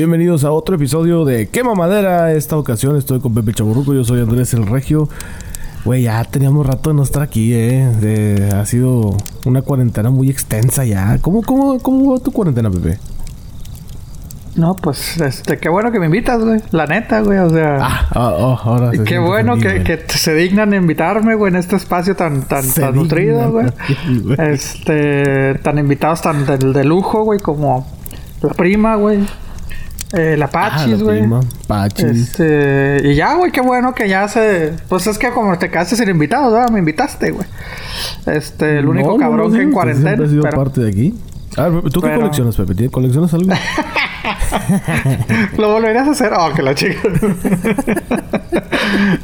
Bienvenidos a otro episodio de Quema Madera. Esta ocasión estoy con Pepe Chaburruco, yo soy Andrés el Regio. Güey, ya teníamos rato de no estar aquí, ¿eh? De- ha sido una cuarentena muy extensa ya. ¿Cómo, cómo, cómo va tu cuarentena, Pepe? No, pues, este, qué bueno que me invitas, güey. La neta, güey, o sea. Ah, ah, oh, ahora se qué bueno que, se dignan invitarme, güey, en este espacio tan, tan, Se tan nutrido, güey. Este, tan invitados tan de, de lujo, güey, como la prima, güey. Eh, la Ah, güey. Este, y ya, güey, qué bueno que ya se. Pues es que como te quedaste sin invitados, ¿verdad? Me invitaste, güey. Este, el único No, no, cabrón no, que en cuarentena. Siempre has sido pero- parte de aquí. A ver, ¿tú qué Pero- coleccionas, Pepe? ¿Tienes- ¿Coleccionas algo? ¿Lo volverías a hacer? Oh, que la chica.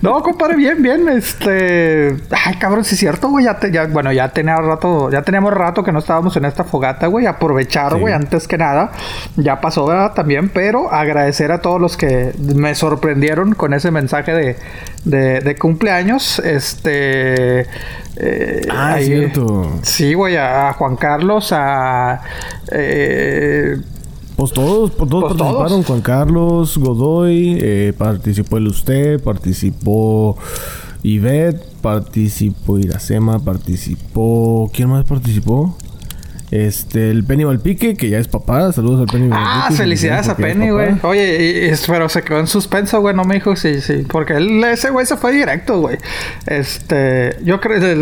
no, compadre, bien, bien. Este. Ay, cabrón, sí es cierto, güey. Ya, te- ya, bueno, ya tenía rato, ya teníamos rato que no estábamos en esta fogata, güey. Aprovechar, Sí. güey, antes que nada. Ya pasó, ¿verdad? También, pero agradecer a todos los que me sorprendieron con ese mensaje de, de, de cumpleaños. Este. eh, Ah, ahí- cierto. Sí, güey, a, a Juan Carlos, a. eh, Pues todos, pues todos Pues participaron. todos. Juan Carlos Godoy, eh, participó el usted, participó Ivette, participó Iracema, participó... ¿Quién más participó? Este, el Penny Valpique, que ya es papá. Saludos al Penny Ah, Valpique. felicidades a Penny, güey. Oye, y- y- pero se quedó en suspenso, güey. No me dijo si, sí. Porque él, ese güey se fue directo, güey. Este, yo creo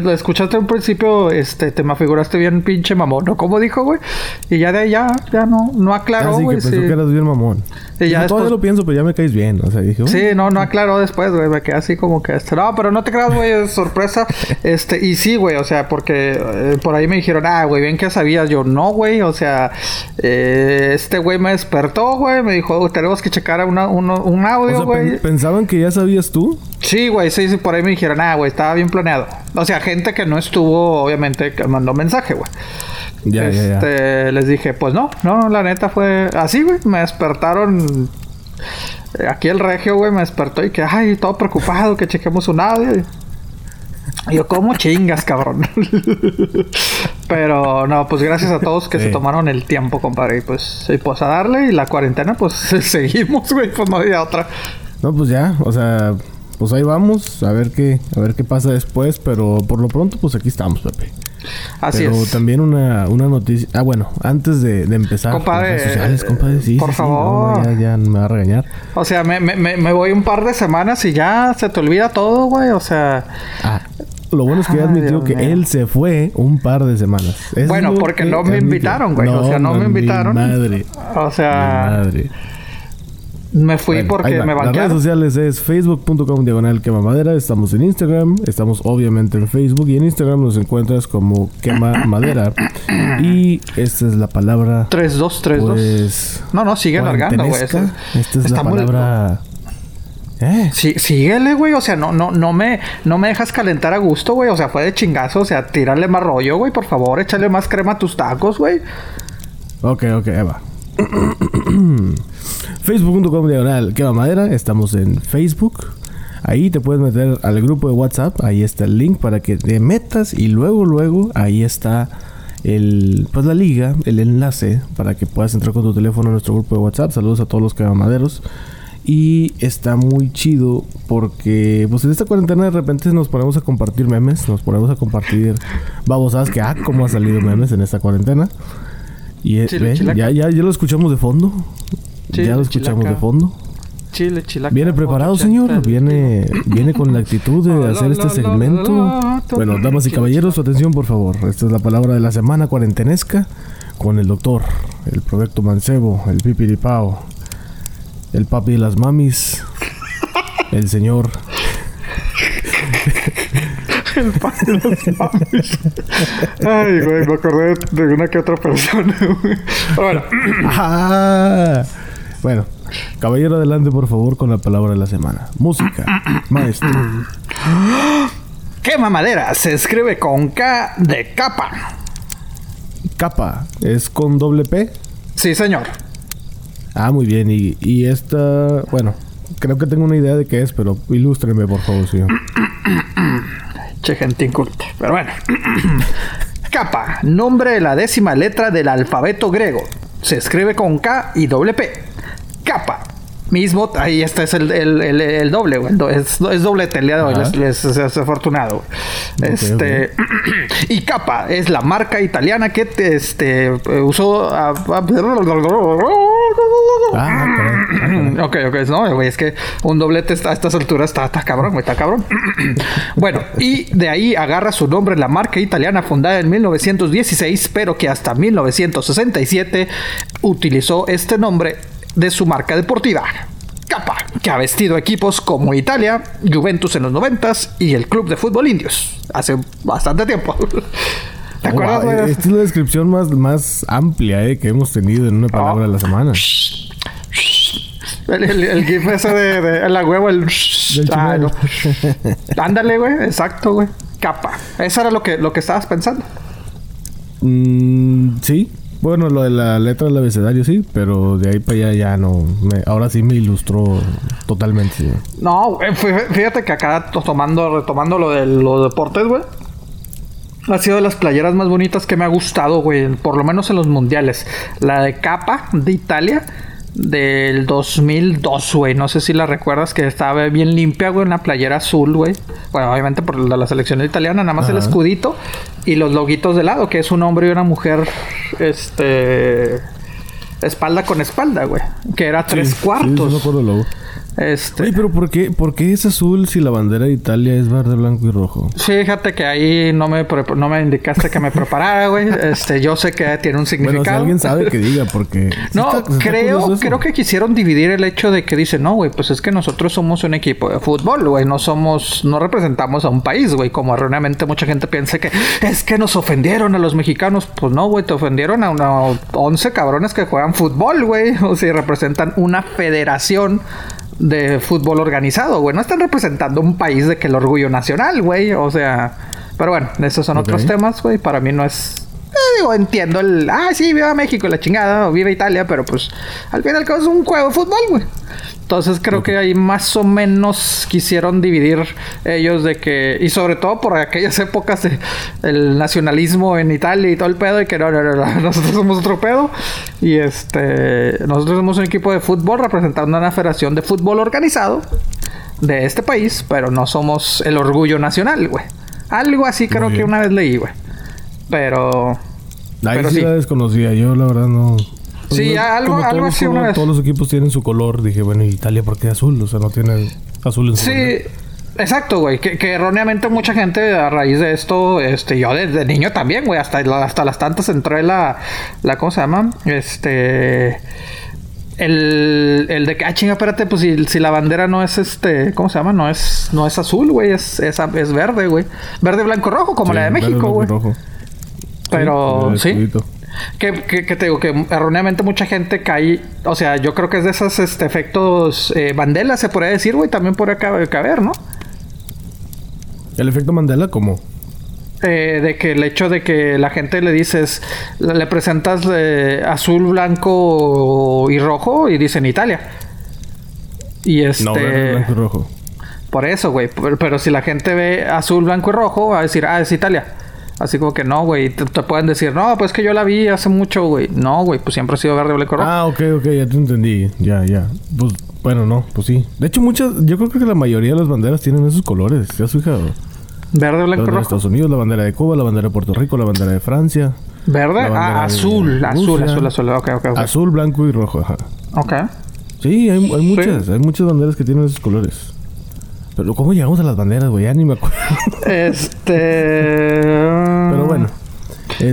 lo escuchaste un principio, este, te me figuraste bien pinche mamón, ¿no? ¿Cómo dijo, güey? Y ya de ahí ya, ya no, no aclaró, Ah, sí, que güey. pensó sí. que eras bien mamón. Y ya Dijo, Todavía después- lo pienso, pero ya me caes bien. O sea, dije... Sí, no, no aclaró después, güey. Me quedé así como que este. No, pero no te creas, güey, es sorpresa. Este, y sí, güey, o sea, porque eh, por ahí me dijeron, ah, güey, bien que sabías. Yo, no, güey, o sea, eh, este güey me despertó, güey. Me dijo, "Oh, tenemos que checar una, uno- un O audio, sea, güey. pen- pensaban que ya sabías tú. Sí, güey, sí, sí, por ahí me dijeron, ah, güey, estaba bien planeado. O sea, gente que no estuvo, obviamente, que mandó mensaje, güey. Ya, ya, ya. Este, les dije, pues no, no, la neta fue así, güey. Me despertaron. eh, Aquí el regio, güey, me despertó y que, ay, todo preocupado, que chequemos un audio. Y yo, ¿cómo chingas, cabrón? Pero no, pues gracias a todos que Sí. se tomaron el tiempo, compadre. Y pues, y pues a darle y la cuarentena, pues seguimos, güey, pues no había otra. No, pues ya, o sea, pues ahí vamos, a ver qué, a ver qué pasa después, pero por lo pronto, pues aquí estamos, Pepe. Así pero es. también una, una noticia, ah bueno, antes de, de empezar, Compadre, las redes sociales, compadre, sí, por sí, sí, no, favor. ya, ya me va a regañar. O sea, me, me, me, me voy un par de semanas y ya se te olvida todo, güey. O sea, Ah, lo bueno es que ya Ay, admitió Dios que él se fue un par de semanas. Bueno, porque que no me admitió. invitaron, güey. O sea, no me invitaron. madre, o sea, madre. me fui Bueno, porque me Las redes sociales es facebook.com diagonal quema madera. Estamos en Instagram. Estamos obviamente en Facebook. Y en Instagram nos encuentras como quema madera. Y esta es la palabra. 3, 2, 3, 2. Pues. No, no, sigue largando, güey. Esta es Está la muy- palabra. ¿Eh? Sí, síguele, güey. O sea, no, no, no me, no me dejas calentar a gusto, güey. O sea, fue de chingazo. O sea, tírale más rollo, güey. Por favor, échale más crema a tus tacos, güey. Ok, ok, ahí va. Facebook.com diagonal quema madera. Estamos en Facebook. Ahí te puedes meter al grupo de WhatsApp. Ahí está el link para que te metas. Y luego, luego, ahí está el, pues la liga, el enlace para que puedas entrar con tu teléfono a nuestro grupo de WhatsApp. Saludos a todos los quemamaderos. Y está muy chido porque, pues en esta cuarentena de repente nos ponemos a compartir memes, nos ponemos a compartir babosadas que, ah, cómo ha salido memes en esta cuarentena. Y eh, Chile, ya, ya, ya lo escuchamos de fondo. Chile, ya lo escuchamos chilaca. de fondo. Chile, chilaca. Viene preparado, señor. Viene, viene con la actitud de hacer este segmento. Bueno, damas y caballeros, su atención, por favor. Esta es la palabra de la semana cuarentenesca con el doctor, el proyecto mancebo, el pipiripao, el papi de las mamis, el señor. El pan de los mames. Ay, güey, me acordé de una que otra persona, güey. Bueno, ¡Ah! Bueno, caballero, adelante, por favor, con la palabra de la semana. Música, maestro. quema madera. Se escribe con K de capa. Capa, ¿es con doble P? Sí, señor. Ah, muy bien. Y, esta, bueno, creo que tengo una idea de qué es, pero ilústreme, por favor, señor. Che, gente inculta. Pero bueno. Kappa, nombre de la décima letra del alfabeto griego. Se escribe con K y doble P. Capa. Mismo, ahí este es el, el, el, doble, güey. Es, es día de hoy, es, es, afortunado. este, y Capa es la marca italiana que este, usó. A, Ah, ok, ok, no, güey, es que un doblete a estas alturas está, está cabrón, güey, está cabrón. bueno, y de ahí agarra su nombre la marca italiana fundada en 1916, pero que hasta 1967 utilizó este nombre de su marca deportiva. Capa, que ha vestido equipos como Italia, Juventus en los 90 y el Club de Fútbol Indios hace bastante tiempo. ¿Te acuerdas? Esta es la descripción más, más amplia eh, que hemos tenido en una palabra de la semana. El, gif ese de, la huevo, el... Ah, Ándale, güey. Exacto, güey. Capa. Eso era lo que, lo que estabas pensando. Mm, sí. Bueno, lo de la letra del abecedario sí, pero de ahí para allá ya no. ahora sí me ilustró totalmente. No, fíjate que acá tomando, retomando lo de los deportes, güey. Ha sido de las playeras más bonitas que me ha gustado, güey. Por lo menos en los mundiales. La de capa de Italia del 2002, güey. No sé si la recuerdas que estaba bien limpia, güey, una playera azul, güey. Bueno, obviamente por la, la selección italiana, nada más el escudito y los loguitos de lado, que es un hombre y una mujer, este, espalda con espalda, güey. Que era tres cuartos. Sí, no este... Oye, pero ¿por qué, ¿por qué es azul si la bandera de Italia es verde, blanco y rojo? Fíjate que ahí no me, no me indicaste que me preparara, güey. Este, yo sé que tiene un significado. Bueno, si alguien sabe que diga, porque... no, creo, creo que quisieron dividir el hecho de que dicen, no, güey, pues es que nosotros somos un equipo de fútbol, güey. No somos, no representamos a un país, güey. Como erróneamente mucha gente piensa que es que nos ofendieron a los mexicanos. Pues no, güey, te ofendieron a unos 11 cabrones que juegan fútbol, güey. O sea, representan una federación de fútbol organizado, güey. No están representando un país de que el orgullo nacional, güey. O sea, pero bueno, esos son otros temas, güey. Para mí no es. Digo, entiendo el. Ah, sí, viva México, la chingada, o viva Italia, pero pues al final es un juego de fútbol, güey. Entonces creo que ahí más o menos quisieron dividir ellos de que, y sobre todo por aquellas épocas de el nacionalismo en Italia y todo el pedo, y que no, no, no, nosotros somos otro pedo. Y este, nosotros somos un equipo de fútbol representando una federación de fútbol organizado de este país, pero no somos el orgullo nacional, güey. Algo así creo que una vez leí, güey. Pero... Ahí pero sí, la desconocía, yo la verdad no... Sí, algo, algo así una vez. Todos los equipos tienen su color. Dije, bueno, Italia por qué azul? O sea, no tiene azul en su Sí. Exacto, güey. Que, erróneamente mucha gente a raíz de esto, este, yo desde niño también, güey, hasta, hasta las tantas entré la, la, ¿cómo se llama? Este, el, el de que, ah, chinga, espérate, pues si, si, la bandera no es este, ¿cómo se llama? No es, no es azul, güey, es, es, es, verde, güey. Verde, blanco, rojo, como la de México, güey. Pero, sí. Que, que, te digo que erróneamente mucha gente cae. O sea, yo creo que es de esos este, efectos eh, Mandela, se podría decir, güey. También podría caber, ¿no? ¿El efecto Mandela cómo? Eh, de que el hecho de que la gente le dices, le presentas eh, azul, blanco y rojo y dicen Italia. Y este. No, blanco y rojo. Por eso, güey. pero, si la gente ve azul, blanco y rojo, va a decir, ah, es Italia. Así como que no, güey. Te, pueden decir, no, pues que yo la vi hace mucho, güey. No, güey, pues siempre ha sido verde, blanco, rojo. Ah, ok, ok, ya te entendí. Ya, ya. Pues, bueno, no, pues sí. De hecho, muchas, yo creo que la mayoría de las banderas tienen esos colores. ¿Te has fijado? Verde, blanco, rojo. De Estados Unidos, la bandera de Cuba, la bandera de Puerto Rico, la bandera de Francia. ¿Verde? Ah, azul, azul, azul, azul, ok, ok, ok. Azul, blanco y rojo, ajá. Ok. Sí, hay, hay muchas, hay muchas banderas que tienen esos colores. Pero ¿cómo llegamos a las banderas, güey? Ya ni me acuerdo. Este. Pero bueno.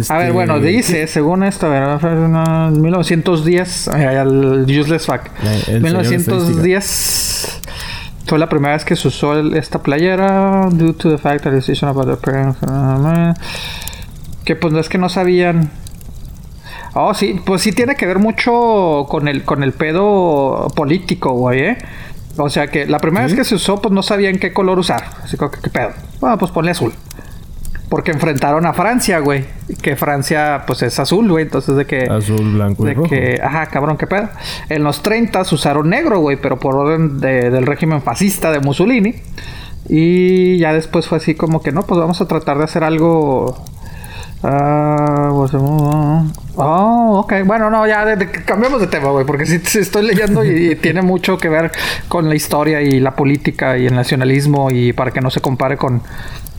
A ver, bueno, este, dice, según esto, a ver, 1910, el useless fact. 1910 fue la primera vez que se usó esta playera, due to the fact that decision about the parents. Que pues no es que no sabían. Oh, sí, pues sí tiene que ver mucho con el, con el pedo político, güey, ¿eh? O sea que la primera vez que se usó, pues no sabían qué color usar. Así que, ¿qué pedo? Bueno, pues ponle azul. Porque enfrentaron a Francia, güey. Que Francia, pues es azul, güey. Entonces, de que. Azul, blanco de y rojo. que, ajá, cabrón, qué pedo. En los 30 usaron negro, güey. Pero por orden del régimen fascista de Mussolini. Y ya después fue así como que no, pues vamos a tratar de hacer algo Ah, pues, oh, ok. Bueno, no, ya cambiamos de tema, güey, porque sí, estoy leyendo y, tiene mucho que ver con la historia y la política y el nacionalismo y para que no se compare con,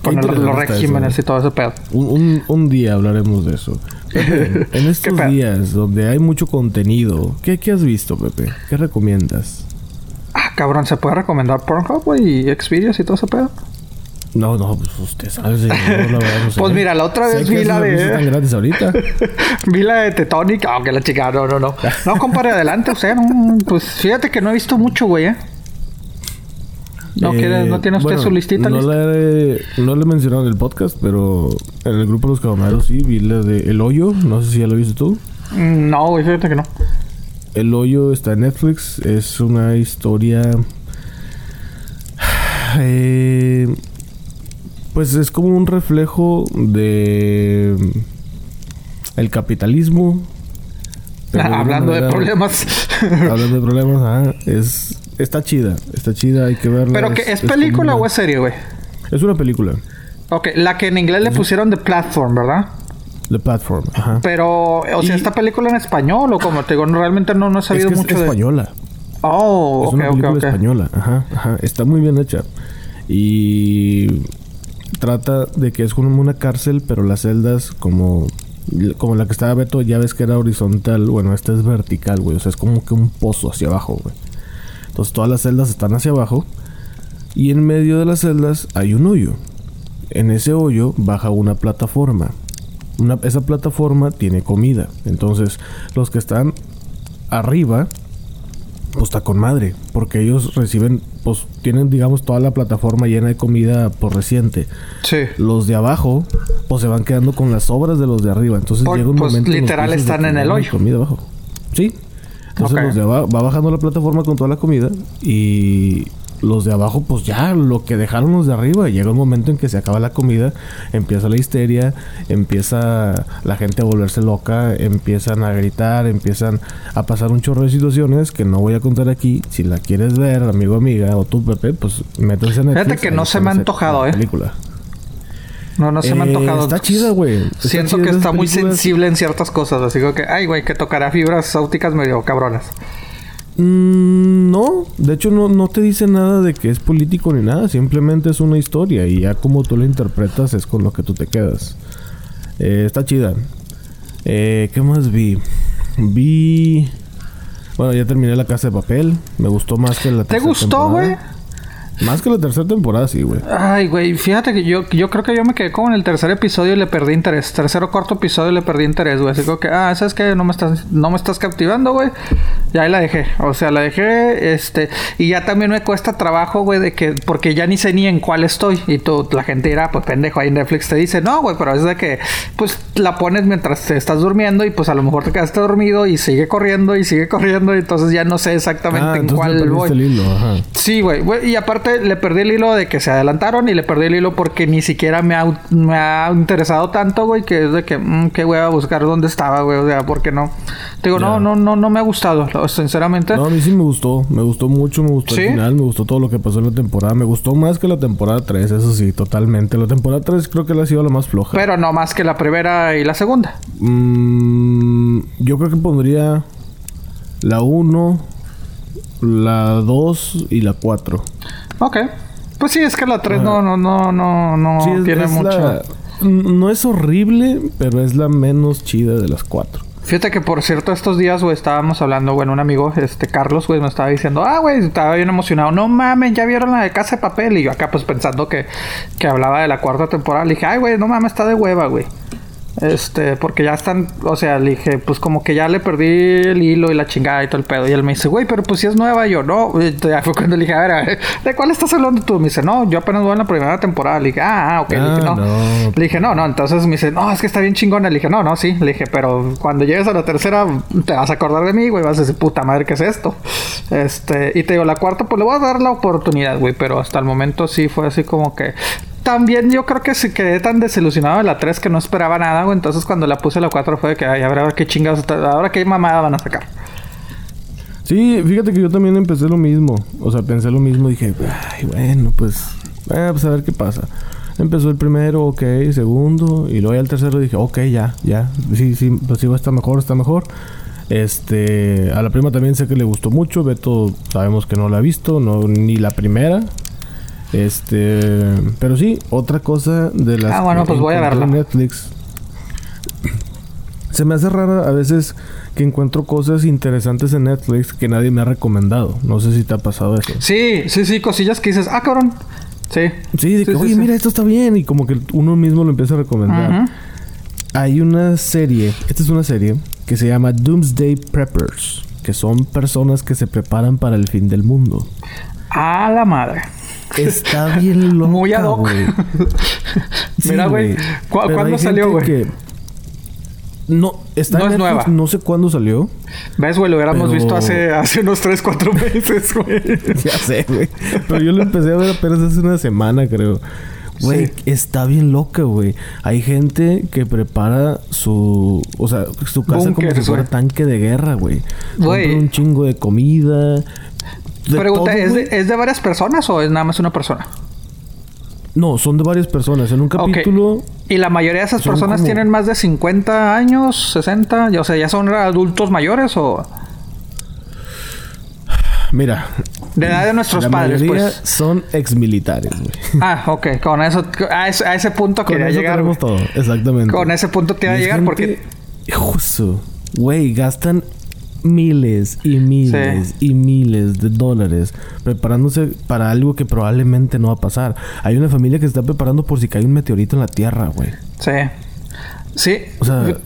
con los regímenes y todo ese pedo. Un, un, día hablaremos de eso. en estos días donde hay mucho contenido, ¿qué, ¿qué has visto, Pepe? ¿Qué recomiendas? Ah, cabrón, ¿se puede recomendar Pornhub, güey? Y Xvideos y todo ese pedo? No, no, pues usted sabe, señor. No, pues mira, la otra vez vi la de. tan gratis ahorita. vi la de Tetonic, aunque la chica, no, no, no. No, compadre, adelante, o sea, pues fíjate que no he visto mucho, güey, ¿eh? ¿No, quiere, ¿No tiene usted su listita? No, le, no le he mencionado en el podcast, pero en el grupo de los caballeros sí vi la de El Hoyo. No sé si ya lo viste tú. Mm, no, güey, fíjate que no. El Hoyo está en Netflix. Es una historia... Eh, pues es como un reflejo de el capitalismo. hablando de, problemas. hablando de problemas, es está chida, está chida, hay que verla. Pero que es, película o es serie, güey? Es una película. Ok, la que en inglés le pusieron The Platform, ¿verdad? The Platform, ajá. Pero, o sea, ¿esta película en español o como te digo? realmente no, no he sabido mucho es española. Oh, es una película española, ajá, ajá. Está muy bien hecha. Y trata de que es como una cárcel, pero las celdas como como la que estaba Beto, ya ves que era horizontal, bueno, esta es vertical, güey, o sea, es como que un pozo hacia abajo, güey. Entonces todas las celdas están hacia abajo y en medio de las celdas hay un hoyo. En ese hoyo baja una plataforma. Una, esa plataforma tiene comida. Entonces los que están arriba pues está con madre, porque ellos reciben, pues tienen, digamos, toda la plataforma llena de comida por reciente. Sí. Los de abajo, pues se van quedando con las sobras de los de arriba. Entonces llega un pues, momento. literal están en el hoyo. Comida abajo. Sí. Entonces los de abajo, va bajando la plataforma con toda la comida y los de abajo, pues ya lo que dejaron los de arriba. Llega un momento en que se acaba la comida, empieza la histeria, empieza la gente a volverse loca, empiezan a gritar, empiezan a pasar un chorro de situaciones que no voy a contar aquí. Si la quieres ver, amigo, amiga, o tú, Pepe, pues métese en Fíjate que no se me ha antojado, ¿eh? Película. No, no se me ha antojado. Está chida, güey. Siento que está muy sensible en ciertas cosas. Así que, ay, güey, que tocará fibras ópticas medio cabronas. Mm, no, de hecho no, no te dice nada de que es político ni nada, simplemente es una historia y ya como tú la interpretas es con lo que tú te quedas. Eh, está chida. Eh, ¿Qué más vi? Vi... Bueno, ya terminé la casa de papel. Me gustó más que la ¿Te gustó, güey? Más que la tercera temporada, sí, güey. Ay, güey, fíjate que yo, yo creo que yo me quedé como en el tercer episodio y le perdí interés. Tercer o cuarto episodio y le perdí interés, güey. Así que, ah, ¿sabes qué? No me estás, no me estás captivando, güey. Y ahí la dejé. O sea, la dejé, este... Y ya también me cuesta trabajo, güey, de que... Porque ya ni sé ni en cuál estoy. Y tú, la gente dirá, pues pendejo, ahí Netflix te dice, no, güey, pero es de que... Pues la pones mientras te estás durmiendo y pues a lo mejor te quedaste dormido y sigue corriendo y sigue corriendo. Y entonces ya no sé exactamente ah, en cuál voy. Sí, güey. Y aparte le perdí el hilo de que se adelantaron y le perdí el hilo porque ni siquiera me ha, me ha interesado tanto, güey, que es de que, mm, que voy a buscar dónde estaba, güey, o sea, ¿por qué no? Te digo, no, no, no, no me ha gustado, sinceramente. No, a mí sí me gustó, me gustó mucho, me gustó el final, me gustó todo lo que pasó en la temporada, me gustó más que la temporada 3, eso sí, totalmente. La temporada 3 creo que la ha sido la más floja. Pero no más que la primera y la segunda. Mm, yo creo que pondría la 1, la 2 y la 4. Ok. Pues sí, es que la 3 no, no, no, no, no tiene mucho. No es horrible, pero es la menos chida de las 4. Fíjate que por cierto, estos días, güey, estábamos hablando, bueno, un amigo, este Carlos, güey, me estaba diciendo, ah, güey, estaba bien emocionado. No mames, ya vieron la de Casa de Papel. Y yo acá, pues pensando que, que hablaba de la cuarta temporada, le dije, ay, güey, no mames, está de hueva, güey. Este, porque ya están, o sea, le dije, pues como que ya le perdí el hilo y la chingada y todo el pedo. Y él me dice, güey, pero pues si es nueva, yo no. Y ya fue cuando le dije, a ver, ¿de cuál estás hablando tú? Me dice, no, yo apenas voy en la primera temporada. Le dije, ah, ah ok. le dije, ah, no. Le dije, no, no. Entonces me dice, no, es que está bien chingona. Le dije, no, no, sí. Le dije, pero cuando llegues a la tercera, te vas a acordar de mí, güey. Vas a decir, puta madre, ¿qué es esto? Este, y te digo, la cuarta, pues le voy a dar la oportunidad, güey. Pero hasta el momento sí fue así como que también yo creo que se quedé tan desilusionado de la 3 que no esperaba nada, güey. Entonces cuando la puse la 4 fue de que, ay, a ver, qué chingados, ahora qué mamada van a sacar. Sí, fíjate que yo también empecé lo mismo. O sea, pensé lo mismo. Dije, ay, bueno, pues, eh, pues a ver qué pasa. Empezó el primero, ok, segundo, y luego ya el tercero dije, ok, ya, ya, sí, sí, pues sí, está mejor, está mejor. Este, a la prima también sé que le gustó mucho, Beto sabemos que no la ha visto, no, ni la primera. Este, pero sí, otra cosa de las Ah, bueno, pues voy a verla. en Netflix. Se me hace rara a veces que encuentro cosas interesantes en Netflix que nadie me ha recomendado. No sé si te ha pasado eso. Sí, sí, sí, cosillas que dices, ah, cabrón. Sí. Sí, de que, Sí, sí, oye, sí. mira, esto está bien. Y como que uno mismo lo empieza a recomendar. Hay una serie, esta es una serie que se llama Doomsday Preppers, que son personas que se preparan para el fin del mundo. A la madre. Está bien loca, Muy ad hoc. Mira, güey, ¿cu- Pero cuándo salió, güey? que- No, está No en es Netflix, nueva. no sé cuándo salió. ¿Ves, güey? Lo hubiéramos Pero- visto hace, hace unos 3, 4 meses, güey. ya sé, güey. Pero yo lo empecé a ver apenas hace una semana, creo. Güey, Sí. está bien loca, güey. Hay gente que prepara su... O sea, su casa como si fuera tanque de guerra, güey. Güey. Compran un chingo de comida. De Pregunta, todo, ¿es, de, ¿es de varias personas o es nada más una persona? No, son de varias personas. En un capítulo... Y la mayoría de esas Son personas como- tienen más de 50 años, 60, ya- o sea, ya son adultos mayores o Mira, de edad de nuestros la padres, pues. son exmilitares, güey. Ah, ok, con eso, a ese, a ese punto Con quería eso llegar. tenemos güey. todo, exactamente. Con ese punto te iba a llegar gente- porque Justo. Güey, gastan miles y miles y miles de dólares preparándose para algo que probablemente no va a pasar. Hay una familia que se está preparando por si cae un meteorito en la Tierra, güey. sí. Sí. O sea,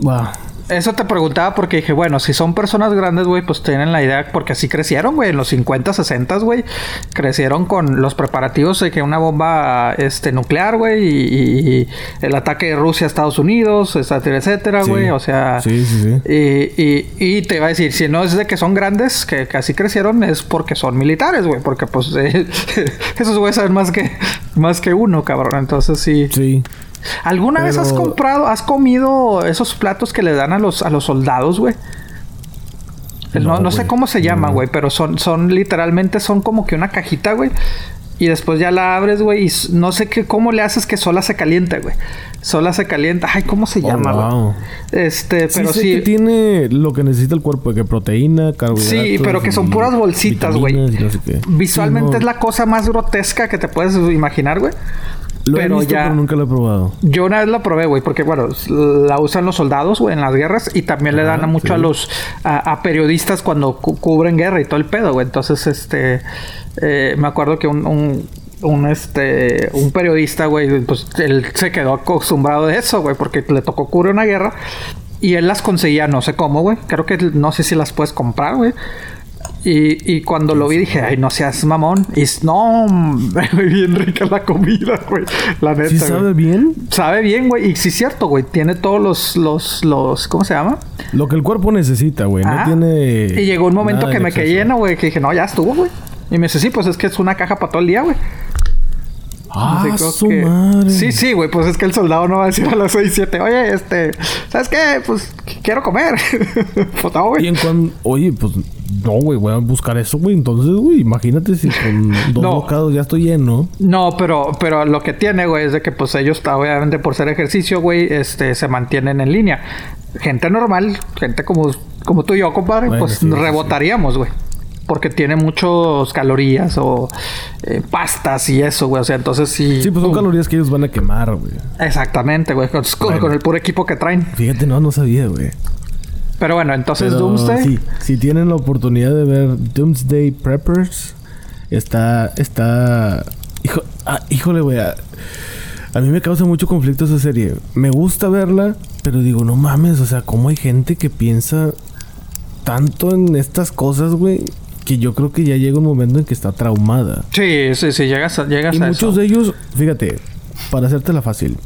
wow. Eso te preguntaba porque dije, bueno, si son personas grandes, güey, pues tienen la idea, porque así crecieron, güey, en los 50, 60, güey, crecieron con los preparativos de que una bomba este, nuclear, güey, y, y el ataque de Rusia a Estados Unidos, etcétera, etcétera, Sí. güey, o sea... Sí, sí, sí. Y, y, y te iba a decir, si no es de que son grandes, que, que así crecieron, es porque son militares, güey, porque pues eh, esos güeyes saben más que, más que uno, cabrón, entonces sí... Sí. ¿Alguna vez has comprado, has comido esos platos que le dan a los, a los soldados, güey? No, No, no sé cómo se llama, No. güey, pero son, son literalmente son como que una cajita, güey. Y después ya la abres, güey, y no sé qué, cómo le haces que sola se caliente, güey. Sola se calienta. Ay, ¿cómo se Oh, llama, wow. Este, Sí, pero sé sí. que tiene lo que necesita el cuerpo, que proteína, carbohidratos. Sí, pero que son puras bolsitas, güey. no sé. Visualmente Sí, no, es la cosa más grotesca que te puedes imaginar, güey. Lo he pero visto, ya- pero nunca lo he probado. Yo una vez la probé, güey, porque bueno, la usan los soldados, güey, en las guerras y también le dan Ajá, a mucho sí. a los a, a periodistas cuando cu- cubren guerra y todo el pedo, güey. Entonces, este, eh, me acuerdo que un, un, un, este, un periodista, güey, pues él se quedó acostumbrado de eso, güey, porque le tocó cubrir una guerra y él las conseguía, no sé cómo, güey. Creo que no sé si las puedes comprar, güey. Y, y cuando lo vi dije, ay, no seas mamón. Y no, bien rica la comida, güey. La neta. ¿Sí güey. sabe bien? Sabe bien, güey. Y sí es cierto, güey. Tiene todos los, los, los, ¿cómo se llama? Lo que el cuerpo necesita, güey. No Ajá. tiene. Y llegó un momento que me quedé lleno, güey. Que dije, no, ya estuvo, güey. Y me dice, sí, pues es que es una caja para todo el día, güey. Ah, su que- madre. Sí, sí, güey. Pues es que el soldado no va a decir a las 6, 7, oye, este, ¿sabes qué? Pues qu- quiero comer. pues no, Y güey. en cuando... Oye, pues... No, güey. Voy a buscar eso, güey. Entonces, güey, imagínate si con dos No. bocados ya estoy lleno. No, pero, pero lo que tiene, güey, es de que pues ellos, obviamente, por ser ejercicio, güey, este, se mantienen en línea. Gente normal, gente como, como tú y yo, compadre, Bueno, pues sí, rebotaríamos, güey. Porque tiene muchos calorías o eh, pastas y eso, güey. O sea, entonces sí. Sí, pues son calorías que ellos van a quemar, güey. Exactamente, güey. Con- Bueno. con el puro equipo que traen. Fíjate, no, no sabía, güey. Pero bueno, entonces Pero Doomsday. Sí, si tienen la oportunidad de ver Doomsday Preppers, está, está, hijo, ah, híjole, güey, a, a mí me causa mucho conflicto esa serie. Me gusta verla, pero digo, no mames, o sea, cómo hay gente que piensa tanto en estas cosas, güey, que yo creo que ya llega un momento en que está traumada. Sí, sí, sí, llegas a, llegas Y a muchos eso. de ellos, fíjate, para hacértela fácil,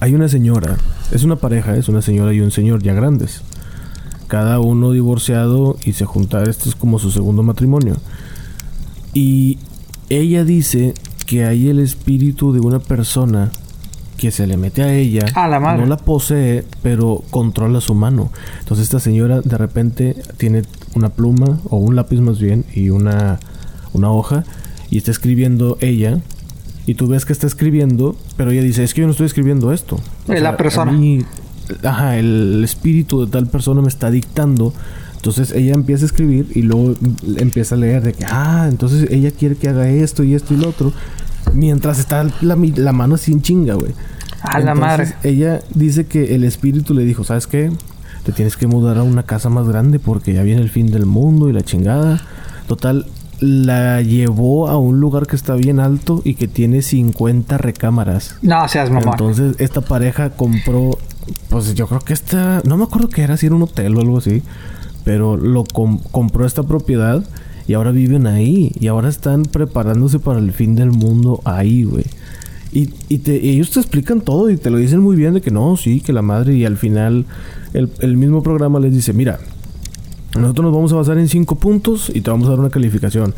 hay una señora, es una pareja, es una señora y un señor ya grandes. Cada uno divorciado y se junta, esto es como su segundo matrimonio. Y ella dice que hay el espíritu de una persona que se le mete a ella, A la madre. no la posee, pero controla su mano. Entonces esta señora de repente tiene una pluma o un lápiz más bien y una, una hoja y está escribiendo ella y tú ves que está escribiendo, pero ella dice, es que yo no estoy escribiendo esto. la persona. Ajá, el espíritu de tal persona me está dictando. Entonces ella empieza a escribir y luego empieza a leer de que, ah, entonces ella quiere que haga esto y esto y lo otro. Mientras está la, la mano sin chinga, güey. A la madre. Ella dice que el espíritu le dijo, ¿sabes qué? Te tienes que mudar a una casa más grande porque ya viene el fin del mundo y la chingada. Total, la llevó a un lugar que está bien alto y que tiene 50 recámaras. No seas mamá. Entonces, esta pareja compró, pues yo creo que esta, no me acuerdo qué era, si era un hotel o algo así, pero lo compró esta propiedad y ahora viven ahí y ahora están preparándose para el fin del mundo ahí, güey. Y, y, ellos te explican todo y te lo dicen muy bien de que no, sí, que la madre y al final el, el mismo programa les dice, mira, nosotros nos vamos a basar en cinco puntos y te vamos a dar una calificación.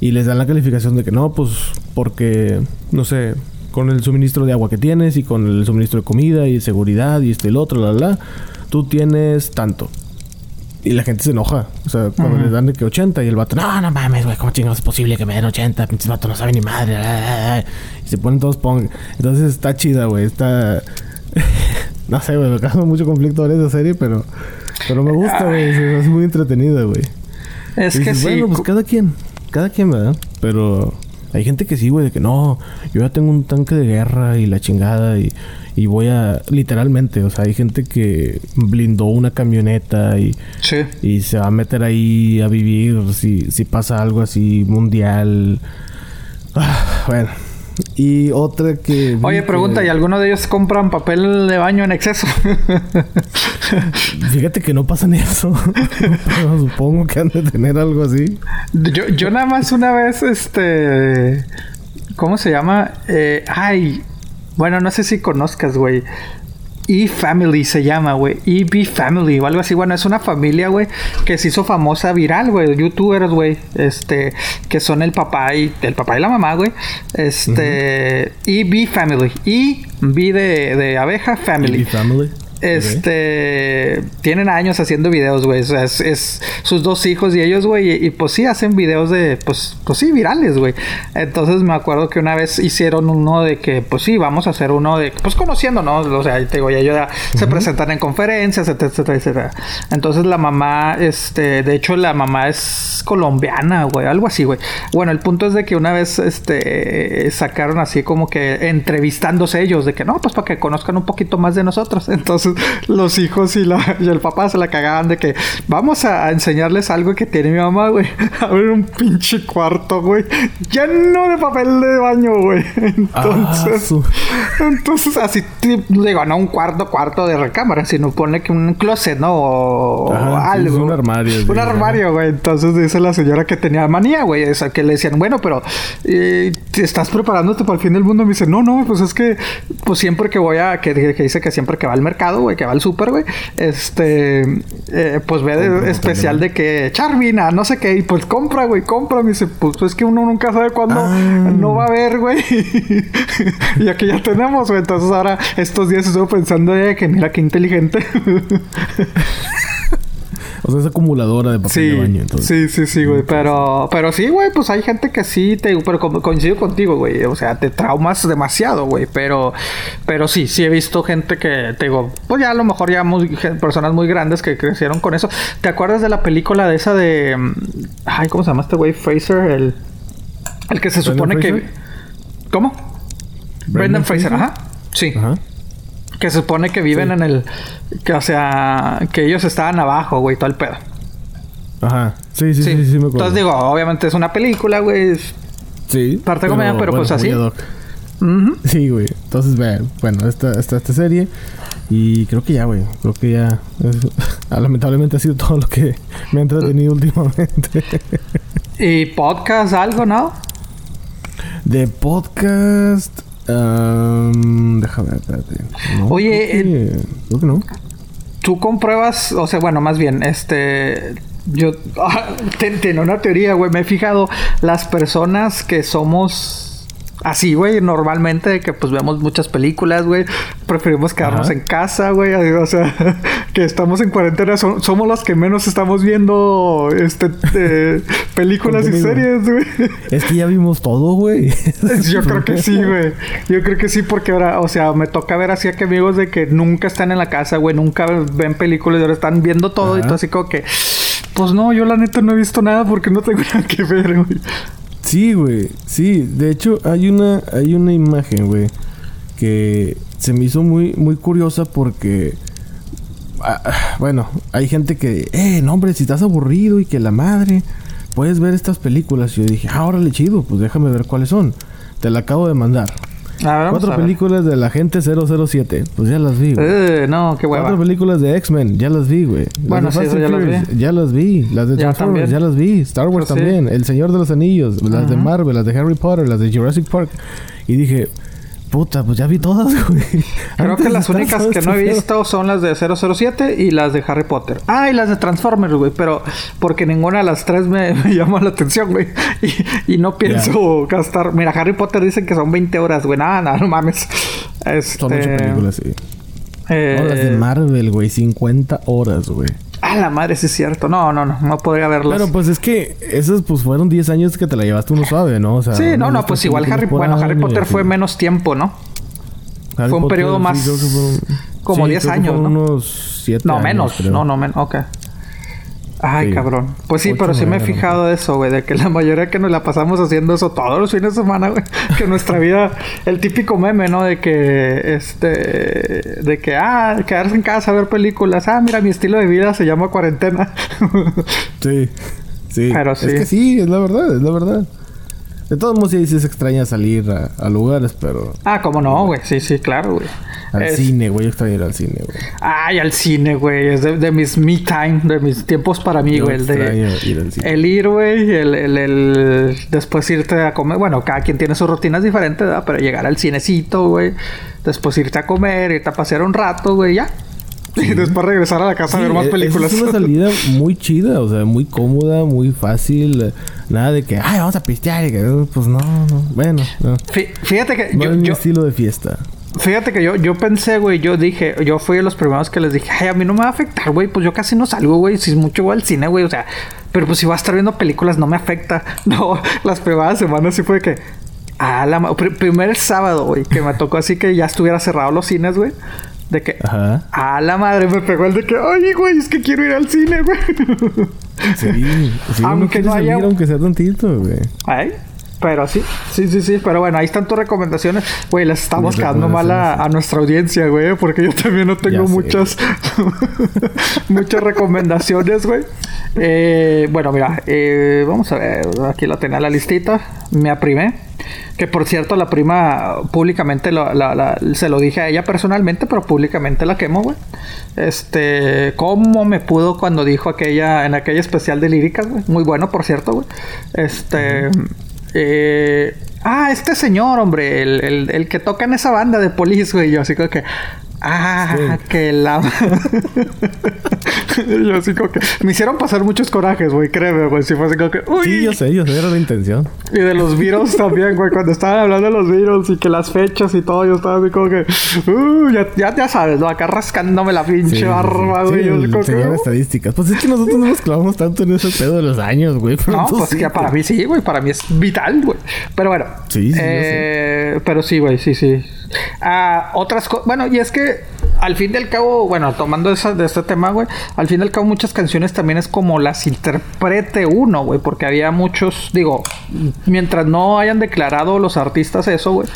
Y les dan la calificación de que no, pues porque, no sé, con el suministro de agua que tienes y con el suministro de comida y seguridad y este y el otro, la, la, tú tienes tanto. Y la gente se enoja. O sea, cuando les dan de que 80 y el vato, no, no mames, güey, ¿cómo chingados es posible que me den 80? Pinches vato no sabe ni madre. Y se ponen todos pong. Entonces está chida, güey. Está. no sé, güey, me causa mucho conflicto ver esa serie, pero. Pero me gusta, güey. Es muy entretenida, güey. Es que sí. Bueno, pues cada quien. Cada quien, ¿verdad? Pero hay gente que sí, güey, de que no, yo ya tengo un tanque de guerra y la chingada y, y voy a, literalmente, o sea, hay gente que blindó una camioneta y, sí. y se va a meter ahí a vivir si, si pasa algo así mundial. Ah, bueno, y otra que... Oye, pregunta, ¿y alguno de ellos compran papel de baño en exceso? Fíjate que no pasa ni eso. Pero supongo que han de tener algo así. Yo, yo nada más una vez, este... ¿Cómo se llama? Eh, ay, bueno, no sé si conozcas, güey. E-Family se llama, güey. E-B Family o algo así. Bueno, es una familia, güey, que se hizo famosa viral, güey. Youtubers, güey. Este, que son el papá y el papá y la mamá, güey. Este, E-B Family. E-B de, de abeja Family. E Family. Este. Tienen años haciendo videos, güey. O sea, es, sus dos hijos y ellos, güey. Y, pues sí, hacen videos de. Pues, pues sí, virales, güey. Entonces me acuerdo que una vez hicieron uno de que, pues sí, vamos a hacer uno de. Pues conociendo, ¿no? O sea, te digo, ya, ya se presentan en conferencias, etcétera, etcétera, etcétera. Entonces la mamá, este. De hecho, la mamá es colombiana, güey. Algo así, güey. Bueno, el punto es de que una vez, este. Sacaron así como que entrevistándose ellos, de que no, pues para que conozcan un poquito más de nosotros. Entonces los hijos y, la, y el papá se la cagaban de que vamos a, enseñarles algo que tiene mi mamá, güey. A ver un pinche cuarto, güey. Lleno de papel de baño, güey. Entonces, ah, entonces así, digo, no un cuarto, cuarto de recámara, sino pone que un closet, ¿no? O, algo. un armario. Un armario, güey. Entonces dice la señora que tenía manía, güey. O que le decían, bueno, pero eh, estás preparándote para el fin del mundo. Me dice, no, no, pues es que, pues siempre que voy a, que, que dice que siempre que va al mercado, güey, que va al súper, güey, este, eh, pues ve de, especial de que Charvina, no sé qué, y pues compra, güey, compra. Me dice, pues es que uno nunca sabe cuándo ah. no va a haber, güey. y aquí ya tenemos, güey. Entonces ahora estos días estuve pensando de que mira qué inteligente. O sea, es acumuladora de papel de baño. Sí, sí, sí, güey. Pero, pero sí, güey, pues hay gente que sí te. Pero coincido contigo, güey. O sea, te traumas demasiado, güey. Pero, pero sí, sí he visto gente que te digo, pues ya a lo mejor ya muy, personas muy grandes que crecieron con eso. ¿Te acuerdas de la película de esa de. Mm, ay, ¿cómo se llama este güey? Fraser, el. El que se supone que. ¿Cómo? Brendan, Fraser, ajá. Sí. Ajá. Que se supone que viven en el. Que, o sea, que ellos estaban abajo, güey, todo el pedo. Ajá. Sí, sí, sí, sí, me acuerdo. Entonces digo, obviamente es una película, güey. Sí. Parte de comedia, pero pues así. Sí, güey. Entonces, bueno, esta, esta, esta serie. Y creo que ya, güey. Creo que ya. lamentablemente ha sido todo lo que me ha entretenido últimamente. ¿Y podcast algo, no? De podcast. Um, déjame espérate. Oye, creo que, no. Tú compruebas, o sea, bueno, más bien, este. Yo ah, tengo una teoría, güey. Me he fijado las personas que somos así, güey, normalmente que pues vemos muchas películas, güey, preferimos quedarnos en casa, güey, o sea, que estamos en cuarentena, somos los que menos estamos viendo este eh, películas y series, güey. Es que ya vimos todo, güey. Yo creo que sí, güey. Yo creo que sí, porque ahora, o sea, me toca ver así a que amigos de que nunca están en la casa, güey, nunca ven películas y ahora están viendo todo y todo así como que. Pues no, yo la neta no he visto nada porque no tengo nada que ver, güey. Sí, güey. Sí, de hecho hay una hay una imagen, güey, que se me hizo muy muy curiosa porque ah, bueno, hay gente que, eh, no, hombre, si estás aburrido y que la madre, puedes ver estas películas. Y yo dije, ah, órale, chido, pues déjame ver cuáles son. Te la acabo de mandar. Cuatro películas de la gente 007. Pues ya las vi, güey. Eh, no, qué hueva. Cuatro películas de X-Men. Ya las vi, güey. Bueno, sí, ya las vi. Ya las vi. Las de Transformers. Ya, las vi. Star Wars pues también. El Señor de los Anillos. Las de Marvel. Las de Harry Potter. Las de Jurassic Park. Y dije... Puta, pues ya vi todas, güey. Creo que las únicas que no he visto son las de 007 y las de Harry Potter. Ah, y las de Transformers, güey. Pero porque ninguna de las tres me, me llama la atención, güey. Y, no pienso gastar. Mira, Harry Potter dicen que son 20 horas, güey. Nada, nada, no mames. Este... Son ocho películas, sí. Eh... las de Marvel, güey. 50 horas, güey. La madre, sí es cierto. No, no, no, no podría verlas. Pero pues es que esos pues fueron 10 años que te la llevaste uno suave, ¿no? O sea, sí, no, no, pues igual Harry, bueno, Harry Potter fue menos tiempo, ¿no? fue un periodo más como 10 años, ¿no? Unos 7 No, menos, no, no menos, ok. Ay, cabrón. Pues sí, pero sí me he fijado de eso, güey, de que la mayoría que nos la pasamos haciendo eso todos los fines de semana, güey, que nuestra vida, el típico meme, ¿no? De que, este, de que, ah, quedarse en casa a ver películas, ah, mira, mi estilo de vida se llama cuarentena. sí, sí. Pero sí. Es que sí, es la verdad, es la verdad. De todos modos, sí, se extraña salir a, lugares, pero. Ah, ¿cómo no, güey? Sí, sí, claro, güey. Al cine, güey. Yo extraño ir al cine, güey. Ay, al cine, güey. Es de, mis me time, de mis tiempos para mí, güey. El de. Ir al cine. El ir, güey. El, el, el, Después irte a comer. Bueno, cada quien tiene sus rutinas diferentes, ¿verdad? Pero llegar al cinecito, güey. Después irte a comer, irte a pasear un rato, güey, ya. Y después regresar a la casa a ver más películas. Es una salida muy chida, o sea, muy cómoda, muy fácil. Nada de que, ay, vamos a pistear. Y que, pues no, no. Bueno, no. Fíjate que. No yo, es mi estilo de fiesta. Fíjate que yo, yo pensé, güey, yo dije, yo fui de los primeros que les dije, ay, a mí no me va a afectar, güey, pues yo casi no salgo, güey, si es mucho voy al cine, güey, o sea, pero pues si voy a estar viendo películas no me afecta. No, las primeras semanas sí fue que, ah, la primer sábado, güey, que me tocó así que ya estuviera cerrado los cines, güey. De que, Ajá. a la madre me pegó el de que, ay, güey, es que quiero ir al cine, güey. Sí, sí aunque no haya. Salir, aunque sea tantito, güey. Ay. Pero sí, sí, sí, sí. Pero bueno, ahí están tus recomendaciones. Güey, las estamos quedando mal a, nuestra audiencia, güey. Porque yo también no tengo muchas, muchas recomendaciones, güey. Eh, bueno, mira, eh, vamos a ver. Aquí la tenía la listita. Me aprimé. Que por cierto, la prima públicamente se lo dije a ella personalmente, pero públicamente la quemo, güey. Este, ¿cómo me pudo cuando dijo aquella, en aquella especial de líricas, güey? Muy bueno, por cierto, güey. Este. Eh, ah, este señor, hombre, el, el, el, que toca en esa banda de Police, güey. Yo así como que, Ah, que la. yo así como que. Me hicieron pasar muchos corajes, güey, créeme, güey. Si fue así como que. Uy. Sí, yo sé, yo sé, era la intención. Y de los virus también, güey. Cuando estaban hablando de los virus y que las fechas y todo, yo estaba así como que. Uh, ya, ya, ya sabes, ¿no? Acá rascándome la pinche barba, güey. Sí, yo como que, uh. estadísticas. Pues es que nosotros no nos clavamos tanto en ese pedo de los años, güey. No, pues sí, que para mí sí, güey. Para mí es vital, güey. Pero bueno. Sí, sí. Eh, pero sí, güey, sí, sí. Ah, otras cosas. Bueno, y es que al fin del cabo, bueno, tomando esa, de este tema, güey, al fin del cabo muchas canciones también es como las interprete uno, güey, porque había muchos, digo, mientras no hayan declarado los artistas eso, güey,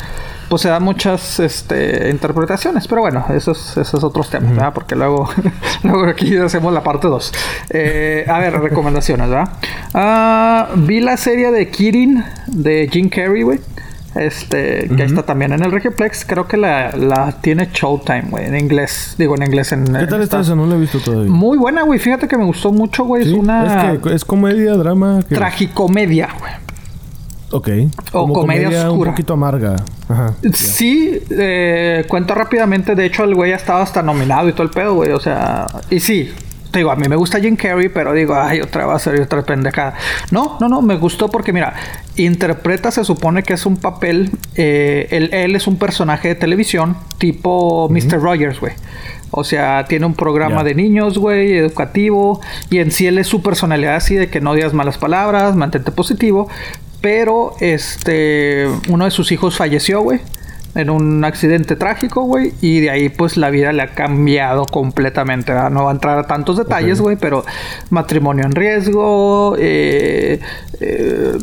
pues se dan muchas este, interpretaciones, pero bueno, esos, esos otros temas, ¿verdad? Porque luego, luego aquí hacemos la parte 2. Eh, a ver, recomendaciones, ¿verdad? Ah, vi la serie de Kirin de Jim Carrey, güey. Este, que está también en el Regiplex. Creo que la, la tiene Showtime, güey, en inglés. Digo, en inglés. En, ¿Qué tal está eso? No la he visto todavía. Muy buena, güey. Fíjate que me gustó mucho, güey. Es una. Es, que es comedia, drama. Tragicomedia, güey. Ok. o comedia, oscura. Un poquito amarga. Ajá. Sí, eh, cuento rápidamente. De hecho, el güey ha estado hasta nominado y todo el pedo, güey. O sea, y sí, te digo, a mí me gusta Jim Carrey, pero digo, ay, otra va a ser otra pendejada. No, no, no, me gustó porque, mira, interpreta, se supone que es un papel, eh, él, es un personaje de televisión tipo Mr. Rogers, güey. O sea, tiene un programa de niños, güey, educativo. Y en sí él es su personalidad así de que no digas malas palabras, mantente positivo. Pero, este, uno de sus hijos falleció, güey. En un accidente trágico, güey. Y de ahí, pues, la vida le ha cambiado completamente. No va a entrar a tantos detalles, güey. Pero matrimonio en riesgo. Eh, eh,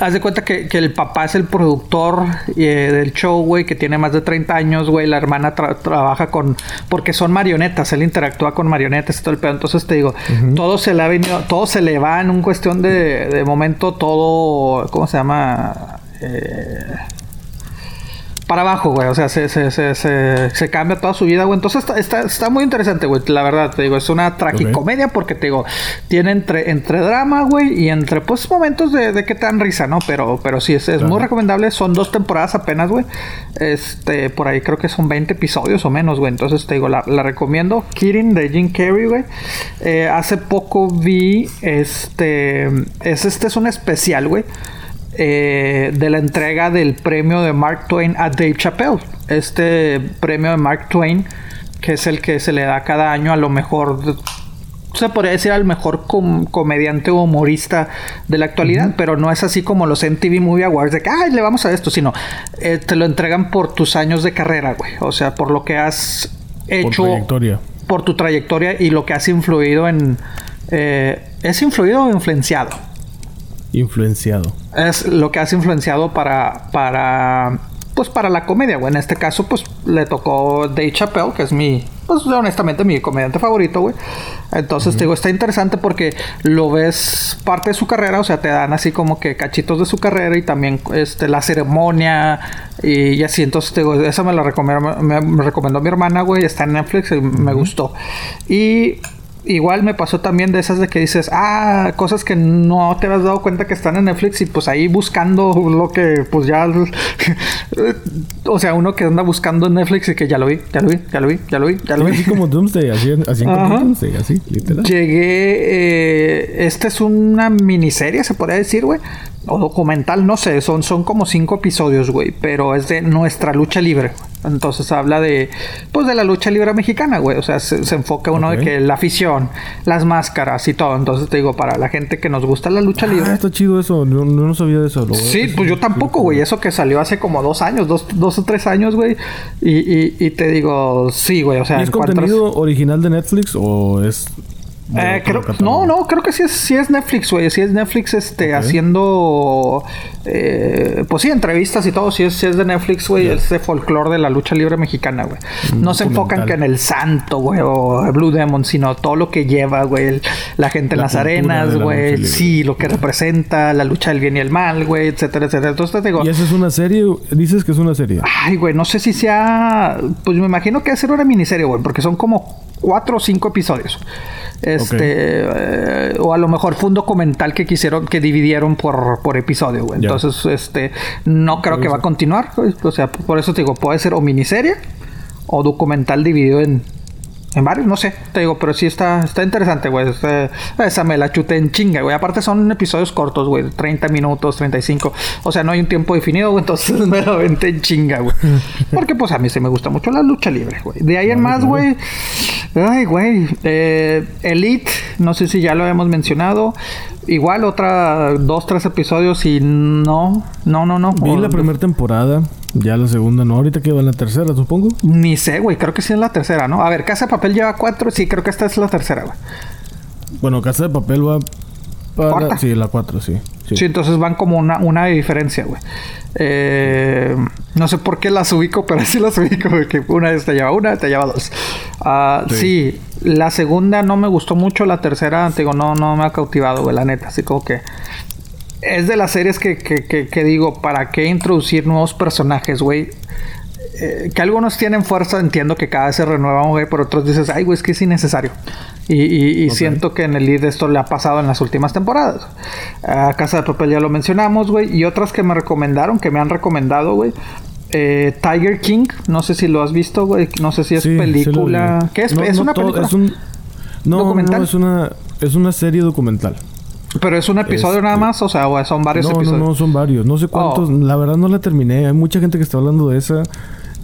haz de cuenta que, el papá es el productor eh, del show, güey, que tiene más de 30 años, güey. La hermana trabaja con. Porque son marionetas, él interactúa con marionetas y todo el pedo. Entonces te digo, todo se le ha venido, todo se le va en un cuestión de, de momento, todo. ¿Cómo se llama? Eh, para abajo, güey. O sea, se, se, se, se, cambia toda su vida, güey. Entonces está, está, está muy interesante, güey. La verdad, te digo, es una tragicomedia porque te digo, tiene entre, entre drama, güey, y entre pues momentos de, de que te dan risa, ¿no? Pero, pero sí, es, es muy recomendable. Son dos temporadas apenas, güey. Este, por ahí creo que son 20 episodios o menos, güey. Entonces te digo, la, la recomiendo. Kirin de Jim Carrey, güey. Eh, hace poco vi este. Es, este es un especial, güey eh, de la entrega del premio de Mark Twain a Dave Chappelle. Este premio de Mark Twain, que es el que se le da cada año a lo mejor, se podría decir al mejor comediante o humorista de la actualidad, pero no es así como los MTV Movie Awards de que, ay, le vamos a esto, sino eh, te lo entregan por tus años de carrera, güey. O sea, por lo que has hecho. Por tu trayectoria y lo que has influido en. Eh, ¿Es influido o influenciado? Influenciado. Es lo que has influenciado para, para, pues para la comedia, güey. En este caso, pues le tocó Dave Chappelle, que es mi, pues honestamente mi comediante favorito, güey. Entonces, te digo, está interesante porque lo ves parte de su carrera, o sea, te dan así como que cachitos de su carrera y también este, la ceremonia y, así. Entonces, te digo, esa me la recomendó, me, me recomendó mi hermana, güey, está en Netflix y me gustó. Y igual me pasó también de esas de que dices, ah, cosas que no te has dado cuenta que están en Netflix y pues ahí buscando lo que pues ya, o sea, uno que anda buscando en Netflix y que ya lo vi, ya lo vi, ya lo vi, ya lo vi, ya lo vi. Así como Doomsday, así, así como Doomsday, así, literal. Llegué, eh, esta es una miniserie, se podría decir, güey, o documental, no sé, son, son como cinco episodios, güey, pero es de nuestra lucha libre. Entonces habla de, pues, de la lucha libre mexicana, güey. O sea, se, enfoca uno de que la afición, las máscaras y todo. Entonces te digo, para la gente que nos gusta la lucha libre. Ah, está chido eso. No, no sabía de eso. sí, pues yo tampoco, güey. Eso que salió hace como dos años, dos, dos o tres años, güey. Y, y, te digo, sí, güey. O sea, ¿es contenido original de Netflix o es eh, no, no, creo que sí es, sí es Netflix, güey. Sí es Netflix este, haciendo. Eh, pues sí, entrevistas y todo. Sí es, es de Netflix, güey. Es de folclore de la lucha libre mexicana, güey. No se enfocan que en el santo, güey, o Blue Demon, sino todo lo que lleva, güey. La gente en las arenas, güey. Sí, lo que representa, la lucha del bien y el mal, güey, etcétera, etcétera. Entonces te digo. ¿Y esa es una serie? Dices que es una serie. Ay, güey, no sé si sea. Pues me imagino que va a ser una miniserie, güey, porque son como cuatro o cinco episodios. Este, eh, o a lo mejor fue un documental que quisieron, que dividieron por, por episodio, güey. Entonces, este, no creo que va a continuar. O sea, por eso te digo, puede ser o miniserie o documental dividido en, en varios, no sé, te digo, pero sí está, está interesante, güey. Este, esa me la chuté en chinga, güey. Aparte son episodios cortos, güey. 30 minutos, 35. O sea, no hay un tiempo definido, güey. Entonces me la vente en chinga, güey. Porque pues a mí se me gusta mucho la lucha libre, güey. De ahí en más, güey. Ay, güey. Eh, Elite, no sé si ya lo habíamos mencionado. Igual otra, dos, tres episodios y no, no, no, no. Vi la primera temporada. Ya la segunda no, ahorita que va en la tercera, supongo. Ni sé, güey, creo que sí es la tercera, ¿no? A ver, Casa de Papel lleva cuatro, sí, creo que esta es la tercera, güey. Bueno, Casa de Papel va para... Sí, la cuatro, sí, sí. entonces van como una, una diferencia, güey. Eh, no sé por qué las ubico, pero sí las ubico, güey, que una vez te lleva una, te lleva dos. Uh, sí. la segunda no me gustó mucho, la tercera, te digo, no, no me ha cautivado, güey, la neta, así como que es de las series que, que, que, digo, ¿para qué introducir nuevos personajes, güey? Eh, que algunos tienen fuerza, entiendo que cada vez se renuevan, güey, pero otros dices, ay, güey, es que es innecesario. Y, y, siento que en el lead esto le ha pasado en las últimas temporadas. A Casa de Papel ya lo mencionamos, güey. Y otras que me recomendaron, que me han recomendado, güey. Eh, Tiger King, no sé si lo has visto, güey. No sé si es película. ¿Qué es? ¿Es una película? Es un... No, no, es una, es una serie documental. ¿Pero es un episodio nada más? O sea, son varios episodios. No, no, son varios. No sé cuántos. Oh. La verdad no la terminé. Hay mucha gente que está hablando de esa.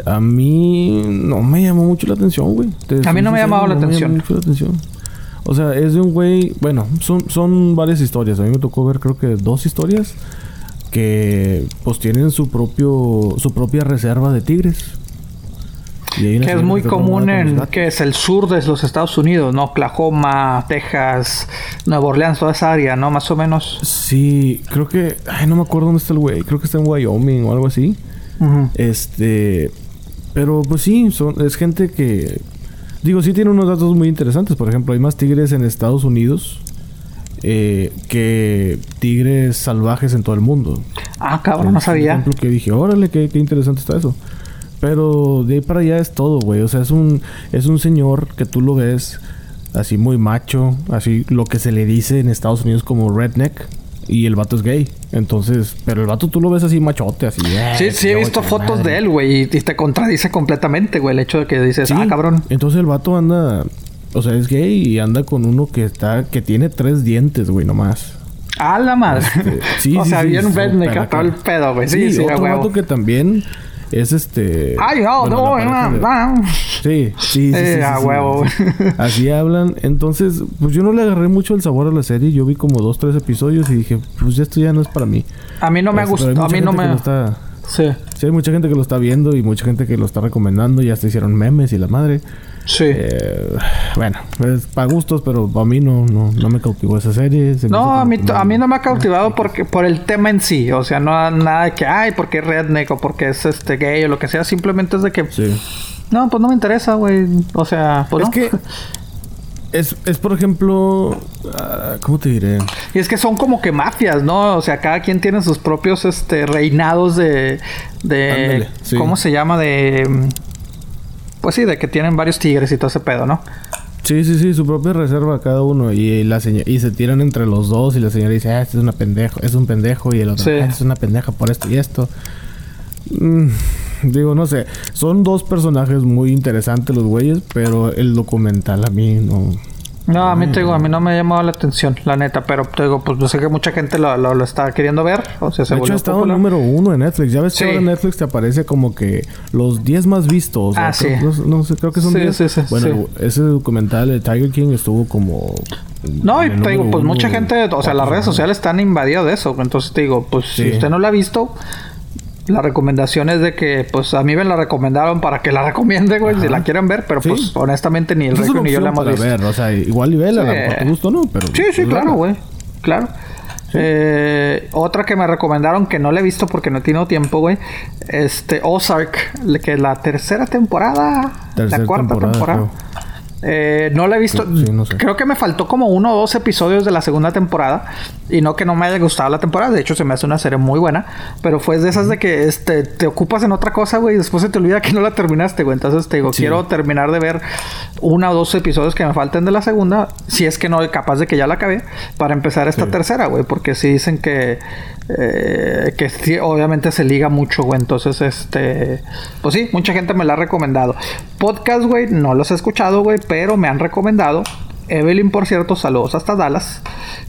A mí no me llamó mucho la atención, güey. A mí no me ha llamado la no me llamó atención. mucho la atención. O sea, es de un güey... Bueno, son, son varias historias. A mí me tocó ver creo que dos historias que pues tienen su propio su propia reserva de tigres. Y Que es muy común en que es el sur de los Estados Unidos, ¿no? Oklahoma, Texas, Nueva Orleans, toda esa área, ¿no? Más o menos. Sí, creo que... Ay, no me acuerdo dónde está el güey. Creo que está en Wyoming o algo así. Este... Pero pues sí, son, es gente que... Digo, sí tiene unos datos muy interesantes. Por ejemplo, hay más tigres en Estados Unidos eh, que tigres salvajes en todo el mundo. Ah, cabrón, no sabía. ejemplo que dije, órale, qué, qué interesante está eso. Pero de ahí para allá es todo, güey. O sea, es un, es un señor que tú lo ves así muy macho, así lo que se le dice en Estados Unidos como redneck. Y el vato es gay. Entonces, pero el vato tú lo ves así machote, así. "Eh, Sí, sí, he visto fotos madre". de él, güey, y, te contradice completamente, güey, el hecho de que dices, Sí. ah, cabrón. Entonces el vato anda, o sea, es gay y anda con uno que está, que tiene tres dientes, güey, nomás. Ah, la madre. Este, sí, o sí, sea, sí, bien redneck, todo el pedo, güey. Sí, sí, a otro vato que también es este. Ay, bueno, no, no, no. Sí, sí, sí. Eh, sí, a sí, sí, huevo, sí. Así hablan. Entonces, pues yo no le agarré mucho el sabor a la serie. Yo vi como dos, tres episodios y dije, pues esto ya no es para mí. A mí no me Este, gustó, a mí no me... está- Sí, Sí, hay mucha gente que lo está viendo y mucha gente que lo está recomendando. Ya hasta hicieron memes y la madre. Sí. Eh, bueno, es para gustos, pero para mí no, no, no me cautivó esa serie. Se No, a mí, a mí no me ha cautivado porque por el tema en sí. O sea, no nada de que, ay, porque es redneck o porque es este gay o lo que sea. Simplemente es de que, Sí. no, pues no me interesa, güey. O sea, pues Es no. que es, es por ejemplo, ah, ¿cómo te diré? Y es que son como que mafias, ¿no? O sea, cada quien tiene sus propios este reinados de. de Ándale, sí. ¿Cómo se llama? De. Pues sí, de que tienen varios tigres y todo ese pedo, ¿no? Sí, sí, sí, su propia reserva cada uno y la señora y se tiran entre los dos y la señora dice, "Ah, este es una pendejo, es un pendejo" y el otro, Sí. "Ah, este es una pendeja por esto y esto." Mm, digo, no sé, son dos personajes muy interesantes los güeyes, pero el documental a mí no No, a mí te digo, a mí no me ha llamado la atención, la neta, pero te digo, pues yo sé que mucha gente lo, lo, lo está queriendo ver, o sea, se De hecho, ha estado popular. número uno en Netflix. Ya ves Sí. que ahora en Netflix te aparece como que los 10 más vistos. Ah, creo- sí. No, no sé, creo que son Sí, 10. sí, sí, bueno, ese documental de Tiger King estuvo como... No, y te digo, pues mucha gente, o sea, las redes sociales están invadidas de eso. Entonces te digo, pues si usted no la ha visto, la recomendación es de que, pues a mí me la recomendaron para que la recomiende, güey, si la quieren ver, pero Sí. pues honestamente ni el es una ni yo la hemos visto. ver, o sea, igual y vela, Sí. mejor te gusta, ¿no? Pero, Sí, sí, pues, claro, güey. Claro. Eh, otra que me recomendaron que no la he visto porque no he tenido tiempo, güey. Este, Ozark, que la tercera temporada, Tercera la cuarta temporada, temporada. Eh, no la he visto. Sí, no sé. Creo que me faltó como uno o dos episodios de la segunda temporada. Y no que no me haya gustado la temporada. De hecho, se me hace una serie muy buena. Pero fue de esas de que este, te ocupas en otra cosa, güey. Y después se te olvida que no la terminaste, güey. Entonces te digo, Sí. quiero terminar de ver una o dos episodios que me falten de la segunda. Si es que no, capaz de que ya la acabé. Para empezar esta Sí. tercera, güey. Porque sí dicen que. Eh, que obviamente se liga mucho, güey. Entonces, este. Pues sí, mucha gente me la ha recomendado. Podcast, güey, no los he escuchado, güey. Pero me han recomendado. Evelyn, por cierto, saludos hasta Dallas.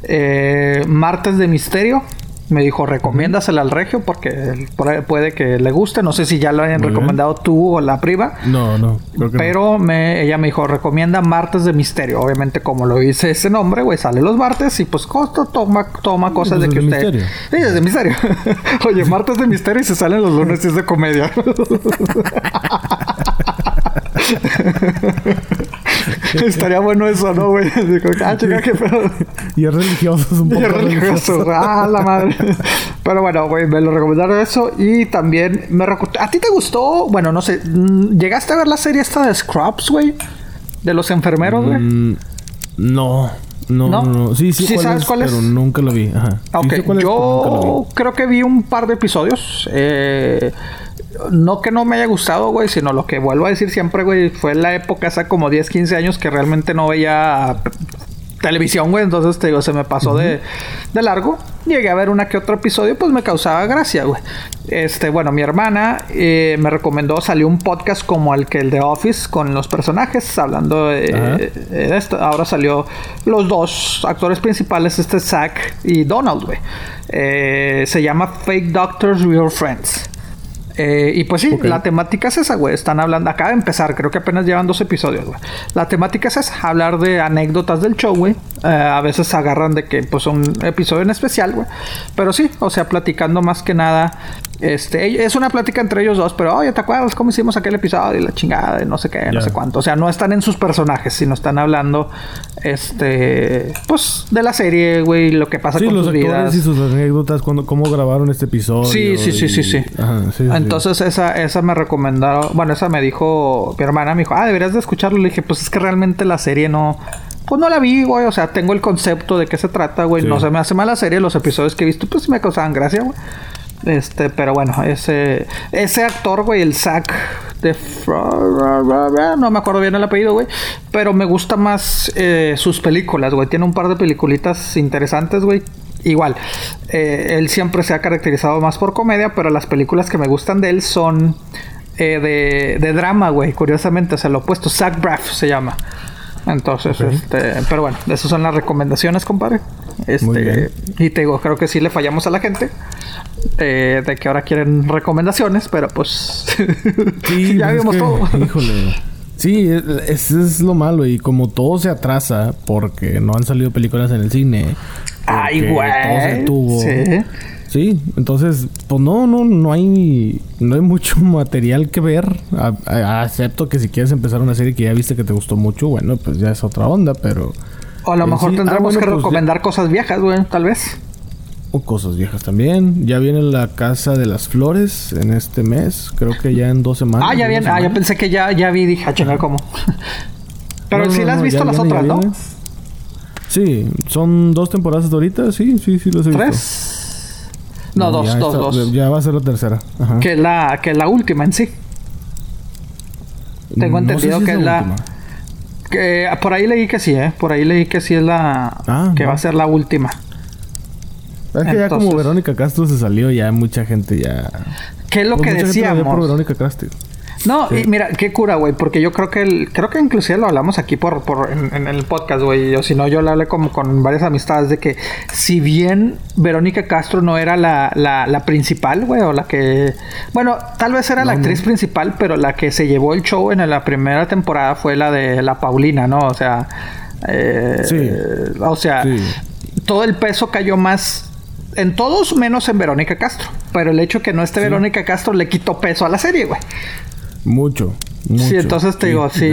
Eh, Martes de Misterio. Me dijo, recomiéndasela al regio porque puede que le guste. No sé si ya lo hayan Muy bien. recomendado tú o la priva. No, no, creo que no. Pero me, ella me dijo, recomienda Martes de Misterio. Obviamente, como lo dice ese nombre, güey, sale los martes y pues costo, toma, toma cosas de que de usted. misterio. Sí, es de misterio. Oye, martes de misterio y se salen los lunes y es de comedia. Estaría bueno eso, ¿no, güey? Ah, chica, qué pedo. Y es religioso, es un Y poco es religioso. Ah, la madre. Pero bueno, güey, me lo recomendaron eso. Y también me ¿A ti te gustó? Bueno, no sé. mm, ¿Llegaste a ver la serie esta de Scrubs, güey? De los enfermeros, güey. Mm, no, no, ¿No? no. Sí, sí, ¿Sí cuál sabes es, cuál es? pero nunca lo vi. Ajá. Sí Ok, sé cuál es, pero nunca lo yo vi. creo que vi un par de episodios. Eh, no que no me haya gustado, güey, sino lo que vuelvo a decir siempre, güey, fue la época hace como 10, 15 años que realmente no veía televisión, güey. Entonces, te digo, se me pasó de, de largo. Llegué a ver una que otro episodio, pues me causaba gracia, güey. Este, bueno, mi hermana eh, me recomendó, salió un podcast como el que el de Office con los personajes, hablando de, de esto. Ahora salió los dos actores principales, este Zack y Donald, güey. Eh, se llama Fake Doctors, Real Friends. Eh, y pues sí, la temática es esa, güey. Están hablando, acaba de empezar, creo que apenas llevan dos episodios, güey. La temática es esa, hablar de anécdotas del show, güey. Eh, a veces agarran de que, pues, un episodio en especial, güey. Pero sí, o sea, platicando más que nada. Este, es una plática entre ellos dos, pero, oye, ¿te acuerdas cómo hicimos aquel episodio? Y la chingada, y no sé qué, no sé cuánto. O sea, no están en sus personajes, sino están hablando, este, pues, de la serie, güey, lo que pasa con los sus vidas. y sus anécdotas, cuando, cómo grabaron este episodio. Sí, sí, sí, sí, sí. Entonces, esa, esa me recomendaron, bueno, esa me dijo mi hermana, me dijo, ah, deberías de escucharlo. Le dije, pues es que realmente la serie no pues no la vi, güey. O sea, tengo el concepto de qué se trata, güey. No se me hace mala serie. Los episodios que he visto, pues me causaban gracia, güey. Este, pero bueno, ese, ese actor, güey, el Zack de... No me acuerdo bien el apellido, güey. Pero me gusta más eh, sus películas, güey. Tiene un par de peliculitas interesantes, güey. Igual, eh, él siempre se ha caracterizado más por comedia, pero las películas que me gustan de él son eh, de, de drama, güey. Curiosamente, o sea, lo opuesto. Zack Braff se llama. Entonces, este, pero bueno, esas son las recomendaciones, compadre. Este, y te digo, creo que sí le fallamos a la gente. Eh, de que ahora quieren recomendaciones, pero pues sí, ya vimos todo. Híjole. Sí, eso es lo malo. Y como todo se atrasa porque no han salido películas en el cine. Ay, güey. Todo se tuvo. Sí. Sí, entonces, pues no, no, no hay, no hay mucho material que ver. acepto que si quieres empezar una serie que ya viste que te gustó mucho, bueno, pues ya es otra onda, pero. O a lo mejor tendremos ah, que pues recomendar cosas viejas, güey, tal vez. O cosas viejas también. Ya viene la Casa de las Flores en este mes. Creo que ya en dos semanas. Ah, ya viene. Ah, ya pensé que ya, ya vi. Dije, ah, ¿cómo? Pero si las has visto las otras, ¿no? Sí, son dos temporadas de ahorita. Sí, sí, sí las he visto. ¿Tres? No, dos, dos, dos. Ya va a ser la tercera. Que la, que la última en sí. Tengo entendido que es la. Que, por ahí leí que sí, ¿eh? Por ahí leí que sí es la. Ah, que va a ser la última. Es que ya como Verónica Castro se salió, ya mucha gente ya. ¿Qué es lo que decíamos? Por Verónica Castro. No, y mira, qué cura, güey, porque yo creo que el, creo que inclusive lo hablamos aquí por, por en, el podcast, güey, o si no, yo le hablé como con varias amistades de que si bien Verónica Castro no era la, la, la principal, güey, o la que, bueno, tal vez era la actriz principal, pero la que se llevó el show en la primera temporada fue la de la Paulina, ¿no? O sea, eh, sí. o sea, todo el peso cayó más en todos menos en Verónica Castro. Pero el hecho que no esté Verónica Castro le quitó peso a la serie, güey. Mucho, mucho. Sí, entonces te digo, sí.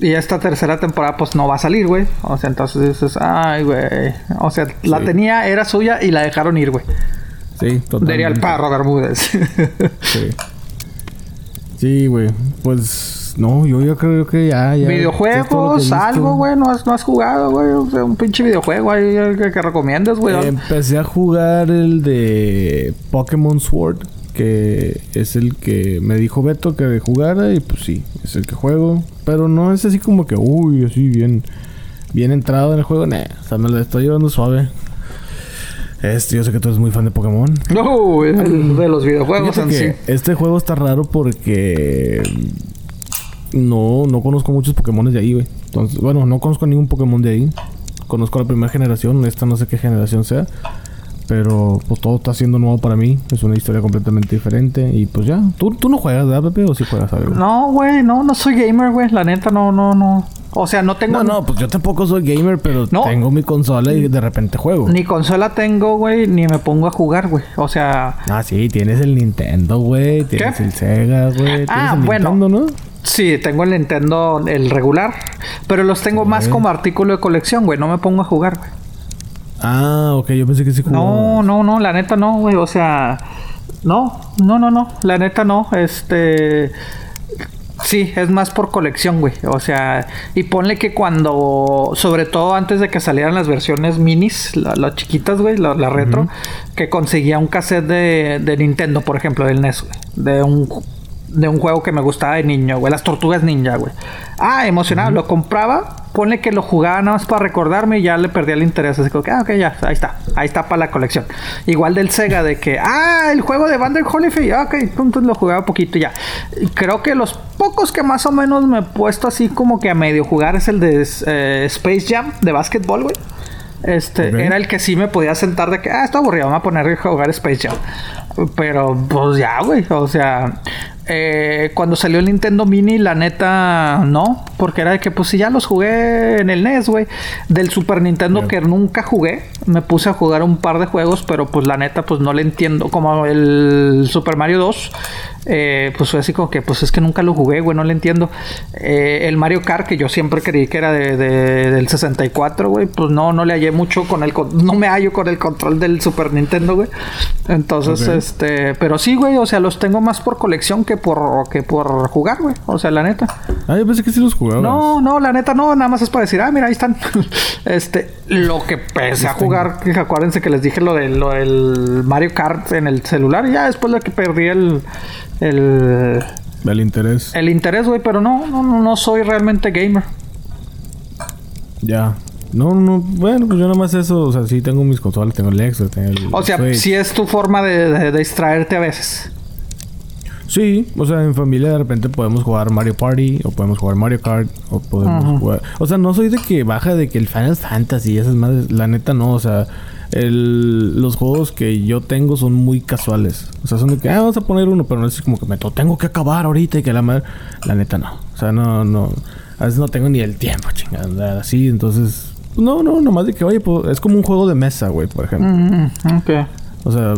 Y esta tercera temporada, pues no va a salir, güey. O sea, entonces dices, ay, güey. O sea, la tenía, era suya y la dejaron ir, güey. Sí, totalmente. Diría el perro Bermúdez. sí. Sí, güey. Pues no, yo, yo creo que ya. ya Videojuegos, algo, güey. No has, no has jugado, güey. O sea, un pinche videojuego ahí que, que recomiendas, güey. empecé a jugar el de Pokémon Sword que es el que me dijo Beto que jugara y pues sí, es el que juego. Pero no es así como que, uy, así bien, bien entrado en el juego. Nah, o sea, me lo estoy llevando suave. Este, yo sé que tú eres muy fan de Pokémon. No, de los videojuegos en sí. Este juego está raro porque no, no conozco muchos Pokémon de ahí, güey. Entonces, bueno, no conozco ningún Pokémon de ahí. Conozco la primera generación, esta no sé qué generación sea. Pero pues todo está siendo nuevo para mí. Es una historia completamente diferente. Y pues ya. ¿Tú, tú no juegas, ¿verdad, Pepe? ¿O sí juegas algo? No, güey. No, no soy gamer, güey. La neta, no, no, no. O sea, no tengo... No, no, pues yo tampoco soy gamer, pero tengo mi consola y de repente juego. Ni consola tengo, güey, ni me pongo a jugar, güey. O sea... Ah, sí, tienes el Nintendo, güey. Tienes el Sega, güey. Ah, el bueno. Nintendo, ¿no? Sí, tengo el Nintendo, el regular. Pero los tengo más como artículo de colección, güey. No me pongo a jugar, güey. Ah, ok, yo pensé que sí. No, no, no, la neta no, güey. O sea, no, no, no, no. La neta no. Este. Sí, es más por colección, güey. O sea, y ponle que cuando, sobre todo antes de que salieran las versiones minis, las chiquitas, güey, la, retro, que conseguía un cassette de, de, Nintendo, por ejemplo, del NES, güey, de un de un juego que me gustaba de niño, güey. Las tortugas ninja, güey. Ah, emocionado. Lo compraba. Ponle que lo jugaba nada más para recordarme y ya le perdía el interés. Así que, ah, ok, ya. Ahí está. Ahí está para la colección. Igual del Sega de que, ah, el juego de Vander Holyfield. Ah, ok, entonces lo jugaba poquito ya. Creo que los pocos que más o menos me he puesto así como que a medio jugar es el de eh, Space Jam de básquetbol, güey. Este, era el que sí me podía sentar de que, ah, está aburrido, vamos a poner a jugar Space Jam. Pero, pues ya, güey. O sea, eh, cuando salió el Nintendo Mini, la neta, no. Porque era de que, pues si ya los jugué en el NES, güey. Del Super Nintendo que nunca jugué. Me puse a jugar un par de juegos, pero pues la neta, pues no le entiendo. Como el Super Mario 2. Eh, pues fue así como que, pues es que nunca lo jugué, güey, no le entiendo. Eh, el Mario Kart, que yo siempre creí que era de, del 64, güey, pues no, no le hallé mucho con el... No me hallo con el control del Super Nintendo, güey. Entonces, este... Pero sí, güey, o sea, los tengo más por colección que por, que por jugar, güey. O sea, la neta. Ah, yo pensé que sí los jugaba. No, no, la neta no, nada más es para decir, ah, mira, ahí están. este, lo que empecé a jugar, que acuérdense que les dije lo, de, lo del Mario Kart en el celular, y ya después de que perdí el el... El interés. El interés, güey, pero no, no, no soy realmente gamer. Ya. No, no, bueno, pues yo nada más eso, o sea, sí tengo mis consolas, tengo el Xbox, tengo el O sea, sí es tu forma de, distraerte a veces. Sí, o sea, en familia de repente podemos jugar Mario Party, o podemos jugar Mario Kart, o podemos jugar... O sea, no soy de que baja de que el Final Fantasy esas madres, la neta no, o sea el, los juegos que yo tengo son muy casuales. O sea, son de que, ah, vamos a poner uno, pero no es como que me tengo que acabar ahorita y que la madre. La neta no. O sea, no, no. A veces no tengo ni el tiempo, chingada. Así, entonces. No, no, nomás de que, oye, pues, es como un juego de mesa, güey, por ejemplo. Mm, ok. O sea,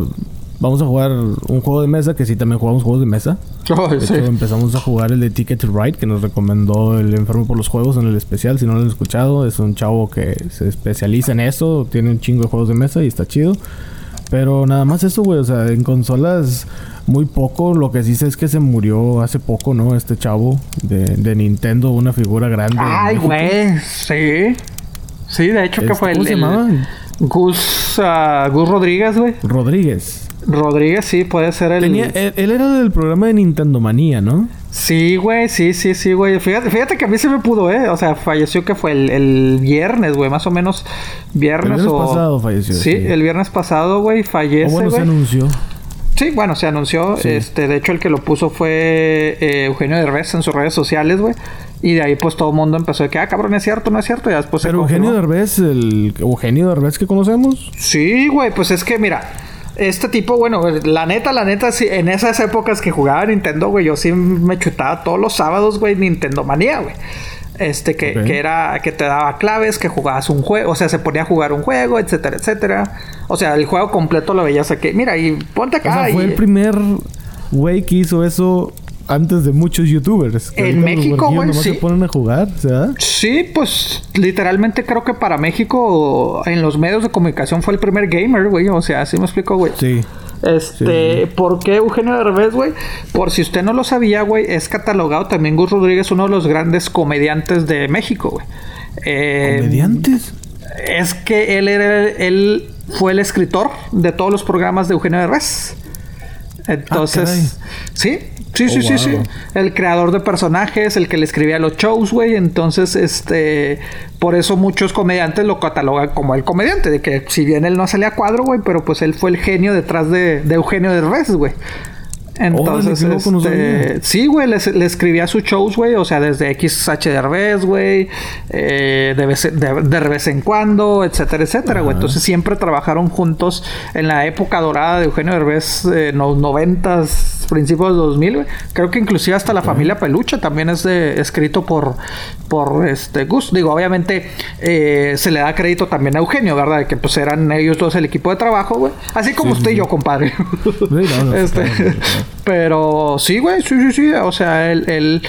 vamos a jugar un juego de mesa, que sí también jugamos juegos de mesa. empezamos a jugar el de Ticket to Ride, que nos recomendó el enfermo por los juegos en el especial. Si no lo han escuchado, es un chavo que se especializa en eso, tiene un chingo de juegos de mesa y está chido. Pero nada más eso, güey. O sea, en consolas muy poco. Lo que sí sé es que se murió hace poco, ¿no? Este chavo de, Nintendo, una figura grande. Ay, güey. Sí. Sí, de hecho que fue el... ¿Cómo se llamaba? Gus, uh, Gus Rodríguez, güey. Rodríguez. Rodríguez, sí, puede ser el. él, era del programa de Nintendo Manía, ¿no? Sí, güey, sí, sí, sí, güey. Fíjate, fíjate que a mí se me pudo, ¿eh? O sea, falleció que fue el, viernes, güey, más o menos. Viernes, el viernes pasado falleció. Sí, el viernes pasado, güey, fallece. O bueno, se anunció. Sí, bueno, se anunció. Este, de hecho, el que lo puso fue eh, Eugenio Derbez en sus redes sociales, güey. Y de ahí, pues todo el mundo empezó a que, ah, cabrón, es cierto, no es cierto. Y después Pero Eugenio Derbez, el Eugenio Derbez que conocemos. Sí, güey, pues es que, mira este tipo, bueno, la neta, la neta, sí, en esas épocas que jugaba Nintendo, güey, yo sí me chutaba todos los sábados, güey, Nintendo Manía, güey. Este, que, que, era, que te daba claves, que jugabas un juego, o sea, se ponía a jugar un juego, etcétera, etcétera. O sea, el juego completo lo veías aquí. Mira, y ponte acá. O sea, fue el primer güey que hizo eso antes de muchos youtubers. En México, güey, sí. se ponen a jugar, ¿sabes? Sí, pues literalmente creo que para México en los medios de comunicación fue el primer gamer, güey. O sea, así me explico, güey. Sí. Este, ¿por qué Eugenio Derbez, güey? Por si usted no lo sabía, güey, es catalogado también Gus Rodríguez, uno de los grandes comediantes de México, güey. Eh, ¿Comediantes? Es que él era, él fue el escritor de todos los programas de Eugenio Derbez. Entonces, ah, sí, sí, sí, oh, sí, sí. El creador de personajes, el que le escribía los shows, güey. Entonces, este, por eso muchos comediantes lo catalogan como el comediante, de que si bien él no salía a cuadro, güey, pero pues él fue el genio detrás de, de Eugenio Derbez, güey. Entonces, este, sí, güey, le, escribía sus shows, güey, o sea, desde XH Derbez, güey, eh, de, vez, de, vez en cuando, etcétera, etcétera, güey. Entonces siempre trabajaron juntos en la época dorada de Eugenio Derbez, en eh, los noventas, principios de 2000, güey. Creo que inclusive hasta la familia Peluche también es de, escrito por, por este Gus. Digo, obviamente eh, se le da crédito también a Eugenio, ¿verdad? De que pues eran ellos dos el equipo de trabajo, güey. Así como usted y yo, compadre. este, pero sí, güey, sí, sí, sí. O sea, él, él,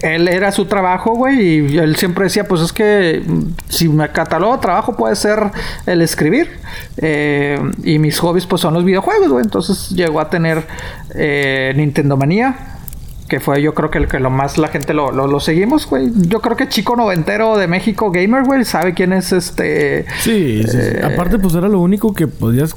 él era su trabajo, güey, y él siempre decía, pues es que mm, si me catalogo trabajo puede ser el escribir. Eh, y mis hobbies, pues son los videojuegos, güey. Entonces llegó a tener eh, Nintendo Manía. Que fue yo creo que el que lo más la gente lo, lo, seguimos, güey. Yo creo que Chico Noventero de México Gamer, güey, sabe quién es este... Sí, sí, sí. Eh, Aparte, pues era lo único que podías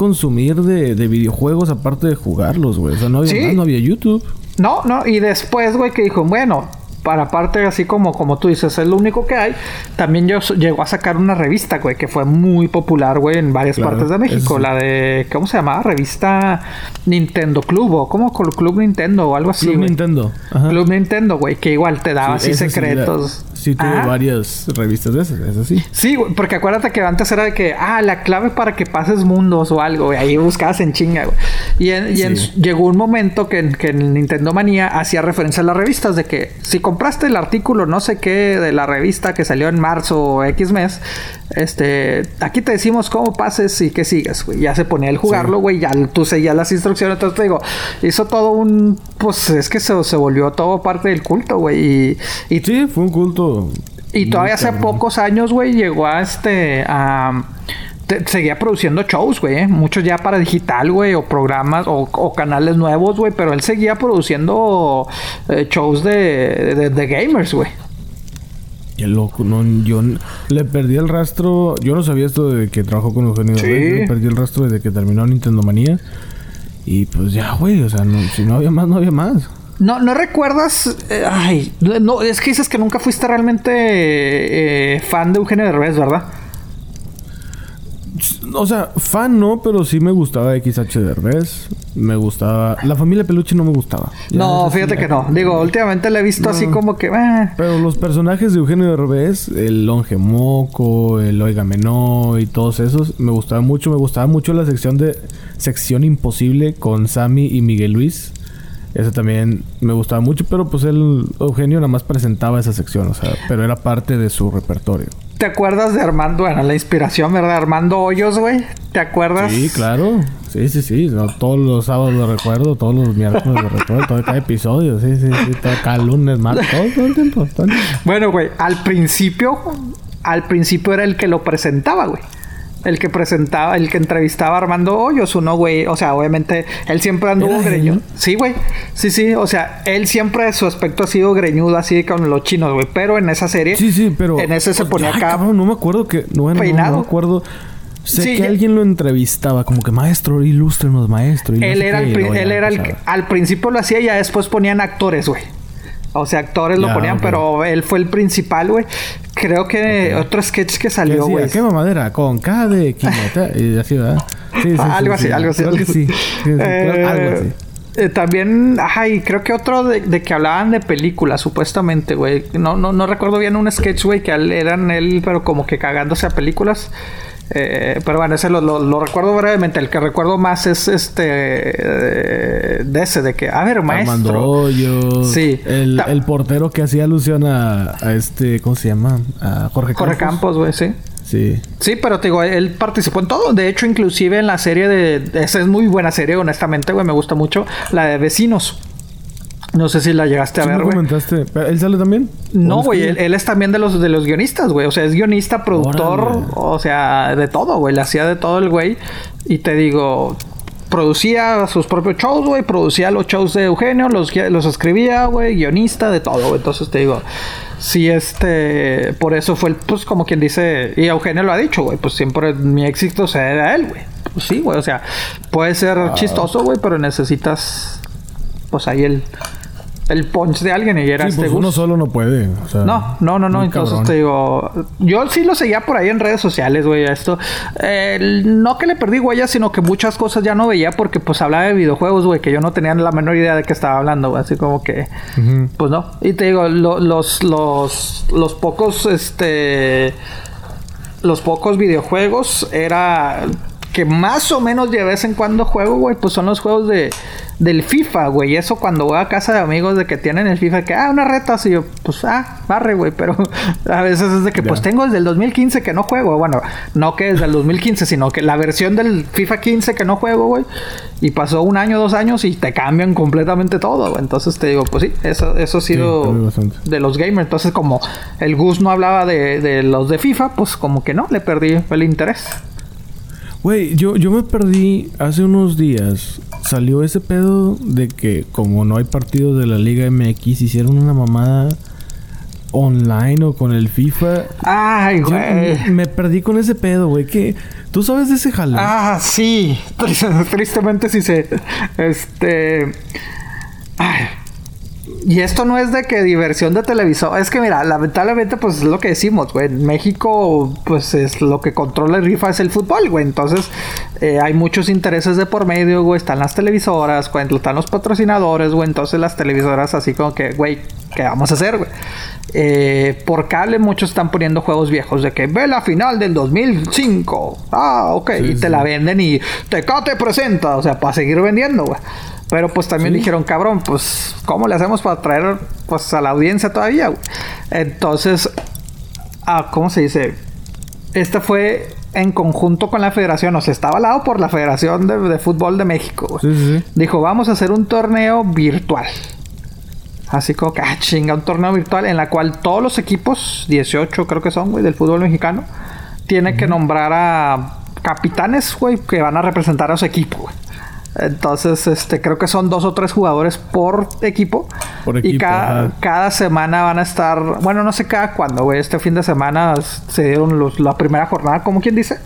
consumir de, videojuegos aparte de jugarlos, güey. O sea, no había, no había YouTube. No, no, y después, güey, que dijo, bueno, para parte así como, como tú dices, es lo único que hay. También yo, llegó a sacar una revista, güey, que fue muy popular, güey, en varias partes de México. La de, ¿cómo se llamaba? Revista Nintendo Club o como Club Nintendo o algo así. Club Nintendo. Club Nintendo, güey, que igual te daba así secretos. sí tuvo varias revistas de esas, es así. Sí, porque acuérdate que antes era de que, ah, la clave para que pases mundos o algo, güey. Ahí buscabas en chinga, güey. Y, llegó un momento que, que en Nintendo Manía hacía referencia a las revistas de que si compraste el artículo no sé qué de la revista que salió en marzo o X mes, este, aquí te decimos cómo pases y qué sigas, güey. Ya se ponía el jugarlo, güey, ya tú seguías las instrucciones. Entonces te digo, hizo todo un, pues es que se, se volvió todo parte del culto, güey. Y, sí, fue un culto. Y todavía hace pocos años, güey, llegó a este, a seguía produciendo shows, güey. ¿eh? Muchos ya para digital, güey, o programas o, canales nuevos, güey. Pero él seguía produciendo eh, shows de, de gamers, güey loco, no, yo le perdí el rastro. Yo no sabía esto de que trabajó con Eugenio sí. Le perdí el rastro desde que terminó Nintendo Manía. Y pues ya, güey, o sea, si no había más, no había más. No, no recuerdas. Eh, ay, no, es que dices que nunca fuiste realmente eh, fan de Eugenio Derbez, ¿verdad? O sea, fan no, pero sí me gustaba XH Derbez. Me gustaba. La familia Peluche no me gustaba. no, fíjate que no. Digo, últimamente la he visto así como que. Eh. Pero los personajes de Eugenio Derbez, el Longe Moco, el Oiga Menó y todos esos, me gustaban mucho. Me gustaba mucho la sección de Sección Imposible con Sammy y Miguel Luis. Ese también me gustaba mucho, pero pues él, Eugenio, nada más presentaba esa sección, o sea, pero era parte de su repertorio. ¿Te acuerdas de Armando? Bueno, la inspiración, ¿verdad? Armando Hoyos, güey. ¿Te acuerdas? Sí, claro. Sí, sí, sí. todos los sábados lo recuerdo, todos los miércoles lo recuerdo, todo cada episodio. Sí, sí, sí. cada lunes, más, todo, el tiempo. Bueno, güey, al principio, al principio era el que lo presentaba, güey el que presentaba, el que entrevistaba a Armando Hoyos, uno, güey. O sea, obviamente, él siempre anduvo greñudo. Sí, güey. Sí, sí. O sea, él siempre, su aspecto ha sido greñudo así con los chinos, güey. Pero en esa serie. Sí, sí, pero. En ese se ponía acá. no me acuerdo que. No, peinado. no me acuerdo. Sé que alguien lo entrevistaba, como que maestro, ilústrenos, maestro. él era, el, él era el que al principio lo hacía y ya después ponían actores, güey. O sea, actores lo ponían, pero él fue el principal, güey. Creo que otro sketch que salió, güey. ¿Qué mamadera? Con K de quimota. y así, ¿verdad? Sí, sí, algo, así, algo así, algo así. Eh, algo así. Eh, también, ajá, y creo que otro de, de, que hablaban de películas, supuestamente, güey. No, no, no recuerdo bien un sketch, güey, que eran él, pero como que cagándose a películas. Eh, pero bueno, ese lo, recuerdo brevemente. El que recuerdo más es este eh, de ese, de que, a ver, maestro. Sí. El, portero que hacía alusión a, este, ¿cómo se llama? A Jorge Campos. Jorge Campos, güey, sí. Sí. Sí, pero te digo, él participó en todo. De hecho, inclusive en la serie de. Esa es muy buena serie, honestamente, güey. Me gusta mucho. La de Vecinos. No sé si la llegaste a ver, güey. comentaste? ¿Él sale también? No, güey. Él, es también de los, de los guionistas, güey. O sea, es guionista, productor. O sea, de todo, güey. Le hacía de todo el güey. Y te digo... Producía sus propios shows, güey. Producía los shows de Eugenio. Los, los escribía, güey. Guionista, de todo, güey. Entonces te digo... Sí, este... Por eso fue, el, pues, como quien dice... Y Eugenio lo ha dicho, güey. Pues siempre mi éxito era él, güey. Pues sí, güey. O sea... Puede ser ah. chistoso, güey. Pero necesitas... Pues ahí el el punch de alguien y era sí, este pues uno solo no puede. no, no, no, no. Entonces te digo, yo sí lo seguía por ahí en redes sociales, güey, esto. no que le perdí huella, sino que muchas cosas ya no veía porque pues hablaba de videojuegos, güey, que yo no tenía la menor idea de qué estaba hablando, güey. Así como que, pues no. Y te digo, los, los, los pocos, este, los pocos videojuegos era que más o menos de vez en cuando juego, güey, pues son los juegos de del FIFA, güey. Eso cuando voy a casa de amigos de que tienen el FIFA, que, ah, una reta, así yo, pues, ah, barre, güey. Pero a veces es de que, pues, tengo desde el 2015 que no juego. Bueno, no que desde el 2015, sino que la versión del FIFA 15 que no juego, güey. Y pasó un año, dos años y te cambian completamente todo, güey. Entonces te digo, pues sí, eso, eso ha sido de los gamers. Entonces, como el Gus no hablaba de, de los de FIFA, pues como que no, le perdí el interés. Güey, yo, yo me perdí hace unos días. Salió ese pedo de que como no hay partidos de la Liga MX, hicieron una mamada online o con el FIFA. Ay, güey. Me perdí con ese pedo, güey. ¿Qué? ¿Tú sabes de ese jalón? Ah, sí. Tristemente sí sé. Este... Ay. Y esto no es de que diversión de televisor. Es que mira, lamentablemente, pues es lo que decimos, güey. En México, pues es lo que controla el rifa es el fútbol, güey. Entonces, eh, hay muchos intereses de por medio, güey. Están las televisoras, güey. Están los patrocinadores, güey. Entonces, las televisoras, así como que, güey, ¿qué vamos a hacer, güey? Eh, por cable muchos están poniendo juegos viejos de que ve la final del 2005. Ah, ok. y te la venden y Tecate presenta. O sea, para seguir vendiendo, güey. Pero pues también dijeron, cabrón, pues, ¿cómo le hacemos para traer pues a la audiencia todavía, güey? Entonces, ah, ¿cómo se dice? Este fue en conjunto con la federación, o sea, estaba al lado por la Federación de, Fútbol de México. Dijo, vamos a hacer un torneo virtual. Así como que, ah, chinga, un torneo virtual en la cual todos los equipos, 18 creo que son, güey, del fútbol mexicano, tienen que nombrar a capitanes, güey, que van a representar a su equipo, güey. Entonces, este, creo que son dos o tres jugadores por equipo. Por equipo y cada, cada, semana van a estar, bueno, no sé cada cuándo, güey. Este fin de semana se dieron los, la primera jornada, como quien dice.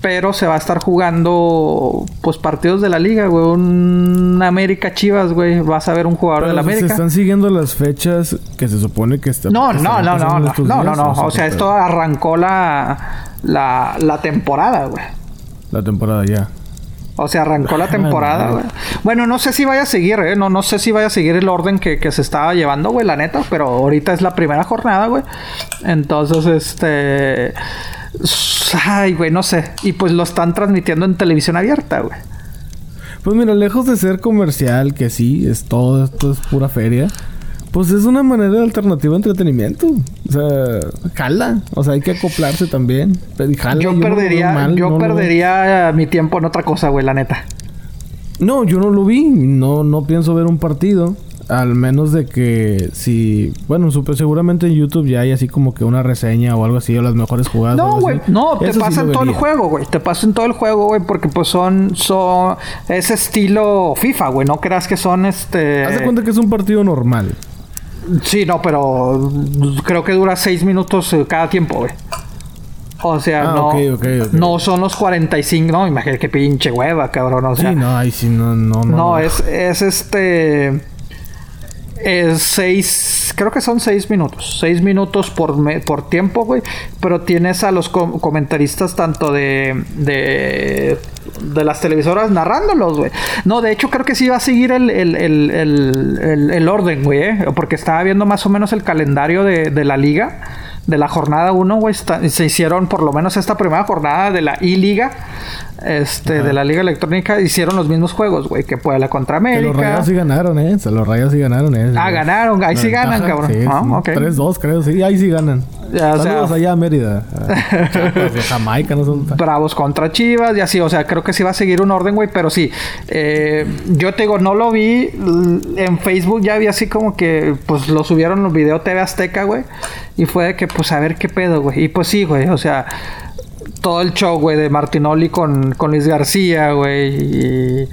Pero se va a estar jugando, pues, partidos de la liga, güey. Un América Chivas, güey. Vas a ver un jugador de la América. Se están siguiendo las fechas que se supone que están. No, no, no, no, no, no, no, no. O sea, esto arrancó la, la, la temporada, güey. La temporada ya. O sea, arrancó la temporada, güey. Bueno, no sé si vaya a seguir, ¿eh? No, no sé si vaya a seguir el orden que, se estaba llevando, güey, la neta. Pero ahorita es la primera jornada, güey. Entonces, este... Ay, güey, no sé. Y pues lo están transmitiendo en televisión abierta, güey. Pues mira, lejos de ser comercial, que sí, es todo, esto es pura feria. Pues es una manera de alternativa de entretenimiento. O sea, jala. O sea, hay que acoplarse también. Jala, yo, perdería, yo perdería mi tiempo en otra cosa, güey, la neta. No, yo no lo vi. No, no pienso ver un partido. Al menos de que si... Bueno, super, seguramente en YouTube ya hay así como que una reseña o algo así, o las mejores jugadas. No, güey. No, te pasa en todo el juego, güey. Te pasa en todo el juego, güey, porque pues son... son ese estilo FIFA, güey. No creas que son este... Haz de cuenta que es un partido normal. Sí, no, pero creo que dura seis minutos eh, cada tiempo, güey. O sea, ah, no, no son los 45, no, imagínate qué pinche hueva, cabrón. O sea, sí, no, ahí sí, no, no, no. No, es, es este. Es seis, creo que son seis minutos. Seis minutos por, por tiempo, güey. Pero tienes a los comentaristas tanto de, de, de las televisoras narrándolos, güey. No, de hecho creo que sí va a seguir el, el, el, el orden, güey. ¿eh? Porque estaba viendo más o menos el calendario de, de la liga. De la jornada 1, güey. Se hicieron por lo menos esta primera jornada de la I-Liga este, de la Liga Electrónica hicieron los mismos juegos, güey, que la contra América. los Rayos sí ganaron, ¿eh? los Rayos sí ganaron, ¿eh? Ah, ganaron, ahí sí ganan, cabrón. Sí, ah, 3-2, creo, sí, ahí sí ganan. Ya, Saludos allá a Mérida. de Jamaica, no son... Bravos contra Chivas y así, o sea, creo que sí va a seguir un orden, güey, pero sí. Eh, yo te digo, no lo vi en Facebook, ya vi así como que, pues lo subieron los video TV Azteca, güey. Y fue de que, pues, a ver qué pedo, güey. Y pues sí, güey, o sea todo el show, güey, de Martinoli con, con Luis García, güey. Y,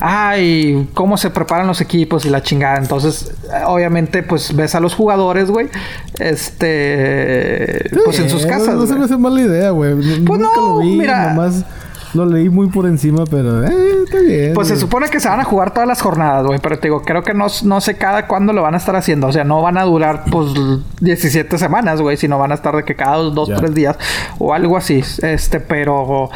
ay, cómo se preparan los equipos y la chingada. Entonces, obviamente, pues ves a los jugadores, güey, este, pues en sus casas. No, se me hace mala idea, güey. Pues Nunca no, lo vi, mira. Nomás lo leí muy por encima, pero eh, está bien. Pues se supone que se van a jugar todas las jornadas, güey. Pero te digo, creo que no, no sé cada cuándo lo van a estar haciendo. O sea, no van a durar, pues, 17 semanas, güey. Sino van a estar de que cada dos, tres días o algo así. Este, pero,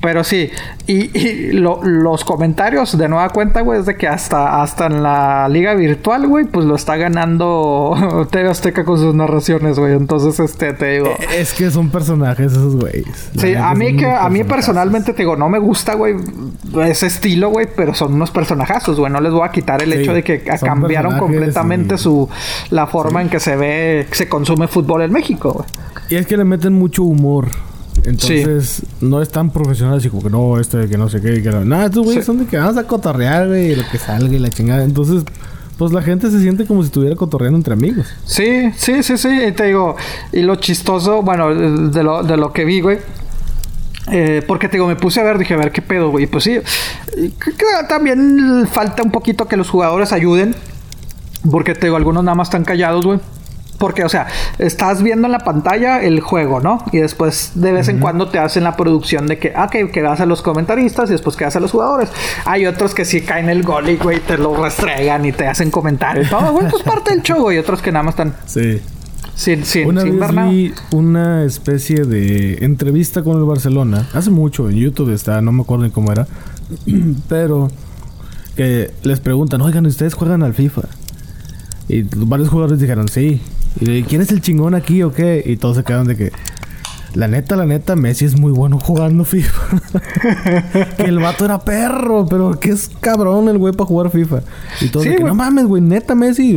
pero sí. Y, los comentarios de nueva cuenta, güey, es de que hasta, hasta en la liga virtual, güey, pues lo está ganando TV Azteca con sus narraciones, güey. Entonces, este, te digo. Eh, es que son personajes esos güeyes. Sí, a mí que, a mí personalmente te digo, no me gusta, güey, ese estilo, güey, pero son unos personajazos, güey. No les voy a quitar el hecho de que cambiaron completamente su la forma en que se ve, se consume fútbol en México, güey. Y es que le meten mucho humor. Entonces, no es tan profesional así como que no, este de que no sé qué, que no. Nada, estos güeyes son de que vamos a cotorrear, güey, lo que salga y la chingada. Entonces, pues la gente se siente como si estuviera cotorreando entre amigos. Sí, sí, sí, sí. Y te digo, y lo chistoso, bueno, de lo, de lo que vi, güey, eh, porque te digo, me puse a ver, dije, a ver qué pedo, güey. Pues sí, también falta un poquito que los jugadores ayuden. Porque te digo, algunos nada más están callados, güey. Porque, o sea, estás viendo en la pantalla el juego, ¿no? Y después de vez en cuando te hacen la producción de que, ah, que, que vas a los comentaristas y después que vas a los jugadores. Hay otros que sí caen el gol y, güey, te lo restregan y te hacen comentarios. Todo, güey, pues parte del show, Y Otros que nada más están... Sí. Sin, sin, una sin vez vi una especie de entrevista con el Barcelona. Hace mucho en YouTube está, no me acuerdo ni cómo era. Pero que les preguntan, oigan, ¿ustedes juegan al FIFA? Y varios jugadores dijeron, sí. Y ¿quién es el chingón aquí o qué? Y todos se quedaron de que... La neta, la neta, Messi es muy bueno jugando FIFA. que el vato era perro, pero que es cabrón el güey para jugar FIFA. Y todos Sí, que, no mames, güey, neta Messi.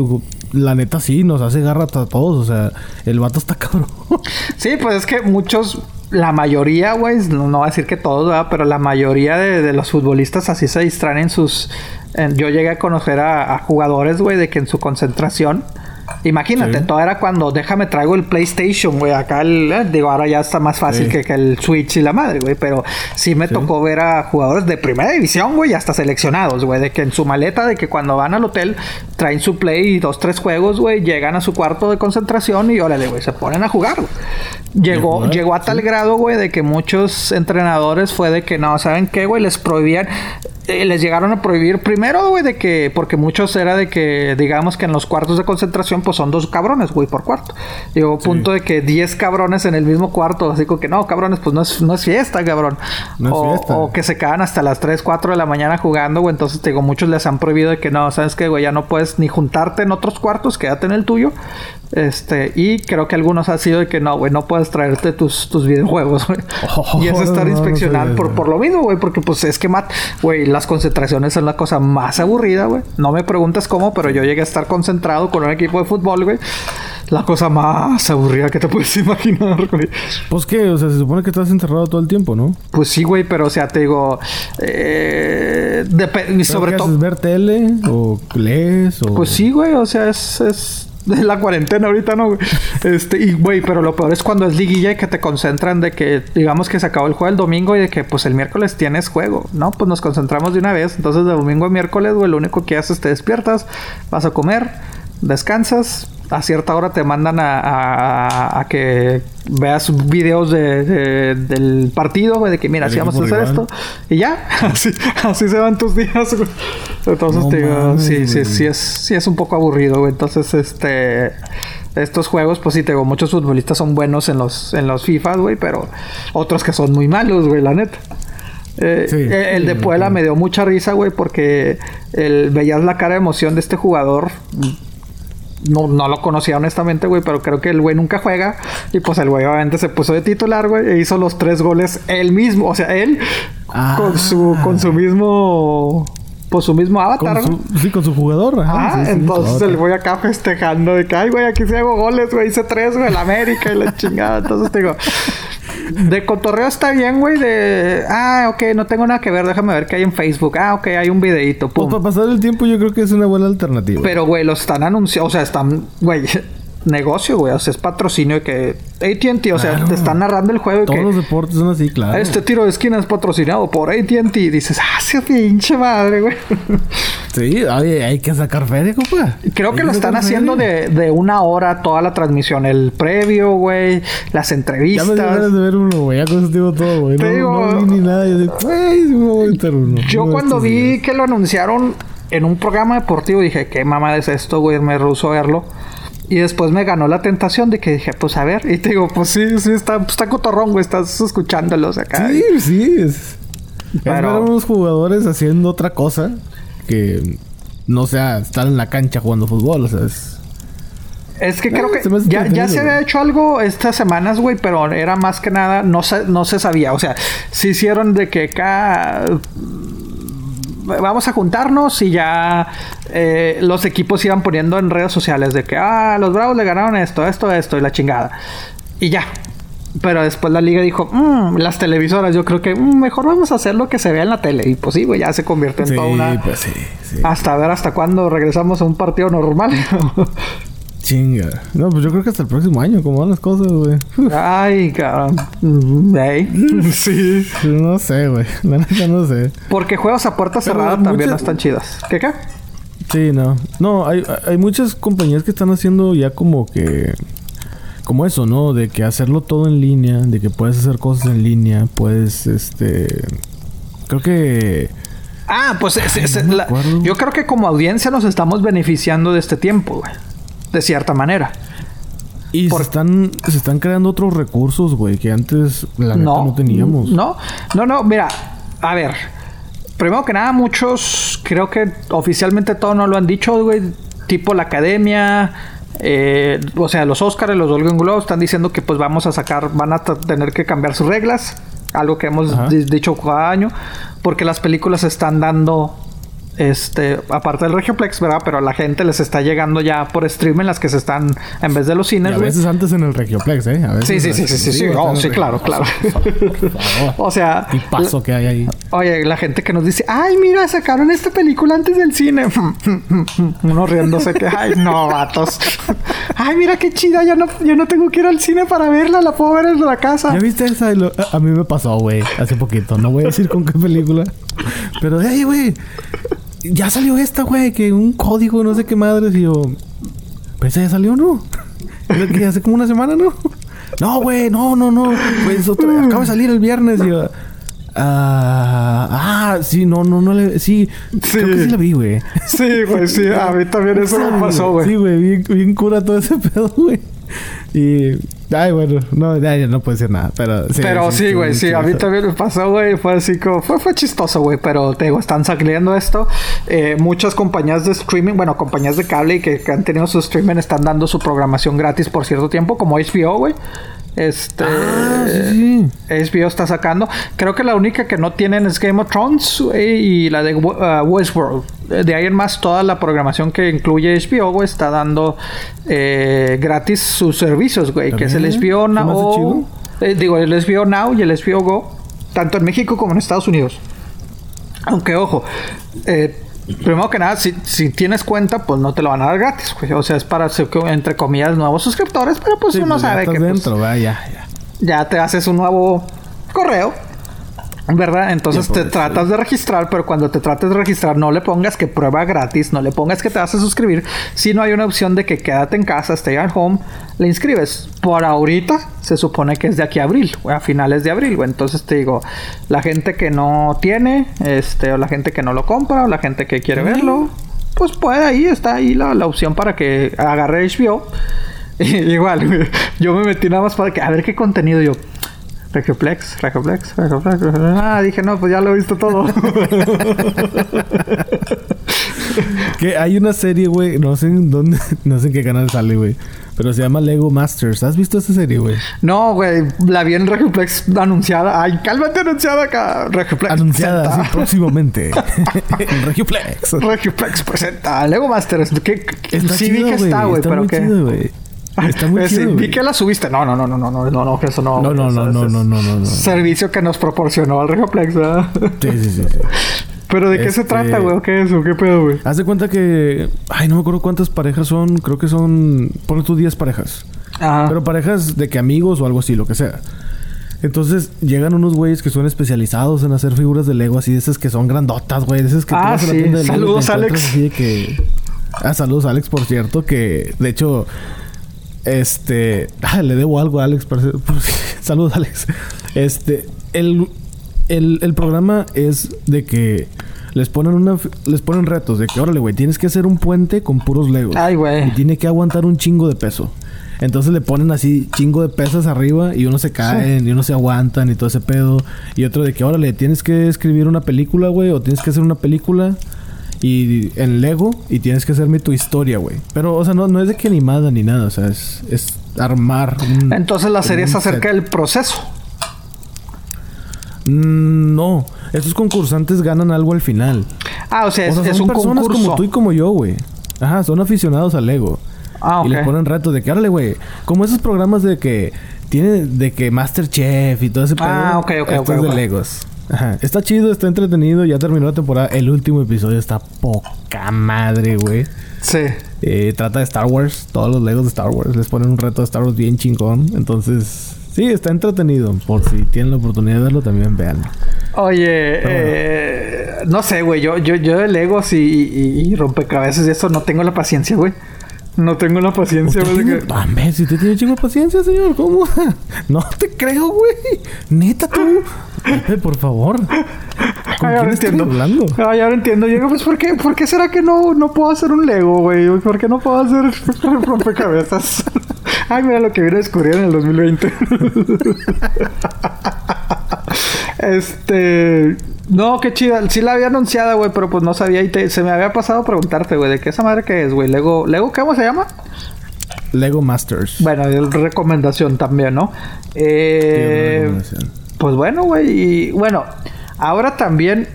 La neta sí, nos hace garra a todos. O sea, el vato está cabrón. Sí, pues es que muchos, la mayoría, güey, no, no voy a decir que todos, ¿verdad? Pero la mayoría de, los futbolistas así se distraen en sus... yo llegué a conocer a, a jugadores, güey, de que en su concentración... Imagínate, Sí. todo era cuando déjame traigo el PlayStation, güey. Acá el, eh, digo, ahora ya está más fácil Sí. que, que el Switch y la madre, güey. Pero sí me Sí. tocó ver a jugadores de primera división, güey, hasta seleccionados, güey. De que en su maleta, de que cuando van al hotel traen su play y dos, tres juegos, güey, llegan a su cuarto de concentración y órale, güey, se ponen a jugar, güey. Llegó, jugar, llegó a tal grado, güey, de que muchos entrenadores fue de que no, ¿saben qué, güey? Les prohibían, eh, les llegaron a prohibir primero, güey, de que, porque muchos era de que, digamos que en los cuartos de concentración, pues son dos cabrones, güey, por cuarto. Llegó a punto de que 10 cabrones en el mismo cuarto, así como que no, cabrones, pues no es, no es fiesta, cabrón. No es o, fiesta. o que se quedan hasta las 3, 4 de la mañana jugando, güey. Entonces, te digo, muchos les han prohibido de que no, ¿sabes qué, güey? Ya no puedes ni juntarte en otros cuartos, quédate en el tuyo. Este, y creo que algunos ha sido de que no, güey, no puedes traerte tus, tus videojuegos, güey. Oh, y es estar no, no inspeccionando por, por lo mismo, güey, porque pues es que, mat, güey, las concentraciones son la cosa más aburrida, güey. No me preguntes cómo, pero yo llegué a estar concentrado con un equipo de fútbol, güey. La cosa más aburrida que te puedes imaginar, güey. Pues qué, o sea, se supone que estás encerrado todo el tiempo, ¿no? Pues sí, güey, pero o sea, te digo, eh, sobre ¿Qué todo? ¿Ver tele? ¿O lees? O... pues sí, güey, o sea, es, es de la cuarentena ahorita, ¿no? güey? Este, y güey, pero lo peor es cuando es liguilla y que te concentran de que, digamos que se acabó el juego el domingo y de que pues el miércoles tienes juego, ¿no? Pues nos concentramos de una vez, entonces de domingo a miércoles, güey, lo único que haces te despiertas, vas a comer, descansas. A cierta hora te mandan a, a- a que veas videos de, de- del partido, güey, de que mira, si vamos a hacer rival. esto. Y ya, así, así se van tus días, güey. Entonces, No te digo, mames, sí, sí, sí es, sí es un poco aburrido, güey. Entonces, este... Estos juegos, pues sí, te digo, muchos futbolistas son buenos en los, en los FIFA, güey, pero otros que son muy malos, güey, la neta. Eh, Sí, eh, el sí, de Puebla me dio mucha risa, güey, porque el, veías la cara de emoción de este jugador. No, no lo conocía honestamente, güey, pero creo que el güey nunca juega. Y pues el güey obviamente se puso de titular, güey, e hizo los tres goles él mismo. O sea, él Ah. con su con su mismo pues su mismo avatar, Con ¿no? su, sí, con su jugador. Ajá, Ah, sí, sí, entonces el güey acá festejando de que, ay, güey, aquí sí hago goles, güey, hice tres, güey, el América y la chingada. Entonces te digo, de cotorreo está bien, güey, de, ah, ok, no tengo nada que ver, déjame ver qué hay en Facebook. Ah, ok, hay un videito, Pues para pasar el tiempo yo creo que es una buena alternativa. Pero, güey, lo están anunciando, o sea, están, güey, negocio, güey, o sea, es patrocinio de que AT&T, o sea, Claro. te están narrando el juego y Todos que... los deportes son así, claro. Este tiro de esquina es patrocinado por AT&T. Y dices, ah, ese pinche madre, güey. Sí, oye, hay que sacar feria, compa. Creo que Hay lo están haciendo de, de una hora toda la transmisión. El previo, güey. Las Ya me ganas entrevistas. de ver uno, güey. Ya digo todo, güey. No, digo- no vi ni nada. Yo digo, güey, sí me voy a aventar uno. Yo de cuando vi días. que lo anunciaron en un programa deportivo dije, ¿qué mamá es esto, güey? Me rehuso a verlo. Y después me ganó la tentación de que dije, pues a ver. Y te digo, pues sí, sí, está, pues, está cotorrón, güey. Estás escuchándolos acá. Sí, sí. Es, es Pero- ver a unos jugadores haciendo otra cosa que no sea estar en la cancha jugando fútbol. O sea, es... Es que Eh, creo que me hace ya, ya se había hecho algo estas semanas, güey, pero era más que nada, no se, no se sabía. O sea, se hicieron de que acá vamos a juntarnos y ya eh, los equipos iban poniendo en redes sociales de que, ah, los Bravos le ganaron esto, esto, esto y la chingada. Y ya. Pero después la liga dijo, "Mm, las televisoras, yo creo que mm, mejor vamos a hacer lo que se vea en la tele. Y pues sí, güey, ya se convirtió en Sí, toda una... pues sí, sí. Hasta ver hasta cuándo regresamos a un partido normal. Chinga. No, pues yo creo que hasta el próximo año, como van las cosas, güey. Ay, cabrón. Sí. No sé, güey. La neta no sé. Porque juegos a puerta Pero cerrada también muchas- no están chidas. ¿Qué qué? Sí, no. No, hay, hay muchas compañías que están haciendo ya como que... Como eso, ¿no? De que hacerlo todo en línea, de que puedes hacer cosas en línea, puedes, este... Creo que... Ah, pues es- es- la- yo creo que como audiencia nos estamos beneficiando de este tiempo, güey. De cierta manera. Y Por- se, están, se están creando otros recursos, güey, que antes la neta no, teníamos. No, no, no, mira, a ver. Primero que nada, muchos, creo que oficialmente todo no lo han dicho, güey. Tipo la academia, eh, o sea, los Oscars, los Golden Globes están diciendo que pues vamos a sacar, van a tener que cambiar sus reglas. Algo que hemos dicho cada año. Porque las películas se están dando. Este, aparte del Regioplex, ¿verdad? Pero a la gente les está llegando ya por stream en las que se están, en vez de los Y cines, a güey. veces antes en el Regioplex, ¿eh? A veces Sí, sí, sí, sí, sí, Oh, sí, en claro, claro. O sea, Y paso que hay ahí. Oye, la gente que nos dice, ay, mira, sacaron esta película antes del cine. Uno riéndose que, ay, no, vatos. ay, mira qué chida, ya no, ya no tengo que ir al cine para verla, la puedo ver desde la casa. ¿Ya viste esa? A a mí me pasó, güey, hace poquito. No voy a decir con qué película. Pero, hey, güey, ya salió esta, güey, que un código, no sé qué madres. Y yo, ¿pero esa ya salió, no? Que hace como una semana, ¿no? No, güey, no, no, no. Pues otra, acaba de salir el viernes. Y yo, ah, ah, sí, no, no, no le. Sí, creo que sí la vi, güey. Sí, güey, sí, a mí también eso me pasó, güey. Sí, güey, bien, bien cura todo ese pedo, güey. Y. Ay, bueno, no, ya, no puedo decir nada, pero sí. pero sí, güey, sí, a mí también me pasó, güey. Fue así como, fue, fue chistoso, güey. Pero te digo, están saliendo esto. Eh, muchas compañías de streaming, bueno, compañías de cable y que, que han tenido su streaming están dando su programación gratis por cierto tiempo, como HBO, güey. Este. Ah, sí, sí. HBO está sacando. Creo que la única que no tienen es Game of Thrones y la de uh, Westworld. Eh, De ahí en más, toda la programación que incluye HBO, güey, está dando eh, gratis sus servicios, güey, que es el HBO ¿se me hace Now. eh, digo, el HBO Now y el HBO Go, tanto en México como en Estados Unidos. Aunque, ojo, eh, primero que nada, si, si tienes cuenta, pues no te lo van a dar gratis, güey. O sea, es para, entre comillas, nuevos suscriptores, pero pues Sí, uno pues, sabe que. pues, dentro, va, ya, ya. ya te haces un nuevo correo. ¿Verdad? Entonces te tratas de registrar, pero cuando te trates de registrar no le pongas que prueba gratis, no le pongas que te vas a suscribir, sino hay una opción de que quédate en casa, stay at home, le inscribes. Por ahorita se supone que es de aquí a abril, o a finales de abril. Entonces te digo, la gente que no tiene, este, o la gente que no lo compra, o la gente que quiere verlo, pues puede ahí, está ahí la, la opción para que agarre HBO. Igual, yo me metí nada más para que a ver qué contenido yo. Regioplex, Regioplex, Regioplex. Ah, dije, no, pues ya lo he visto todo. Que hay una serie, güey, no sé en dónde, no sé en qué canal sale, güey. Pero se llama Lego Masters. ¿Has visto esa serie, güey? no, güey, la vi en Regioplex anunciada. Ay, cálmate anunciada acá. Regioplex. Anunciada así próximamente. en Regioplex. Regioplex presenta Lego Masters. ¿Qué, qué- Está sí vi chido, que güey. está, güey, pero que. güey. Está muy sí, chido, vi güey. que la subiste. No, no, no, no, no, no, no, no, que eso no. No, no, eso- no, eso no, no, no, no, no. Servicio que nos proporcionó el Regioplex, ¿verdad? Sí, sí, sí. sí. Pero de qué se Este- trata, güey, o qué es, o qué pedo, güey. Haz de cuenta que... Ay, no me acuerdo cuántas parejas son. Creo que son... Ponle tú 10 parejas. Ajá. Pero parejas de que amigos o algo así, lo que sea. Entonces llegan unos güeyes que son especializados en hacer figuras de Lego así, de esas que son grandotas, güey. De esas que Ah, la sí. tienda de te Saludos, Alex. así de que... Ah, saludos, Alex, por cierto, que de hecho... Este... Ah, le debo algo a Alex. parece- saludos, Alex. Este... El, el, el programa es de que... Les ponen una... Les ponen retos de que, órale, güey, tienes que hacer un puente con puros Legos. Ay, güey. Y tiene que aguantar un chingo de peso. Entonces le ponen así chingo de pesas arriba y unos se caen y unos se aguantan y todo ese pedo. Y otro de que, órale, tienes que escribir una película, güey, o tienes que hacer una película y en Lego y tienes que hacerme tu historia, güey. Pero, o sea, no, no es de que animada ni nada, o sea, es, es armar. un- Entonces la serie es acerca del proceso. Mm, no, estos concursantes ganan algo al final. Ah, o sea, es, o sea, es son un personas concurso. como tú y como yo, güey. Ajá, son aficionados al Lego. Ah, Y les ponen retos de que, órale, güey. Como esos programas de que tiene de que Masterchef y todo ese pedo. Ah, ok, ok, esto ok, es de. Legos. Ajá. Está chido, está entretenido. Ya terminó la temporada. El último episodio está poca madre, güey. Sí. Eh, trata de Star Wars. Todos los Legos de Star Wars. Les ponen un reto de Star Wars bien chingón. Entonces, sí, está entretenido. Por si tienen la oportunidad de verlo, también vean. Oye, eh, no sé, güey. Yo, yo, yo de Legos y, y, y rompecabezas y eso no tengo la paciencia, güey. No tengo la paciencia, ¿Usted güey. tiene- que- Ah, hombre, si usted tiene chingo de paciencia, señor, ¿cómo? No te creo, güey. Neta, tú. Pepe, por favor. ¿Con Ay, ahora estoy entiendo. hablando? Ay, ahora entiendo. Yo digo, pues, ¿por qué, ¿por qué será que no, no puedo hacer un Lego, güey? ¿Por qué no puedo hacer rompecabezas? Ay, mira lo que vine a descubrir en el 2020. este... No, qué chida. Sí la había anunciada, güey, pero pues no sabía. Y te- se me había pasado preguntarte, güey, ¿de qué esa madre que es, güey? Lego... ¿Lego cómo se llama? Lego Masters. Bueno, recomendación también, ¿no? Eh... Recomendación. Pues bueno, güey. Y bueno, ahora también.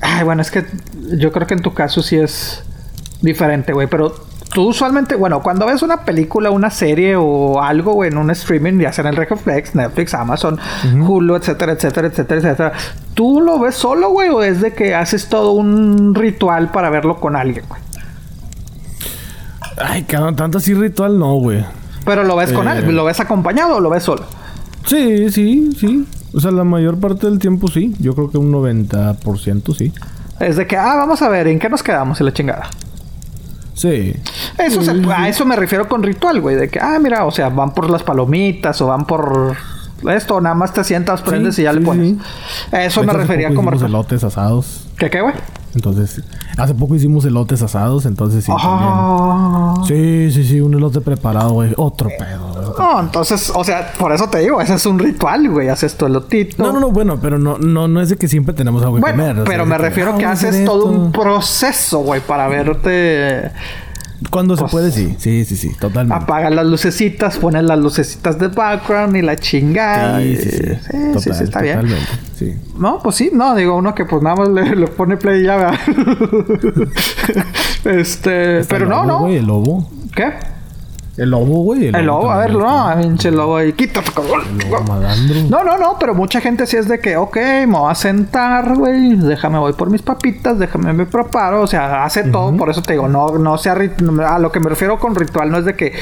Ay, bueno, es que yo creo que en tu caso sí es diferente, güey. Pero tú usualmente, bueno, cuando ves una película, una serie o algo, güey, en un streaming, ya sea en el Netflix, Amazon, Hulu, etcétera, etcétera, etcétera, etcétera. ¿Tú lo ves solo, güey? ¿O es de que haces todo un ritual para verlo con alguien, güey? Ay, cabrón, tanto así ritual no, güey. Pero lo ves con Eh. alguien, ¿lo ves acompañado o lo ves solo? Sí, sí, sí. O sea, la mayor parte del tiempo sí. Yo creo que un 90% sí. Es de que, ah, vamos a ver, ¿en qué nos quedamos? En la chingada. Sí. Eso se- Sí, sí. a eso me refiero con ritual, güey. De que, ah, mira, o sea, van por las palomitas o van por esto, nada más te sientas, prendes Sí, y ya le pones. sí. Eso me hace refería poco como hicimos elotes asados. ¿Qué qué, güey? Entonces, hace poco hicimos elotes asados, entonces sí. Ah. también. Sí, sí, sí, un elote preparado, güey. Otro pedo. No, entonces, o sea, por eso te digo, ese es un ritual, güey. Haces tu elotito. No, no, no, bueno, pero no, no, no es de que siempre tenemos algo que Bueno, comer. o sea, pero me que, refiero ah, que vamos a haces todo un proceso, güey, para verte. Cuando se pues- puede, sí. Sí, sí, sí, totalmente. Apagas las lucecitas, pones las lucecitas de background y la chingada. Sí, sí, sí. sí, sí, Total, sí, está bien. Totalmente, sí. No, pues sí, no, digo uno que pues nada más le, le pone play y ya, ¿verdad? este, Está pero el no, lobo, no. güey, el lobo. ¿Qué? El lobo, güey. El lobo, a ver, no, pinche lobo ahí, quítate, cabrón. No, no, no, pero mucha gente sí es de que, ok, me voy a sentar, güey, déjame voy por mis papitas, déjame me preparo, o sea, hace todo, por eso te digo, no, no sea, a lo que me refiero con ritual no es de que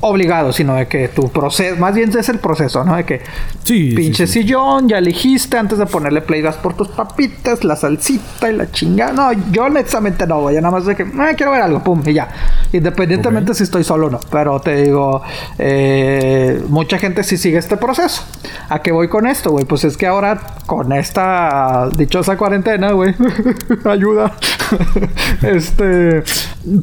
obligado, sino de que tu proceso, más bien es el proceso, ¿no? De que Sí, pinche sí. sillón, ya elegiste antes de ponerle play, vas por tus papitas, la salsita y la chingada. No, yo honestamente no, güey, nada más de que, "Ah, quiero ver algo, pum, y ya. Independientemente si estoy solo o no, pero te digo, eh, mucha gente sí sigue este proceso. ¿A qué voy con esto, güey? Pues es que ahora con esta dichosa cuarentena, güey, ayuda. este,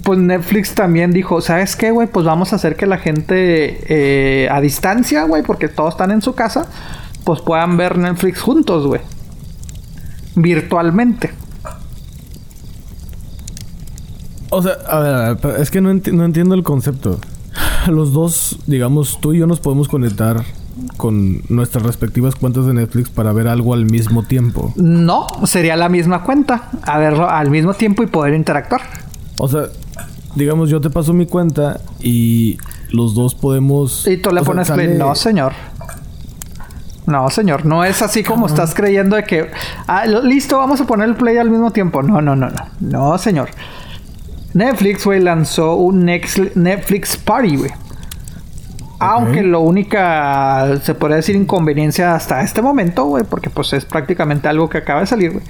pues Netflix también dijo, ¿sabes qué, güey? Pues vamos a hacer que la gente eh, a distancia, güey, porque todos están en su casa, pues puedan ver Netflix juntos, güey. Virtualmente. O sea, a ver, a ver, es que no entiendo el concepto. Los dos, digamos, tú y yo nos podemos conectar con nuestras respectivas cuentas de Netflix para ver algo al mismo tiempo. No, sería la misma cuenta, a verlo al mismo tiempo y poder interactuar. O sea, digamos, yo te paso mi cuenta y los dos podemos... Y tú le sea, pones sale- play. No, señor. No, señor. No es así como estás creyendo de que... Ah, listo, vamos a poner el play al mismo tiempo. No, no, no, no. No, señor. Netflix, güey, lanzó un Netflix Party, güey. Aunque lo única, se podría decir, inconveniencia hasta este momento, güey, porque pues es prácticamente algo que acaba de salir, güey,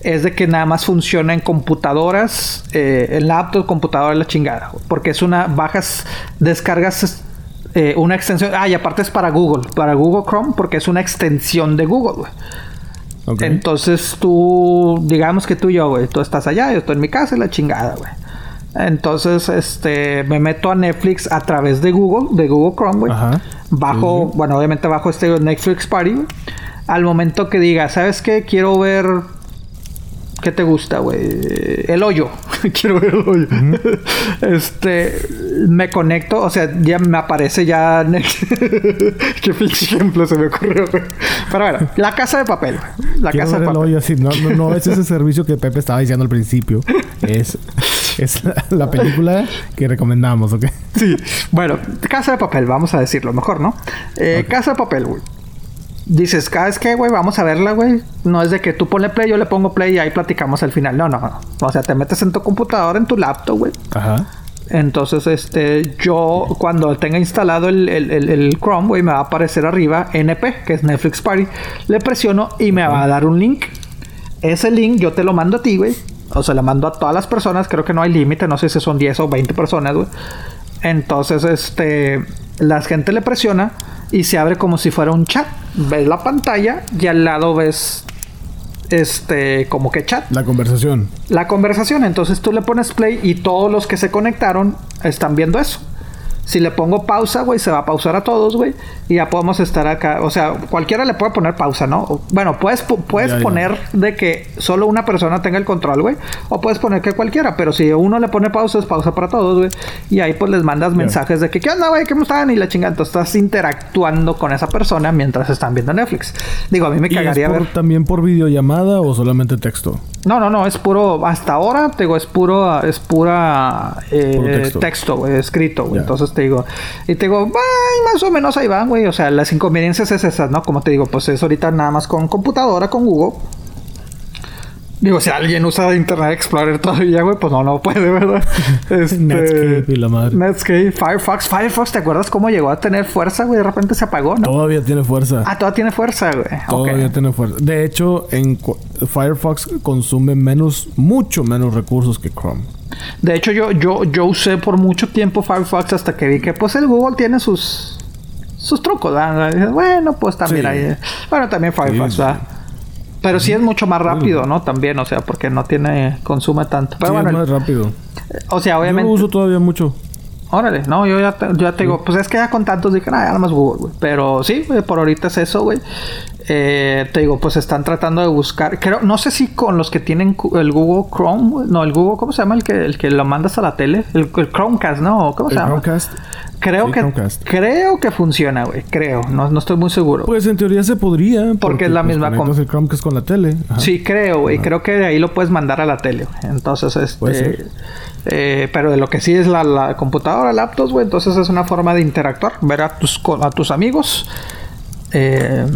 es de que nada más funciona en computadoras, eh, en laptops, computadoras, la chingada, porque es una, bajas, descargas eh, una extensión, ah, y aparte es para Google, para Google Chrome, porque es una extensión de Google, güey. Entonces tú, digamos que tú y yo, güey, tú estás allá, yo estoy en mi casa y la chingada, güey. Entonces, este, me meto a Netflix a través de Google, de Google Chrome, güey. Ajá. Bajo, bueno, obviamente bajo este Netflix Party, güey. Al momento que diga, ¿sabes qué? Quiero ver. ¿Qué te gusta, güey? El hoyo. Quiero ver el hoyo. Este. Me conecto, o sea, ya me aparece ya. Qué pinche ejemplo se me ocurrió, güey. Pero bueno, la casa de papel. La Quiero casa de el papel. hoyo así. No, no, no es ese servicio que Pepe estaba diciendo al principio. Es, es la, la película que recomendamos, ¿ok? Sí. Bueno, casa de papel, vamos a decirlo mejor, ¿no? Eh, Casa de papel, güey. Dices, cada vez que, güey, vamos a verla, güey. No es de que tú ponle play, yo le pongo play y ahí platicamos al final. No, no, no. O sea, te metes en tu computadora, en tu laptop, güey. Ajá. Entonces, este, yo cuando tenga instalado el, el- el- el Chrome, güey, me va a aparecer arriba NP, que es Netflix Party. Le presiono y me va a dar un link Ese link yo te lo mando a ti, güey. O sea, lo mando a todas las personas. Creo que no hay límite. No sé si son 10 o 20 personas, güey. Entonces, este... La gente le presiona y se abre como si fuera un chat. Ves la pantalla y al lado ves este, como que chat. La conversación. La conversación. Entonces tú le pones play y todos los que se conectaron están viendo eso. Si le pongo pausa, güey, se va a pausar a todos, güey. Y ya podemos estar acá. O sea, cualquiera le puede poner pausa, ¿no? Bueno, puedes, puedes poner de que solo una persona tenga el control, güey. O puedes poner que cualquiera. Pero si uno le pone pausa, es pausa para todos, güey. Y ahí pues les mandas mensajes de que, ¿qué onda, güey? ¿Cómo están? Y la chingada. Entonces estás interactuando con esa persona mientras están viendo Netflix. Digo, a mí me cagaría ver. ¿También por videollamada o solamente texto? No, no, no. Es puro. Hasta ahora, te digo, es puro. Es pura. Eh, texto. Escrito, güey. Entonces digo. Y te digo, más o menos ahí van, güey. O sea, las inconveniencias es esas, ¿no? Como te digo, pues es ahorita nada más con computadora, con Google. Digo, si alguien usa Internet Explorer todavía, güey, pues no, no puede, ¿verdad? Este, Netscape y la madre. Netscape, Firefox. Firefox, ¿te acuerdas cómo llegó a tener fuerza, güey? De repente se apagó, ¿no? Todavía tiene fuerza. Ah, todavía tiene fuerza, güey. Todavía tiene fuerza. De hecho, en Firefox consume menos, mucho menos recursos que Chrome. De hecho, yo, yo, yo usé por mucho tiempo Firefox hasta que vi que pues el Google tiene sus sus trucos, Bueno, pues también hay. Bueno, también Firefox, ¿verdad? Pero sí es mucho más rápido, ¿no? También, o sea, porque no tiene, consume tanto. Pero sí, bueno, es más rápido. O sea, obviamente. Yo uso todavía mucho. Órale, no, yo ya te, ya te digo, pues es que ya con tantos dije, nada, nada más Google, güey. Pero sí, por ahorita es eso, güey. Eh, te digo, pues están tratando de buscar. Creo, no sé si con los que tienen el Google Chrome, no, el Google, ¿cómo se llama? El que, el que lo mandas a la tele, el, Chromecast, ¿no? ¿Cómo se llama? Chromecast. Creo que creo que funciona, güey. Creo, no, no estoy muy seguro. Pues en teoría se podría. Porque, es la pues, misma con el Chromecast con la tele. Sí, creo, güey. Creo que de ahí lo puedes mandar a la tele. Entonces, este. Eh, pero de lo que sí es la, la computadora, laptops, güey. Entonces es una forma de interactuar, ver a tus, a tus amigos. Eh,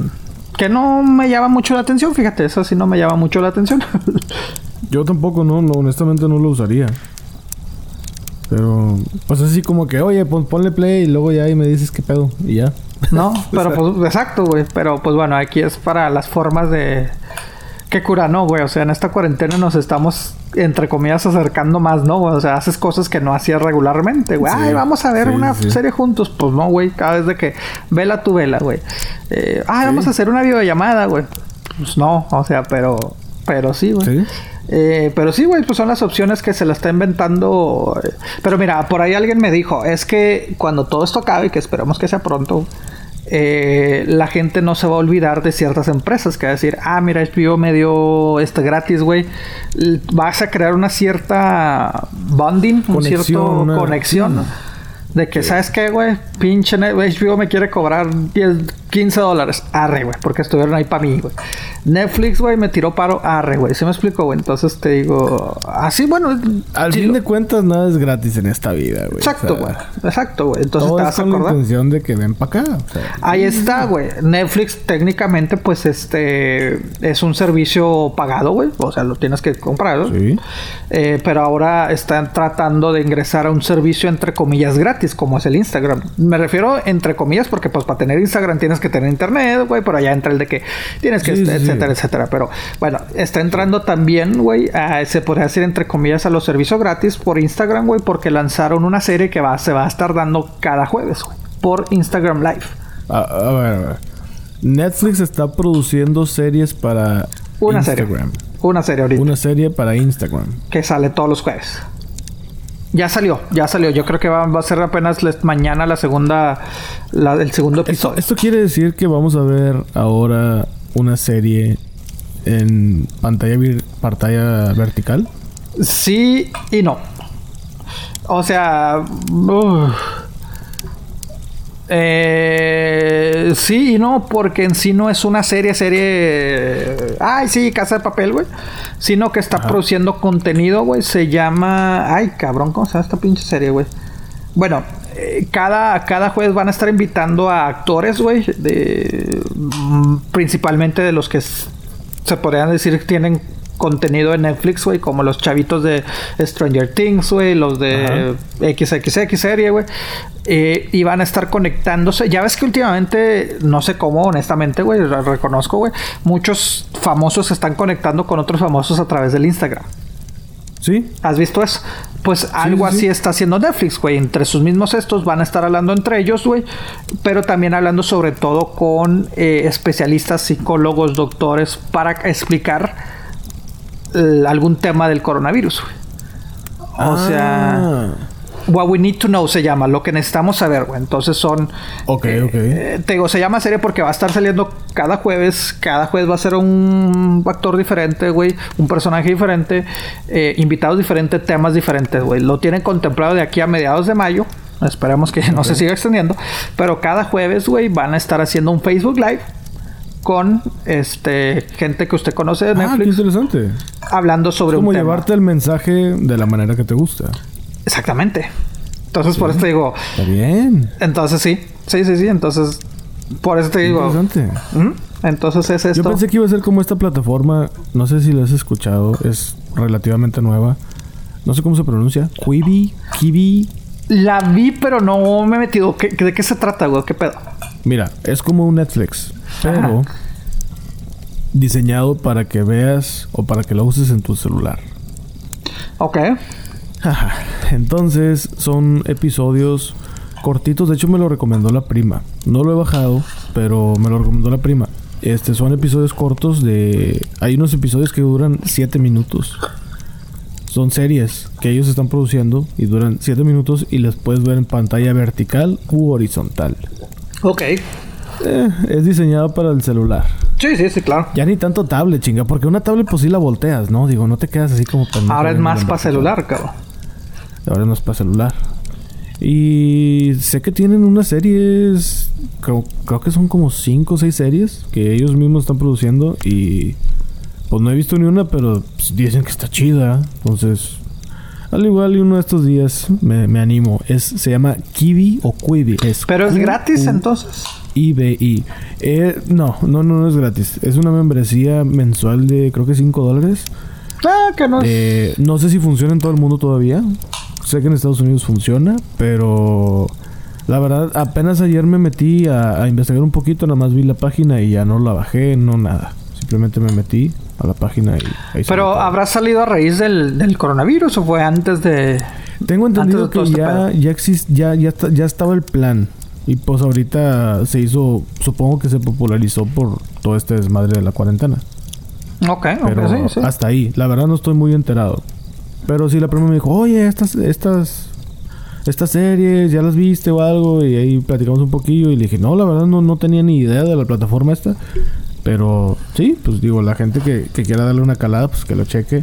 que no me llama mucho la atención, fíjate, eso sí no me llama mucho la atención. Yo tampoco, no, no, honestamente no lo usaría. Pero, pues así como que, oye, ponle play y luego ya ahí me dices qué pedo y ya. No, pero pues, exacto, güey. Pero pues bueno, aquí es para las formas de. ¿Qué cura, no, güey? O sea, en esta cuarentena nos estamos, entre comillas, acercando más, ¿no? O sea, haces cosas que no hacías regularmente, güey. Ay, vamos a ver una serie juntos. Pues no, güey. Cada vez de que vela tu vela, güey. Eh, ay, vamos a hacer una videollamada, güey. Pues no, o sea, pero. Pero sí, güey. Eh, pero sí, güey, pues son las opciones que se la está inventando. Pero mira, por ahí alguien me dijo, es que cuando todo esto acabe, que esperamos que sea pronto, eh, la gente no se va a olvidar de ciertas empresas que va a decir, ah, mira, HBO me dio este gratis, güey. Vas a crear una cierta bonding, un cierto conexión. De que, ¿sabes qué, güey? Pinche HBO me quiere cobrar 10, 15 dólares. Arre, güey. Porque estuvieron ahí para mí, güey. Netflix, güey, me tiró paro. Arre, güey. ¿Se me explico, güey? Entonces te digo... Así, bueno... Al fin de cuentas, nada es gratis en esta vida, güey. Exacto, güey. Exacto, güey. Entonces te vas a acordar. la intención de que ven para acá. ahí está, güey. Netflix técnicamente, pues, este... Es un servicio pagado, güey. O sea, lo tienes que comprar, Sí. Eh, pero ahora están tratando de ingresar a un servicio, entre comillas, gratis como es el Instagram. Me refiero entre comillas porque pues para tener Instagram tienes que tener internet, güey, pero allá entra el de que tienes que, etcétera, etcétera. Pero bueno, está entrando también, güey, se podría decir entre comillas a los servicios gratis por Instagram, güey, porque lanzaron una serie que va, se va a estar dando cada jueves, güey, por Instagram Live. a ver, a ver. Netflix está produciendo series para una Instagram. Serie. Una serie ahorita. Una serie para Instagram. Que sale todos los jueves. Ya salió, ya salió. Yo creo que va, a ser apenas mañana la segunda, la, el segundo episodio. Esto, quiere decir que vamos a ver ahora una serie en pantalla, pantalla vertical. Sí y no. O sea, eh, sí y no, porque en sí no es una serie, serie. Ay, sí, Casa de Papel, güey. Sino que está produciendo contenido, güey. Se llama. Ay, cabrón, ¿cómo se llama esta pinche serie, güey? Bueno, eh, cada, cada jueves van a estar invitando a actores, güey. De, mm, principalmente de los que se podrían decir que tienen contenido de Netflix, güey, como los chavitos de Stranger Things, güey, los de XXX serie, güey. Eh, y van a estar conectándose. Ya ves que últimamente, no sé cómo, honestamente, güey, reconozco, güey, muchos famosos se están conectando con otros famosos a través del Instagram. ¿Sí? ¿Has visto eso? Pues algo así está haciendo Netflix, güey. Entre sus mismos estos van a estar hablando entre ellos, güey. Pero también hablando sobre todo con eh, especialistas, psicólogos, doctores, para explicar algún tema del coronavirus, güey. O sea... Ah. What We Need to Know se llama, lo que necesitamos saber, güey. Entonces son. Ok, eh, ok. eh, te digo, se llama serie porque va a estar saliendo cada jueves. Cada jueves va a ser un actor diferente, güey. Un personaje diferente. eh, invitados diferentes, temas diferentes, güey. Lo tienen contemplado de aquí a mediados de mayo. Esperemos que no se siga extendiendo. Pero cada jueves, güey, van a estar haciendo un Facebook Live con este gente que usted conoce de Ah, qué interesante. hablando sobre Es como un tema. llevarte el mensaje de la manera que te gusta. Exactamente. Entonces, por eso te digo, Está bien. Entonces sí, sí, sí, sí. Entonces, por eso te digo. Interesante. ¿Mm? Entonces es Yo esto. pensé que iba a ser como esta plataforma, no sé si lo has escuchado, es relativamente nueva. No sé cómo se pronuncia. Quibi, Kibi. La vi, pero no me he metido. ¿Qué- ¿De qué se trata, güey? ¿Qué pedo? Mira, es como un Netflix, pero diseñado para que veas o para que lo uses en tu celular. Ok. Entonces son episodios cortitos. De hecho me lo recomendó la prima. No lo he bajado, pero me lo recomendó la prima. Este son episodios cortos de. Hay unos episodios que duran 7 minutos. Son series que ellos están produciendo y duran 7 minutos y las puedes ver en pantalla vertical u horizontal. Ok. Eh, es diseñado para el celular. Sí, sí, sí, claro. Ya ni tanto tablet, chinga, porque una tablet pues sí la volteas, ¿no? Digo, no te quedas así como pendejo Ahora es más para celular, cabrón. Ahora es más para celular. Y sé que tienen unas series, creo, creo que son como 5 o 6 series que ellos mismos están produciendo y pues no he visto ni una, pero pues, dicen que está chida. Entonces, al igual y uno de estos días me, me animo. Es, se llama Kiwi o Quibi. Es Pero es gratis entonces. IBI. Eh, no, no, no, no es gratis. Es una membresía mensual de creo que 5 dólares. Ah, que no es. Eh, no sé si funciona en todo el mundo todavía. Sé que en Estados Unidos funciona, pero la verdad apenas ayer me metí a, a investigar un poquito, nada más vi la página y ya no la bajé, no nada. Simplemente me metí a la página y ahí se Pero habrá salido a raíz del, del coronavirus o fue antes de. Tengo entendido de que este ya ya exist, ya ya está- ya estaba el plan y pues ahorita se hizo, supongo que se popularizó por todo este desmadre de la cuarentena. Ok, ok, Pero sí, sí. hasta ahí, la verdad no estoy muy enterado. Pero sí, la prima me dijo, oye, estas, estas, estas series, ¿ya las viste o algo? Y ahí platicamos un poquillo y le dije, no, la verdad no, no tenía ni idea de la plataforma esta. Pero sí, pues digo, la gente que, que quiera darle una calada, pues que lo cheque.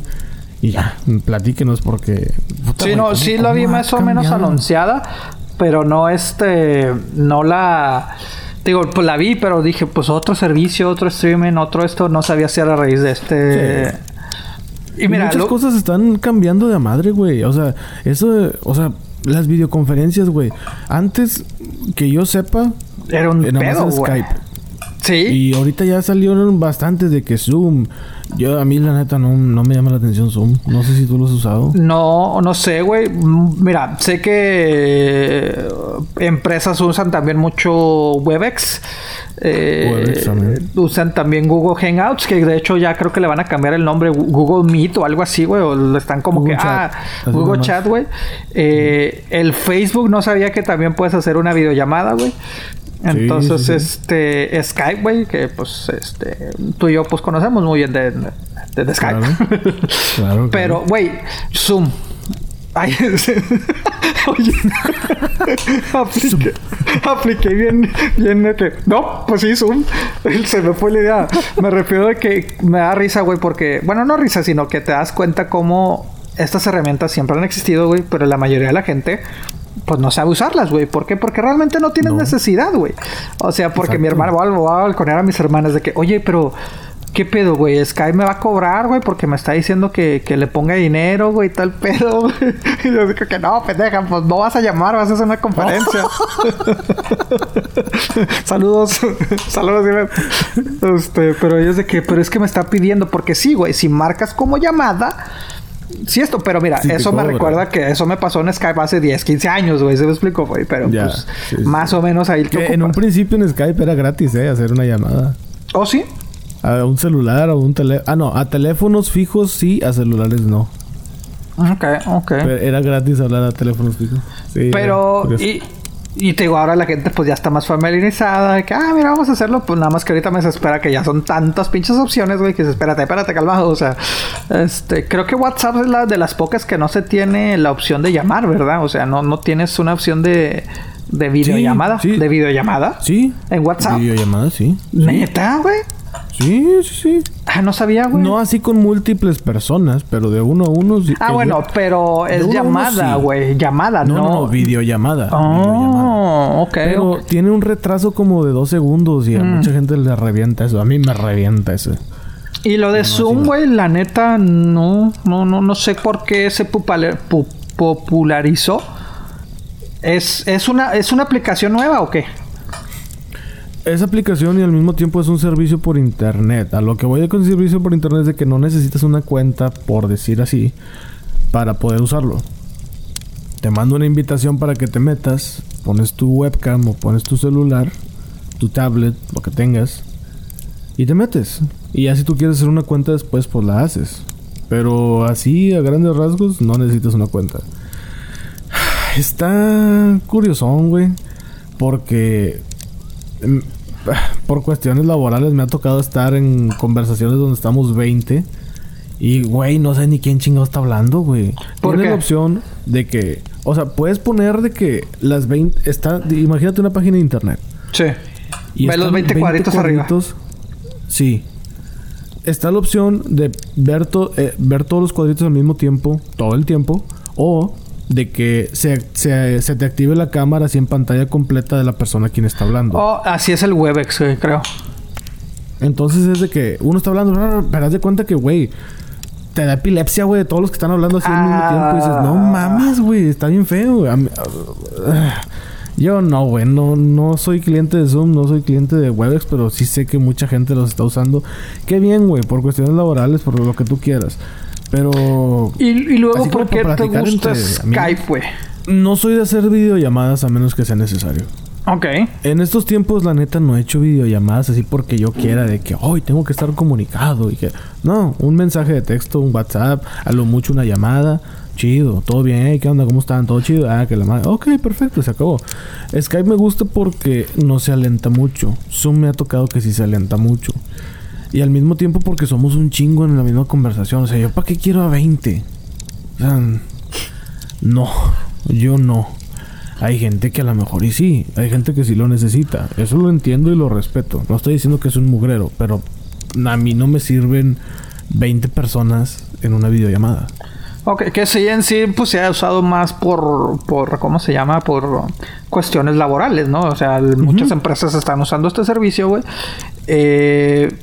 Y ya, platíquenos porque... puta, Sí, no, ¿cómo- sí la vi más o menos anunciada, pero no este, no la, digo, pues la vi, pero dije, pues otro servicio, otro streaming, otro esto, no sabía si era a raíz de este. Y Y mira, muchas lo- cosas están cambiando de madre, güey. O sea, eso, o sea, las videoconferencias, güey. Antes que yo sepa, era un era pedo. Skype. Sí. Y ahorita ya salieron bastantes de que Zoom. Yo, a mí, la neta, no, no me llama la atención Zoom. No sé si tú lo has usado. No, no sé, güey. Mira, sé que eh, empresas usan también mucho Webex. Eh, Webex también. Usan también Google Hangouts, que de hecho ya creo que le van a cambiar el nombre Google Meet o algo así, güey. O están como Google que, Chat. ah, Google nomás. Chat, güey. Eh, el Facebook no sabía que también puedes hacer una videollamada, güey. Entonces, sí, sí. este, Skype, güey, que pues, este, tú y yo, pues conocemos muy bien de, de- de Skype. Claro. Claro, Pero, güey, Zoom. Ay, oye, apliqué, apliqué bien, bien no, pues sí, Zoom, se me fue la idea. Me refiero de que me da risa, güey, porque, bueno, no risa, sino que te das cuenta cómo estas herramientas siempre han existido, güey, pero la mayoría de la gente, pues no sabe usarlas, güey. ¿Por qué? Porque realmente no tienes No. necesidad, güey. O sea, porque mi Exacto. hermano, voy a, balconear a mis hermanas de que, oye, pero ¿Qué pedo, güey? Skype me va a cobrar, güey, porque me está diciendo que, que le ponga dinero, güey, tal pedo. y yo digo que no, pendeja, pues no vas a llamar, vas a hacer una conferencia. Saludos. Saludos, Este, pero ellos de que, pero es que me está pidiendo, porque sí, güey, si marcas como llamada, Sí, esto, pero mira, eso me recuerda que eso me pasó en Skype hace 10, 15 años, güey. Se me explico, güey. Pero pues, más o menos ahí. Que en un principio en Skype era gratis, ¿eh? Hacer una llamada. ¿Oh, sí? A un celular o un teléfono. Ah, no, a teléfonos fijos sí, a celulares no. Ok, ok. era gratis hablar a teléfonos fijos. Sí, pero, y, y te digo, ahora la gente pues ya está más familiarizada. De que, ah, mira, vamos a hacerlo. Pues nada más que ahorita me espera que ya son tantas pinches opciones, güey, que se espérate, espérate, calmado. O sea, este, creo que WhatsApp es la de las pocas que no se tiene la opción de llamar, ¿verdad? O sea, no, no tienes una opción de, de videollamada. ¿De videollamada? Sí. ¿En WhatsApp? Videollamada, sí. ¿Neta, güey? Sí, sí, sí. Ah, no sabía, güey. No así con múltiples personas, pero de uno a uno. ah, bueno, pero es llamada, güey. Llamada, no. No, no, videollamada. Oh, ok. Pero tiene un retraso como de dos segundos y a mm. mucha gente le revienta eso. A mí me revienta eso. Y lo de Zoom, güey, la neta, no, no, no, no sé por qué se popularizó. ¿Es, es, una, ¿Es una aplicación nueva o qué? Es aplicación y al mismo tiempo es un servicio por internet. A lo que voy con servicio por internet es de que no necesitas una cuenta, por decir así, para poder usarlo. Te mando una invitación para que te metas, pones tu webcam o pones tu celular, tu tablet, lo que tengas, y te metes. Y ya si tú quieres hacer una cuenta después, pues la haces. Pero así, a grandes rasgos, no necesitas una cuenta. Está curiosón, güey. Porque por cuestiones laborales me ha tocado estar en conversaciones donde estamos 20 y, güey, no sé ni quién chingado está hablando, güey. Tienes la opción de que, o sea, puedes poner de que las 20 está, imagínate una página de internet. Sí. Y Ve los 20, cuadritos, arriba. Sí. Está la opción de ver, eh, ver todos los cuadritos al mismo tiempo, todo el tiempo, o de que se, se, te active la cámara así en pantalla completa de la persona a quien está hablando. Oh, así es el Webex, creo. Entonces es de que uno está hablando, pero haz de cuenta que, güey, te da epilepsia, güey, de todos los que están hablando así al mismo tiempo. Y dices, no ah. mames, güey, está bien feo. Yo no, güey, no, no soy cliente de Zoom, no soy cliente de Webex, pero sí sé que mucha gente los está usando. Qué bien, güey, por cuestiones laborales, por lo que tú quieras. Pero. Y, luego, ¿por qué te gusta Skype, güey? No soy de hacer videollamadas a menos que sea necesario. Ok. En estos tiempos, la neta, no he hecho videollamadas así porque yo quiera de que hoy tengo que estar comunicado y que. No, un mensaje de texto, un WhatsApp, a lo mucho una llamada. Chido, todo bien, ¿qué onda? ¿Cómo están? ¿Todo chido? Ah, que la madre. Ok, perfecto, se acabó. Skype me gusta porque no se alenta mucho. Zoom me ha tocado que sí se alenta mucho. Y al mismo tiempo porque somos un chingo en la misma conversación. O sea, ¿yo para qué quiero a 20? O sea, no, yo no. Hay gente que a lo mejor y sí, hay gente que sí lo necesita. Eso lo entiendo y lo respeto. No estoy diciendo que es un mugrero, pero a mí no me sirven 20 personas en una videollamada. Ok, que sí en sí pues se ha usado más por, por ¿cómo se llama? Por cuestiones laborales, ¿no? O sea, muchas empresas están usando este servicio, güey. Eh,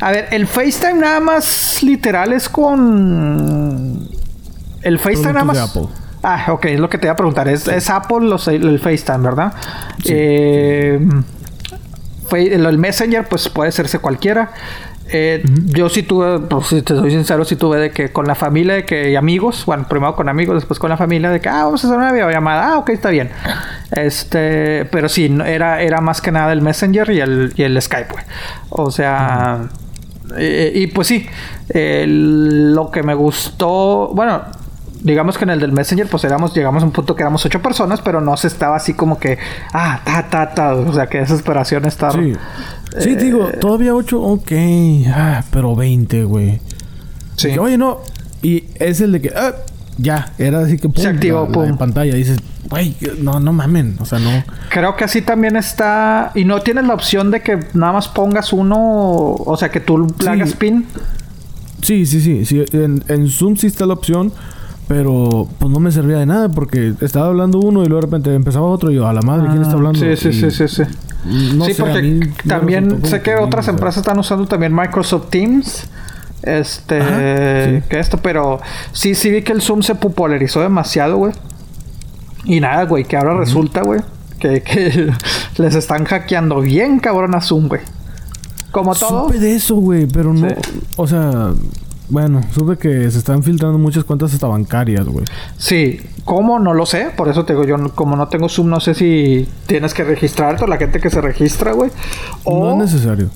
a ver, el FaceTime nada más literal es con. El FaceTime nada más. Apple. Ah, ok, es lo que te iba a preguntar. Es, Apple el FaceTime, ¿verdad? Eh, el, Messenger, pues puede serse cualquiera. Eh, yo sí tuve, pues, si te soy sincero, sí tuve de que con la familia de que, y amigos, bueno, primero con amigos, después con la familia, de que, ah, vamos a hacer una videollamada, ah, ok, está bien. Este, pero sí, era, era más que nada el Messenger y el, y el Skype, güey. O sea, eh, y pues sí, lo que me gustó, bueno, digamos que en el del Messenger, pues éramos, llegamos a un punto que éramos ocho personas, pero no se estaba así como que, ah, ta, ta, ta, o sea, que desesperación estar. Sí, sí eh, digo, todavía ocho, ok, ah, pero veinte, güey. Sí. oye, no, y es el de que, ah, ya, era así que pum, se activó, pum. en pantalla, dices, güey, no, no mamen, o sea, no. Creo que así también está, y no tienes la opción de que nada más pongas uno, o sea, que tú le hagas pin. Sí, sí, sí, sí, en, en Zoom sí está la opción pero pues no me servía de nada porque estaba hablando uno y luego de repente empezaba otro y yo, a la madre, ¿quién está hablando? Sí, sí, sí, sí, sí. No sí, sé, porque mí también sé que otras empresas están usando también Microsoft Teams. Este, Ajá, sí. que esto, pero sí, sí vi que el Zoom se popularizó demasiado, güey. Y nada, güey, que ahora resulta, güey, que, que les están hackeando bien cabrón a Zoom, güey. Como todo. Supe de eso, güey, pero no... Sí. O sea... Bueno, supe que se están filtrando muchas cuentas hasta bancarias, güey. Sí, ¿cómo? No lo sé. Por eso te digo, yo no- como no tengo Zoom, no sé si tienes que registrarte o la gente que se registra, güey. O, No es necesario.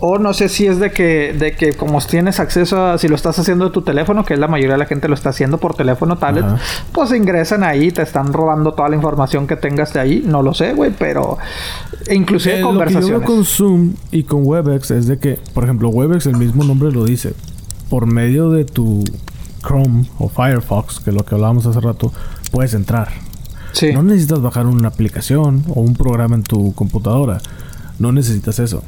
o no sé si es de que, de que como tienes acceso a, si lo estás haciendo de tu teléfono, que es la mayoría de la gente lo está haciendo por teléfono, tablet, Ajá. pues ingresan ahí, te están robando toda la información que tengas de ahí. No lo sé, güey, pero inclusive Eh, lo que yo conversaciones. veo con Zoom y con Webex es de que, por ejemplo, Webex, el mismo nombre lo dice. Por medio de tu Chrome o Firefox, que es lo que hablábamos hace rato, puedes entrar. Sí. No necesitas bajar una aplicación o un programa en tu computadora. No necesitas eso.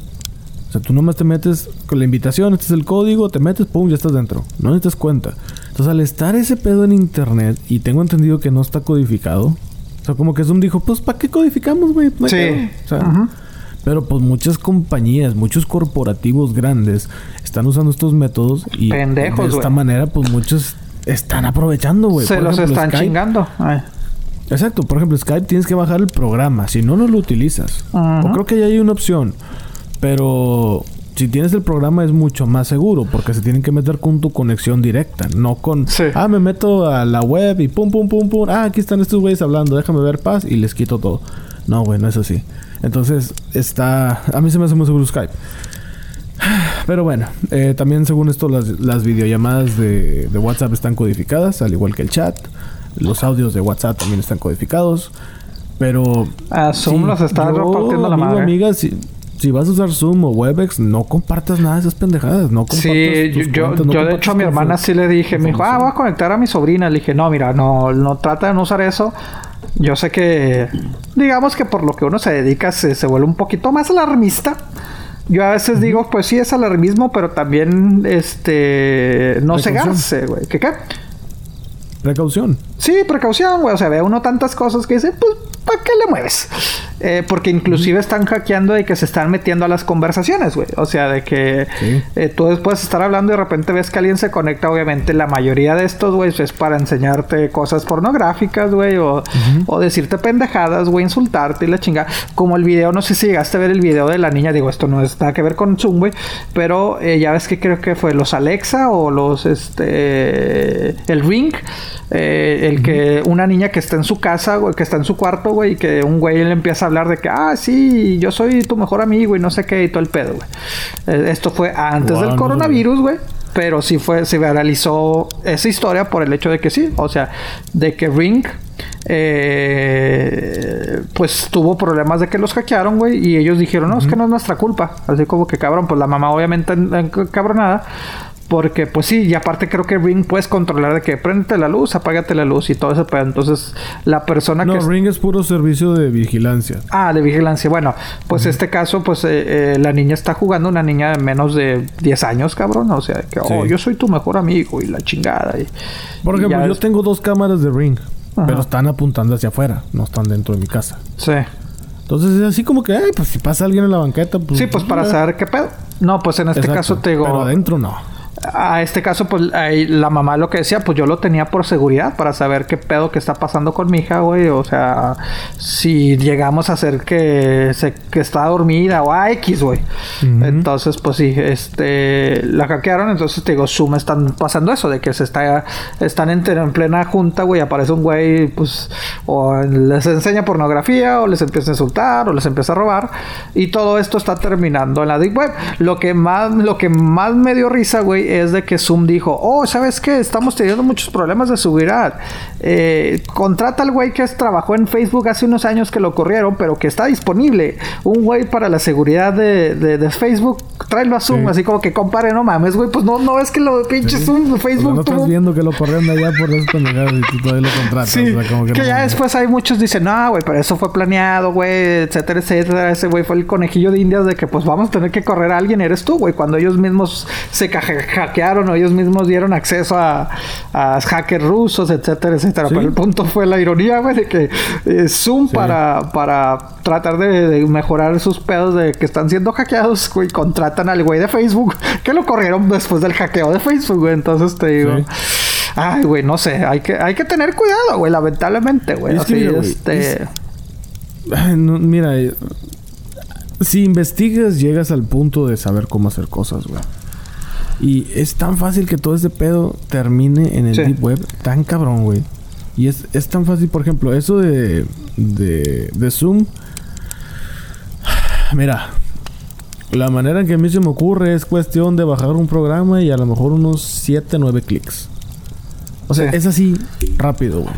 O sea, tú nomás te metes con la invitación, este es el código, te metes, pum, ya estás dentro. No necesitas cuenta. Entonces, al estar ese pedo en internet, y tengo entendido que no está codificado, o sea, como que Zoom dijo, pues, ¿para qué codificamos, güey? Sí. pedo". O sea. Pero pues muchas compañías, muchos corporativos grandes están usando estos métodos y Pendejos, de esta manera pues muchos están aprovechando, güey. Se Por los ejemplo, están Skype- chingando. Ay. Exacto, por ejemplo, Skype tienes que bajar el programa, si no, no lo utilizas. O creo que ya hay una opción, pero si tienes el programa es mucho más seguro porque se tienen que meter con tu conexión directa, no con, Sí. ah, me meto a la web y pum, pum, pum, pum, ah, aquí están estos güeyes hablando, déjame ver paz y les quito todo. No, güey, no es así. Entonces, está, a mí se me hace muy seguro Skype. Pero bueno, eh, también según esto las, las videollamadas de, de WhatsApp están codificadas, al igual que el chat. Los audios de WhatsApp también están codificados. Pero... A Zoom los está yo, repartiendo la madre. amiga, si, si vas a usar Zoom o Webex, no compartas nada de esas pendejadas. No compartas Sí, yo, tus yo, cuentas, no yo de hecho a mi hermana sí le dije, me dijo, ah, voy a conectar a mi sobrina. Le dije, no, mira, no, no trata de no usar eso. Yo sé que, digamos que por lo que uno se dedica se, se vuelve un poquito más alarmista. Yo a veces digo, pues sí es alarmismo, pero también, este, no cegarse, güey. ¿Qué qué? Precaución. Sí, precaución, güey. O sea, ve uno tantas cosas que dice, pues, ¿para qué le mueves? Eh, porque inclusive están hackeando de que se están metiendo a las conversaciones, güey. O sea, de que Sí. eh, tú puedes estar hablando y de repente ves que alguien se conecta. Obviamente, la mayoría de estos, güey, es para enseñarte cosas pornográficas, güey, o, o decirte pendejadas, güey, insultarte y la chingada. Como el video, no sé si llegaste a ver el video de la niña. Digo, esto no es nada que ver con Zoom, güey. Pero eh, ya ves que creo que fue los Alexa o los, este, el Ring. eh, el que una niña que está en su casa, güey, que está en su cuarto, güey, y que un güey le empieza a hablar de que, ah, sí, yo soy tu mejor amigo y no sé qué, y todo el pedo, güey. Eh, esto fue antes del coronavirus, güey. Pero sí fue, se viralizó esa historia por el hecho de que sí, o sea, de que Ring, eh, pues tuvo problemas de que los hackearon, güey, y ellos dijeron, no, es que no es nuestra culpa. Así como que cabrón, pues la mamá obviamente en- en- cabronada. Porque, pues sí, y aparte creo que Ring puedes controlar de que prendete la luz, apágate la luz y todo eso, pero entonces la persona No, que... es- Ring es puro servicio de vigilancia. Ah, de vigilancia. Bueno, pues este caso, pues eh, eh, la niña está jugando, una niña de menos de 10 años, cabrón. O sea, que, oh, yo soy tu mejor amigo y la chingada. Y, Por ejemplo, yo tengo dos cámaras de Ring, Ajá. pero están apuntando hacia afuera, no están dentro de mi casa. Sí. Entonces es así como que, ay, pues si pasa alguien en la banqueta, pues... Sí, pues para saber qué pedo. No, pues en este exacto. caso te digo... Pero adentro no. A este caso, pues la mamá lo que decía, pues yo lo tenía por seguridad para saber qué pedo que está pasando con mi hija, güey. O sea, si llegamos a hacer que, se, que está dormida o a X, güey. Ujú. Entonces, pues sí, este, la hackearon. Entonces te digo, Zoom están pasando eso, de que se está, están en, en plena junta, güey. Aparece un güey, pues, o les enseña pornografía, o les empieza a insultar, o les empieza a robar. Y todo esto está terminando en la Deep Web. Lo que más, lo que más me dio risa, güey, es de que Zoom dijo, oh, ¿sabes qué? Estamos teniendo muchos problemas de seguridad. Eh, contrata al güey que trabajó en Facebook hace unos años que lo corrieron, pero que está disponible. Un güey para la seguridad de, de- de Facebook, tráelo a Zoom. Sí. Así como que compare, no mames, güey. Pues no, no es que lo pinche Zoom, O sea, Facebook no estás viendo que lo corrieron allá por pendejadas y tú todavía lo contratas. Sí, o sea, como que, que no ya después hay muchos dicen, no, güey, pero eso fue planeado, güey, etcétera, etcétera. Ese güey fue el conejillo de indias de que pues vamos a tener que correr a alguien, eres tú, güey. Cuando ellos mismos se caja- hackearon o ellos mismos dieron acceso a, a hackers rusos, etcétera, etcétera. Pero el punto fue la ironía, güey, de que eh, Zoom para, para tratar de, mejorar sus pedos de que están siendo hackeados, güey, contratan al güey de Facebook que lo corrieron después del hackeo de Facebook, güey. Entonces te digo... Ay, güey, no sé. Hay que, hay que tener cuidado, güey, lamentablemente, güey. Así, este... mira, eh, si investigas, llegas al punto de saber cómo hacer cosas, güey. Y es tan fácil que todo ese pedo termine en el deep web, tan cabrón, güey. Y es, es tan fácil, por ejemplo, eso de, de, de Zoom. Mira, la manera en que a mí se me ocurre es cuestión de bajar un programa y a lo mejor unos 7, 9 clics. O sea, es así rápido, güey.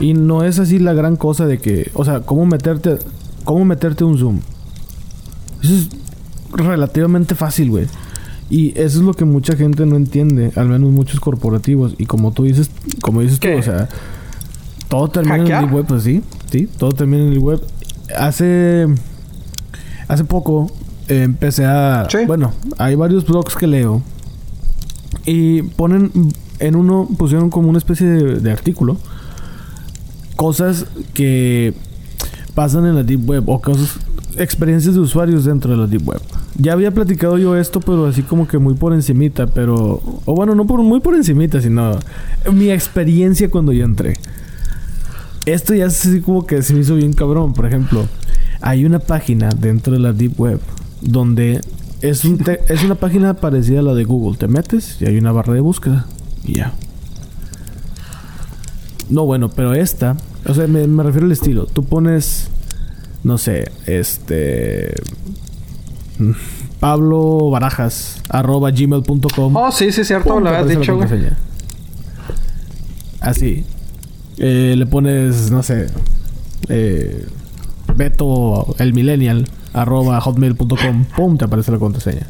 Y no es así la gran cosa de que, o sea, cómo meterte, cómo meterte un zoom. Eso es relativamente fácil, güey. Y eso es lo que mucha gente no entiende, al menos muchos corporativos. Y como tú dices, como dices tú, o sea, todo termina en el web, pues sí, sí, todo termina en el web. Hace, hace poco eh, empecé a, bueno, hay varios blogs que leo y ponen en uno pusieron como una especie de, artículo cosas que pasan en la deep web o cosas experiencias de usuarios dentro de la deep web. Ya había platicado yo esto, pero así como que muy por encimita, pero o bueno, no por muy por encimita, sino mi experiencia cuando yo entré. Esto ya es así como que se me hizo bien cabrón, por ejemplo, hay una página dentro de la deep web donde es, un es una página parecida a la de Google. Te metes y hay una barra de búsqueda. Y ya. No, bueno, pero esta, o sea, me, refiero al estilo. Tú pones, no sé, este. Pablo Barajas, arroba gmail.com. Oh, sí, sí, cierto, lo habías dicho, Así. Eh, le pones, no sé, eh, Beto el Millennial, arroba hotmail.com. Pum, te aparece la contraseña.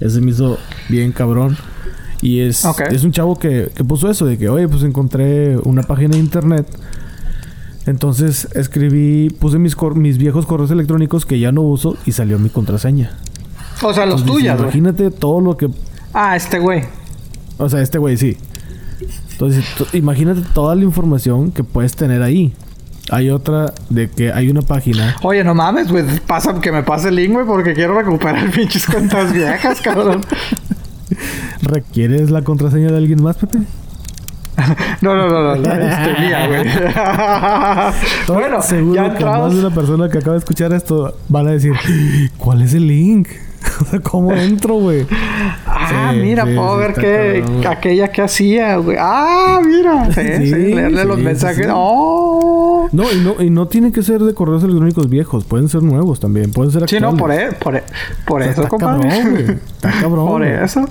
Ese me hizo bien cabrón. Y es, es un chavo que, puso eso, de que, oye, pues encontré una página de internet. Entonces escribí, puse mis, mis viejos correos electrónicos que ya no uso y salió mi contraseña. O sea, los tuyos. Imagínate todo lo que... Ah, este güey. O sea, este güey, sí. Entonces, imagínate toda la información que puedes tener ahí. Hay otra de que hay una página. Oye, no mames, güey. Pasa que me pase el link, güey, porque quiero recuperar pinches cuentas viejas, cabrón. ¿Requieres la contraseña de alguien más, Pepe? no, no, no, no, este, mía, güey. bueno, seguro ya que más de una persona que acaba de escuchar esto van a decir, ¿cuál es el link? ¿Cómo entro, güey? Ah, mira, puedo ver que aquella que hacía, güey. Ah, mira. Sí, sí, leerle los mensajes. ¡Oh! No y, no, y no tienen que ser de correos electrónicos viejos, pueden ser nuevos también, pueden ser actuales. Sí, no, por, e, por, e, por eso, está Cabrón, Está cabrón. Por eso.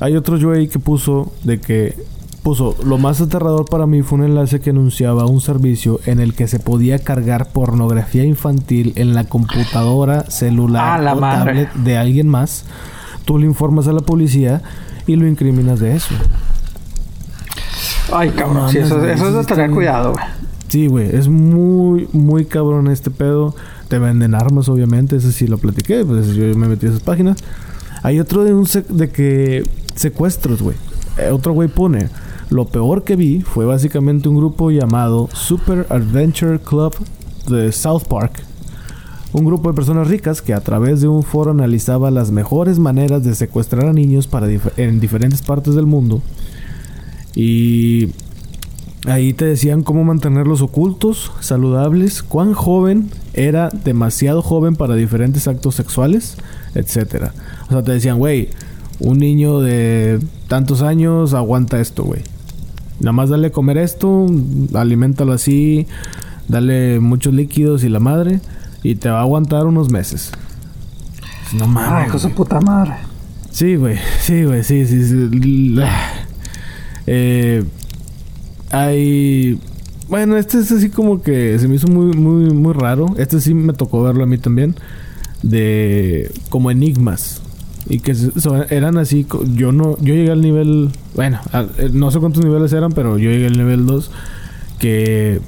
Hay otro yo ahí que puso de que puso lo más aterrador para mí fue un enlace que anunciaba un servicio en el que se podía cargar pornografía infantil en la computadora, celular o tablet de alguien más. Tú le informas a la policía y lo incriminas de eso. Ay, cabrón, sí, eso, es de tener cuidado, güey. Sí, güey, es muy, muy cabrón este pedo. Te venden armas, obviamente, ese sí lo platiqué, pues yo me metí a esas páginas. Hay otro de un de que secuestros, güey. Eh, otro güey pone, lo peor que vi fue básicamente un grupo llamado Super Adventure Club de South Park. Un grupo de personas ricas que a través de un foro analizaba las mejores maneras de secuestrar a niños para en diferentes partes del mundo. Y ahí te decían cómo mantenerlos ocultos, saludables, cuán joven era demasiado joven para diferentes actos sexuales, etc. O sea, te decían, güey, un niño de tantos años aguanta esto, güey. Nada más dale comer esto, aliméntalo así, dale muchos líquidos y la madre, y te va a aguantar unos meses. No mames. Ay, cosa puta madre. Sí, güey, sí, güey, sí, sí. sí. Eh, hay. Bueno, este es así como que se me hizo muy, muy, muy raro. Este sí me tocó verlo a mí también. De. como enigmas. Y que eran así, yo no, yo llegué al nivel, bueno, eh, no sé cuántos niveles eran, pero yo llegué al nivel 2, que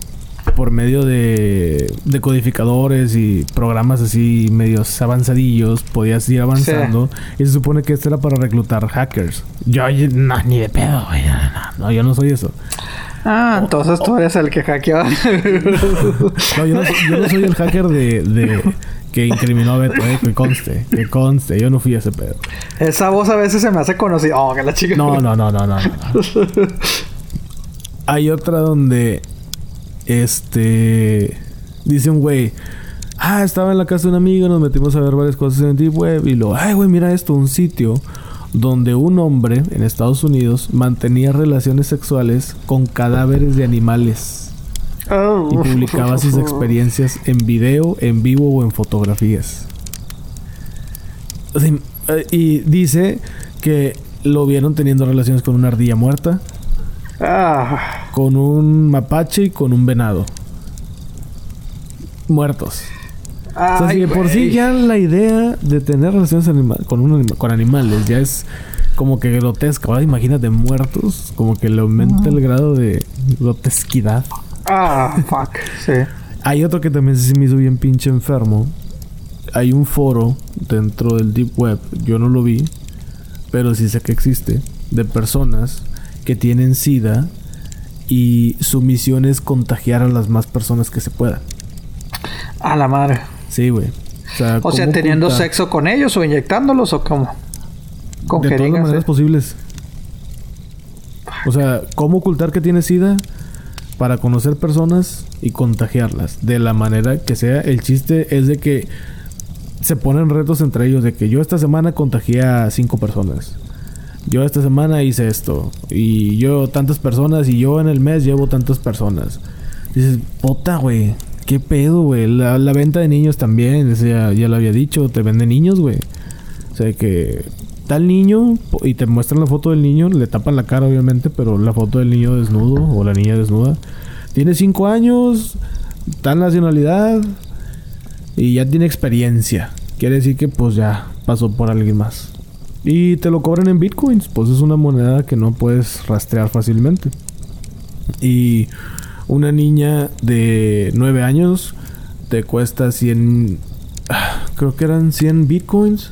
por medio de, de codificadores y programas así medios avanzadillos podías ir avanzando. Y se supone que esto era para reclutar hackers. Yo, no, ni de pedo, güey. No, yo no soy eso. Ah, entonces tú eres el que hackeaba. no, yo no, yo no soy el hacker de, de que incriminó a Beto, eh, que conste, que conste, yo no fui ese pedo. Esa voz a veces se me hace conocida. Oh, que la chica. No, no, no, no, no. no. Hay otra donde este dice un güey, ah, estaba en la casa de un amigo, nos metimos a ver varias cosas en el deep web y lo, ay, güey, mira esto, un sitio donde un hombre en Estados Unidos mantenía relaciones sexuales con cadáveres de animales. Oh. Y publicaba sus experiencias en video, en vivo o en fotografías. Eh, y dice que lo vieron teniendo relaciones con una ardilla muerta, Ah, con un mapache y con un venado. Muertos. O sea, si por sí ya la idea de tener relaciones anima- con, un anima- con animales ya es como que grotesca. Ahora imagínate muertos, como que le aumenta el grado de grotesquidad. Ah, fuck. Sí. Hay otro que también se me hizo bien pinche enfermo. Hay un foro dentro del Deep Web, yo no lo vi, pero sí sé que existe, de personas que tienen SIDA y su misión es contagiar a las más personas que se puedan. A la madre. Sí, güey. O sea, O sea, ¿cómo teniendo sexo con ellos o inyectándolos o cómo. Con de todas las jeringas. maneras ¿eh? posibles. O sea, ¿cómo ocultar que tiene SIDA? Para conocer personas y contagiarlas. De la manera que sea. El chiste es de que se ponen retos entre ellos. De que yo esta semana contagié a cinco personas. Yo esta semana hice esto. Y yo tantas personas. Y yo en el mes llevo tantas personas. Dices, puta, güey. ¿Qué pedo, güey? La, venta de niños también. ya, ya lo había dicho. Te venden niños, güey. O sea que tal niño y te muestran la foto del niño, le tapan la cara obviamente, pero la foto del niño desnudo o la niña desnuda. Tiene cinco años, tal nacionalidad y ya tiene experiencia. Quiere decir que pues ya pasó por alguien más. Y te lo cobran en bitcoins, pues es una moneda que no puedes rastrear fácilmente. Y una niña de 9 años te cuesta 100... ah, Creo que eran 100 bitcoins.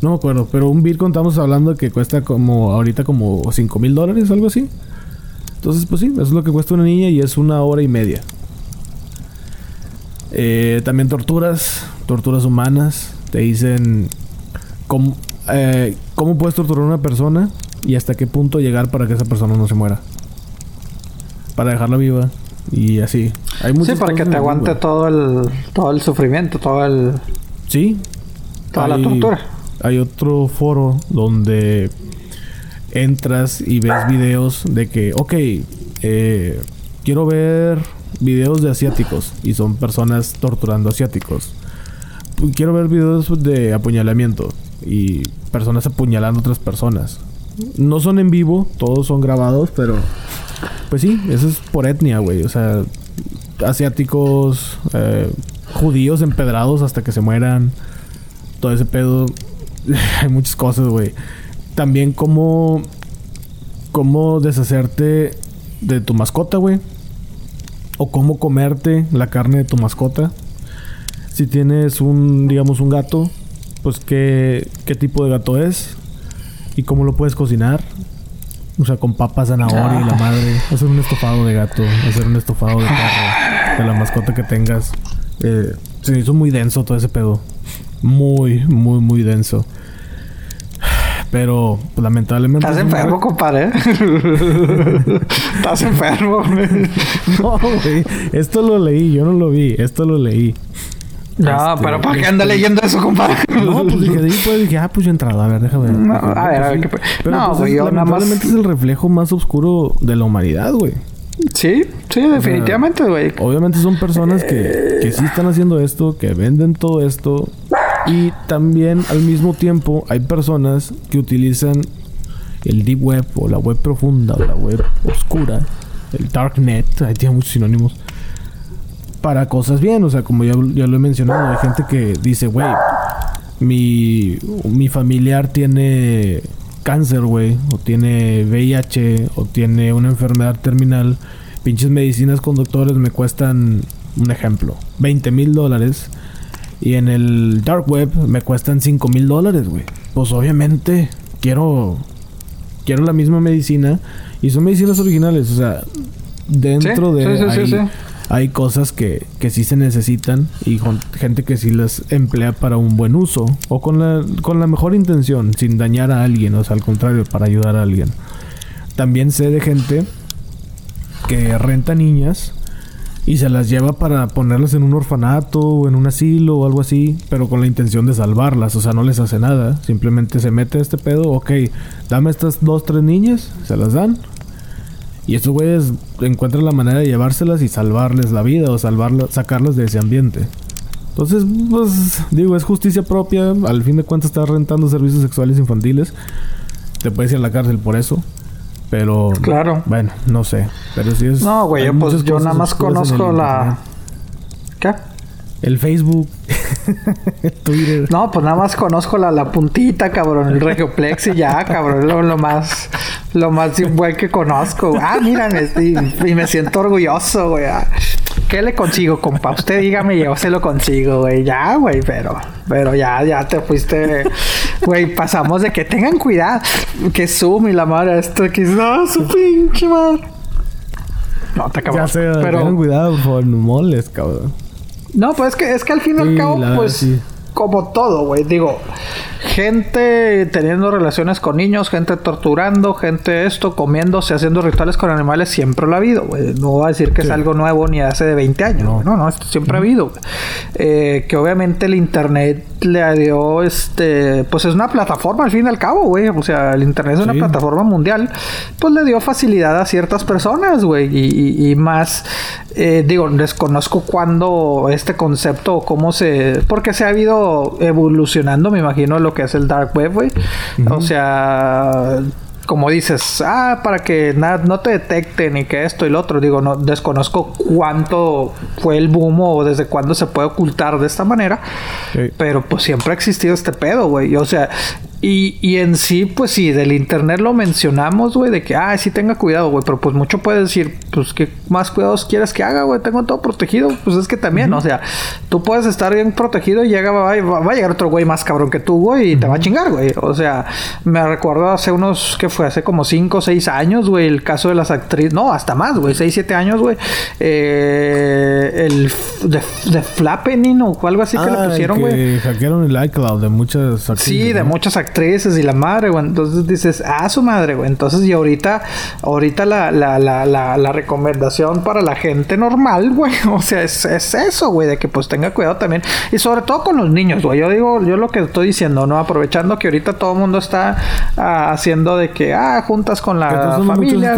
No me acuerdo, pero un bitcoin estamos hablando que cuesta como ahorita como 5 mil dólares, algo así. Entonces, pues sí, eso es lo que cuesta una niña y es una hora y media. Eh, también torturas, torturas humanas. Te dicen cómo, eh, cómo puedes torturar a una persona y hasta qué punto llegar para que esa persona no se muera. Para dejarla viva y así. Hay Sí, para que te aguante todo el, todo el sufrimiento, todo el, Sí. toda la tortura. Hay otro foro donde entras y ves videos de que, ok, eh, quiero ver videos de asiáticos y son personas torturando asiáticos. Quiero ver videos de apuñalamiento y personas apuñalando a otras personas. No son en vivo, todos son grabados, pero pues sí, eso es por etnia, güey. O sea, asiáticos, eh, judíos empedrados hasta que se mueran, todo ese pedo. Hay muchas cosas, güey. También cómo, cómo deshacerte de tu mascota, güey. O cómo comerte la carne de tu mascota. Si tienes un, digamos, un gato, pues qué, qué tipo de gato es. Y cómo lo puedes cocinar. O sea, con papas, zanahoria y la madre. Hacer un estofado de gato. Hacer un estofado de perro. De la mascota que tengas. Eh, se hizo muy denso todo ese pedo. Muy, muy, muy denso. Pero, pues, lamentablemente... Estás es un- enfermo, compadre. Estás enfermo. No, güey. Esto lo leí. Yo no lo vi. Esto lo leí. No, Este, pero ¿para qué este- anda leyendo eso, compadre? No, pues dije, pues dije, ah, pues yo he entrado, a ver, déjame ver. No, a ver, a ver, sí. ¿qué pe- Pero No, pues, güey, yo nada más- lamentablemente es el reflejo más oscuro de la humanidad, güey. Sí, sí, definitivamente, güey. Obviamente son personas que, que sí están haciendo esto, que venden todo esto. Y también al mismo tiempo hay personas que utilizan el deep web o la web profunda o la web oscura, el darknet, ahí tiene muchos sinónimos, para cosas bien. O sea, como ya, ya lo he mencionado, hay gente que dice, güey, mi, mi familiar tiene cáncer, güey, o tiene VIH, o tiene una enfermedad terminal, pinches medicinas con doctores me cuestan, un ejemplo, 20 mil dólares. Y en el dark web me cuestan 5 mil dólares, güey. Pues obviamente quiero, quiero la misma medicina. Y son medicinas originales, o sea, dentro de hay cosas que, que sí se necesitan y gente que sí las emplea para un buen uso o con la, con la mejor intención, sin dañar a alguien, o sea, al contrario, para ayudar a alguien. También sé de gente que renta niñas y se las lleva para ponerlas en un orfanato o en un asilo o algo así, pero con la intención de salvarlas, o sea, no les hace nada, simplemente se mete este pedo, ok, dame estas dos, tres niñas, se las dan, y estos güeyes encuentran la manera de llevárselas y salvarles la vida o salvarlas, sacarlas de ese ambiente. Entonces, pues, digo, es justicia propia. Al fin de cuentas, estás rentando servicios sexuales infantiles. Te puedes ir a la cárcel por eso. Pero. Claro. Bueno, no sé. Pero si es. No, güey, yo, pues yo nada más conozco la. ¿Qué? El Facebook, el Twitter. No, pues nada más conozco la, la puntita, cabrón, el Regioplex y ya, cabrón, lo, lo más, lo más güey que conozco. Ah, mira, y, me siento orgulloso, güey. ¿Qué le consigo, compa? Usted dígame, yo se lo consigo, güey. Ya, güey, pero, pero ya, ya te fuiste, güey. Pasamos de que tengan cuidado, que Zoom y la madre, esto que no, su pinche madre. No, te acabo. Ya sé, pero tengan cuidado por moles, cabrón. No, pues es que, es que al fin y al cabo, pues, como todo, güey. Digo, gente teniendo relaciones con niños, gente torturando, gente esto, comiéndose, haciendo rituales con animales, siempre lo ha habido, güey. No voy a decir que es algo nuevo ni hace de 20 años. No, no, no esto siempre ha habido. Eh, que obviamente el internet le dio, este, pues es una plataforma al fin y al cabo, güey. O sea, el internet es una plataforma mundial, pues le dio facilidad a ciertas personas, güey. Y, más, eh, digo, desconozco cuándo este concepto, cómo se, porque se ha ido evolucionando, me imagino, lo que es el dark web, güey. O sea, como dices, ah, para que nada, no te detecten y que esto y lo otro. Digo, no desconozco cuánto fue el boom o desde cuándo se puede ocultar de esta manera. Pero pues siempre ha existido este pedo, güey. O sea, y, y, en sí, pues sí, del internet lo mencionamos, güey, de que, ah, sí tenga cuidado, güey, pero pues mucho puede decir, pues, ¿qué más cuidados quieres que haga, güey? Tengo todo protegido, pues es que también, o sea, tú puedes estar bien protegido y llega, va, va, a llegar otro güey más cabrón que tú, güey, y te va a chingar, güey. O sea, me recuerdo hace unos, que fue hace como 5 o 6 años, güey, el caso de las actrices, no, hasta más, güey, 6, 7 años, güey, eh, el de, de Flappening o algo así que le ah, pusieron, güey. hackearon el iCloud de muchas actrices. Sí, de muchas actrices actrices y la madre, güey. Entonces dices, ah, su madre, güey. Entonces, y ahorita, ahorita la, la, la, la, recomendación para la gente normal, güey. O sea, es, es eso, güey, de que pues tenga cuidado también. Y sobre todo con los niños, güey. Yo digo, yo lo que estoy diciendo, ¿no? Aprovechando que ahorita todo el mundo está ah, haciendo de que, ah, juntas con la familia,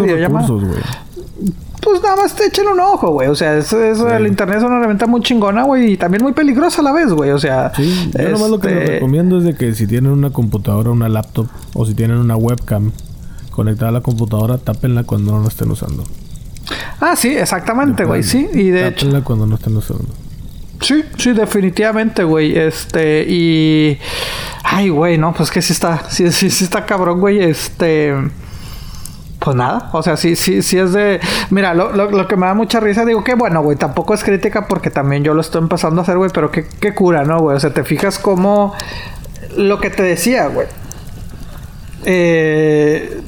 pues nada más te echen un ojo, güey. O sea, eso, el internet es una herramienta muy chingona, güey, y también muy peligrosa a la vez, güey. O sea, sí, yo nomás lo que les este recomiendo es de que si tienen una computadora, una laptop o si tienen una webcam conectada a la computadora, tápenla cuando no la estén usando. Ah, sí, exactamente, güey, sí. Y de tápenla cuando no estén usando. Sí, sí, definitivamente, güey. Este, y. Ay, güey, no, pues que sí está. Sí, sí, sí está cabrón, güey. Este. Pues nada, o sea, sí, sí, sí es de... Mira, lo, lo, que me da mucha risa, digo que bueno, güey, tampoco es crítica porque también yo lo estoy empezando a hacer, güey, pero qué, qué cura, ¿no, güey? O sea, te fijas cómo... Lo que te decía, güey. Eh,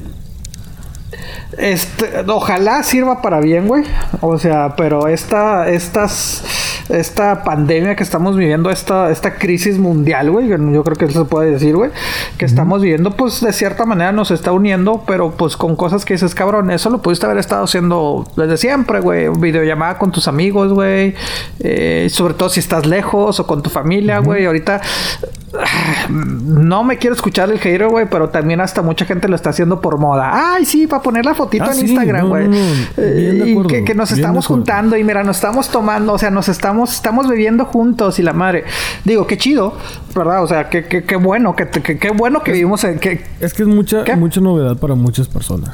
este, ojalá sirva para bien, güey. O sea, pero esta, estas esta pandemia que estamos viviendo, esta, esta crisis mundial, güey, yo creo que eso se puede decir, güey, que estamos viviendo, pues de cierta manera nos está uniendo, pero pues con cosas que dices, cabrón, eso lo pudiste haber estado haciendo desde siempre, güey, videollamada con tus amigos, güey, eh, sobre todo si estás lejos o con tu familia, güey, ahorita no me quiero escuchar el hater, güey, pero también hasta mucha gente lo está haciendo por moda. Ay, sí, para poner la fotito ah, en Instagram, güey. Eh, y que, nos estamos juntando y mira, nos estamos tomando, o sea, nos estamos, estamos bebiendo juntos y la madre. Digo, qué chido, ¿verdad? O sea, qué, qué, qué bueno, qué, qué, bueno que vivimos en... Que, es que es mucha, mucha novedad para muchas personas.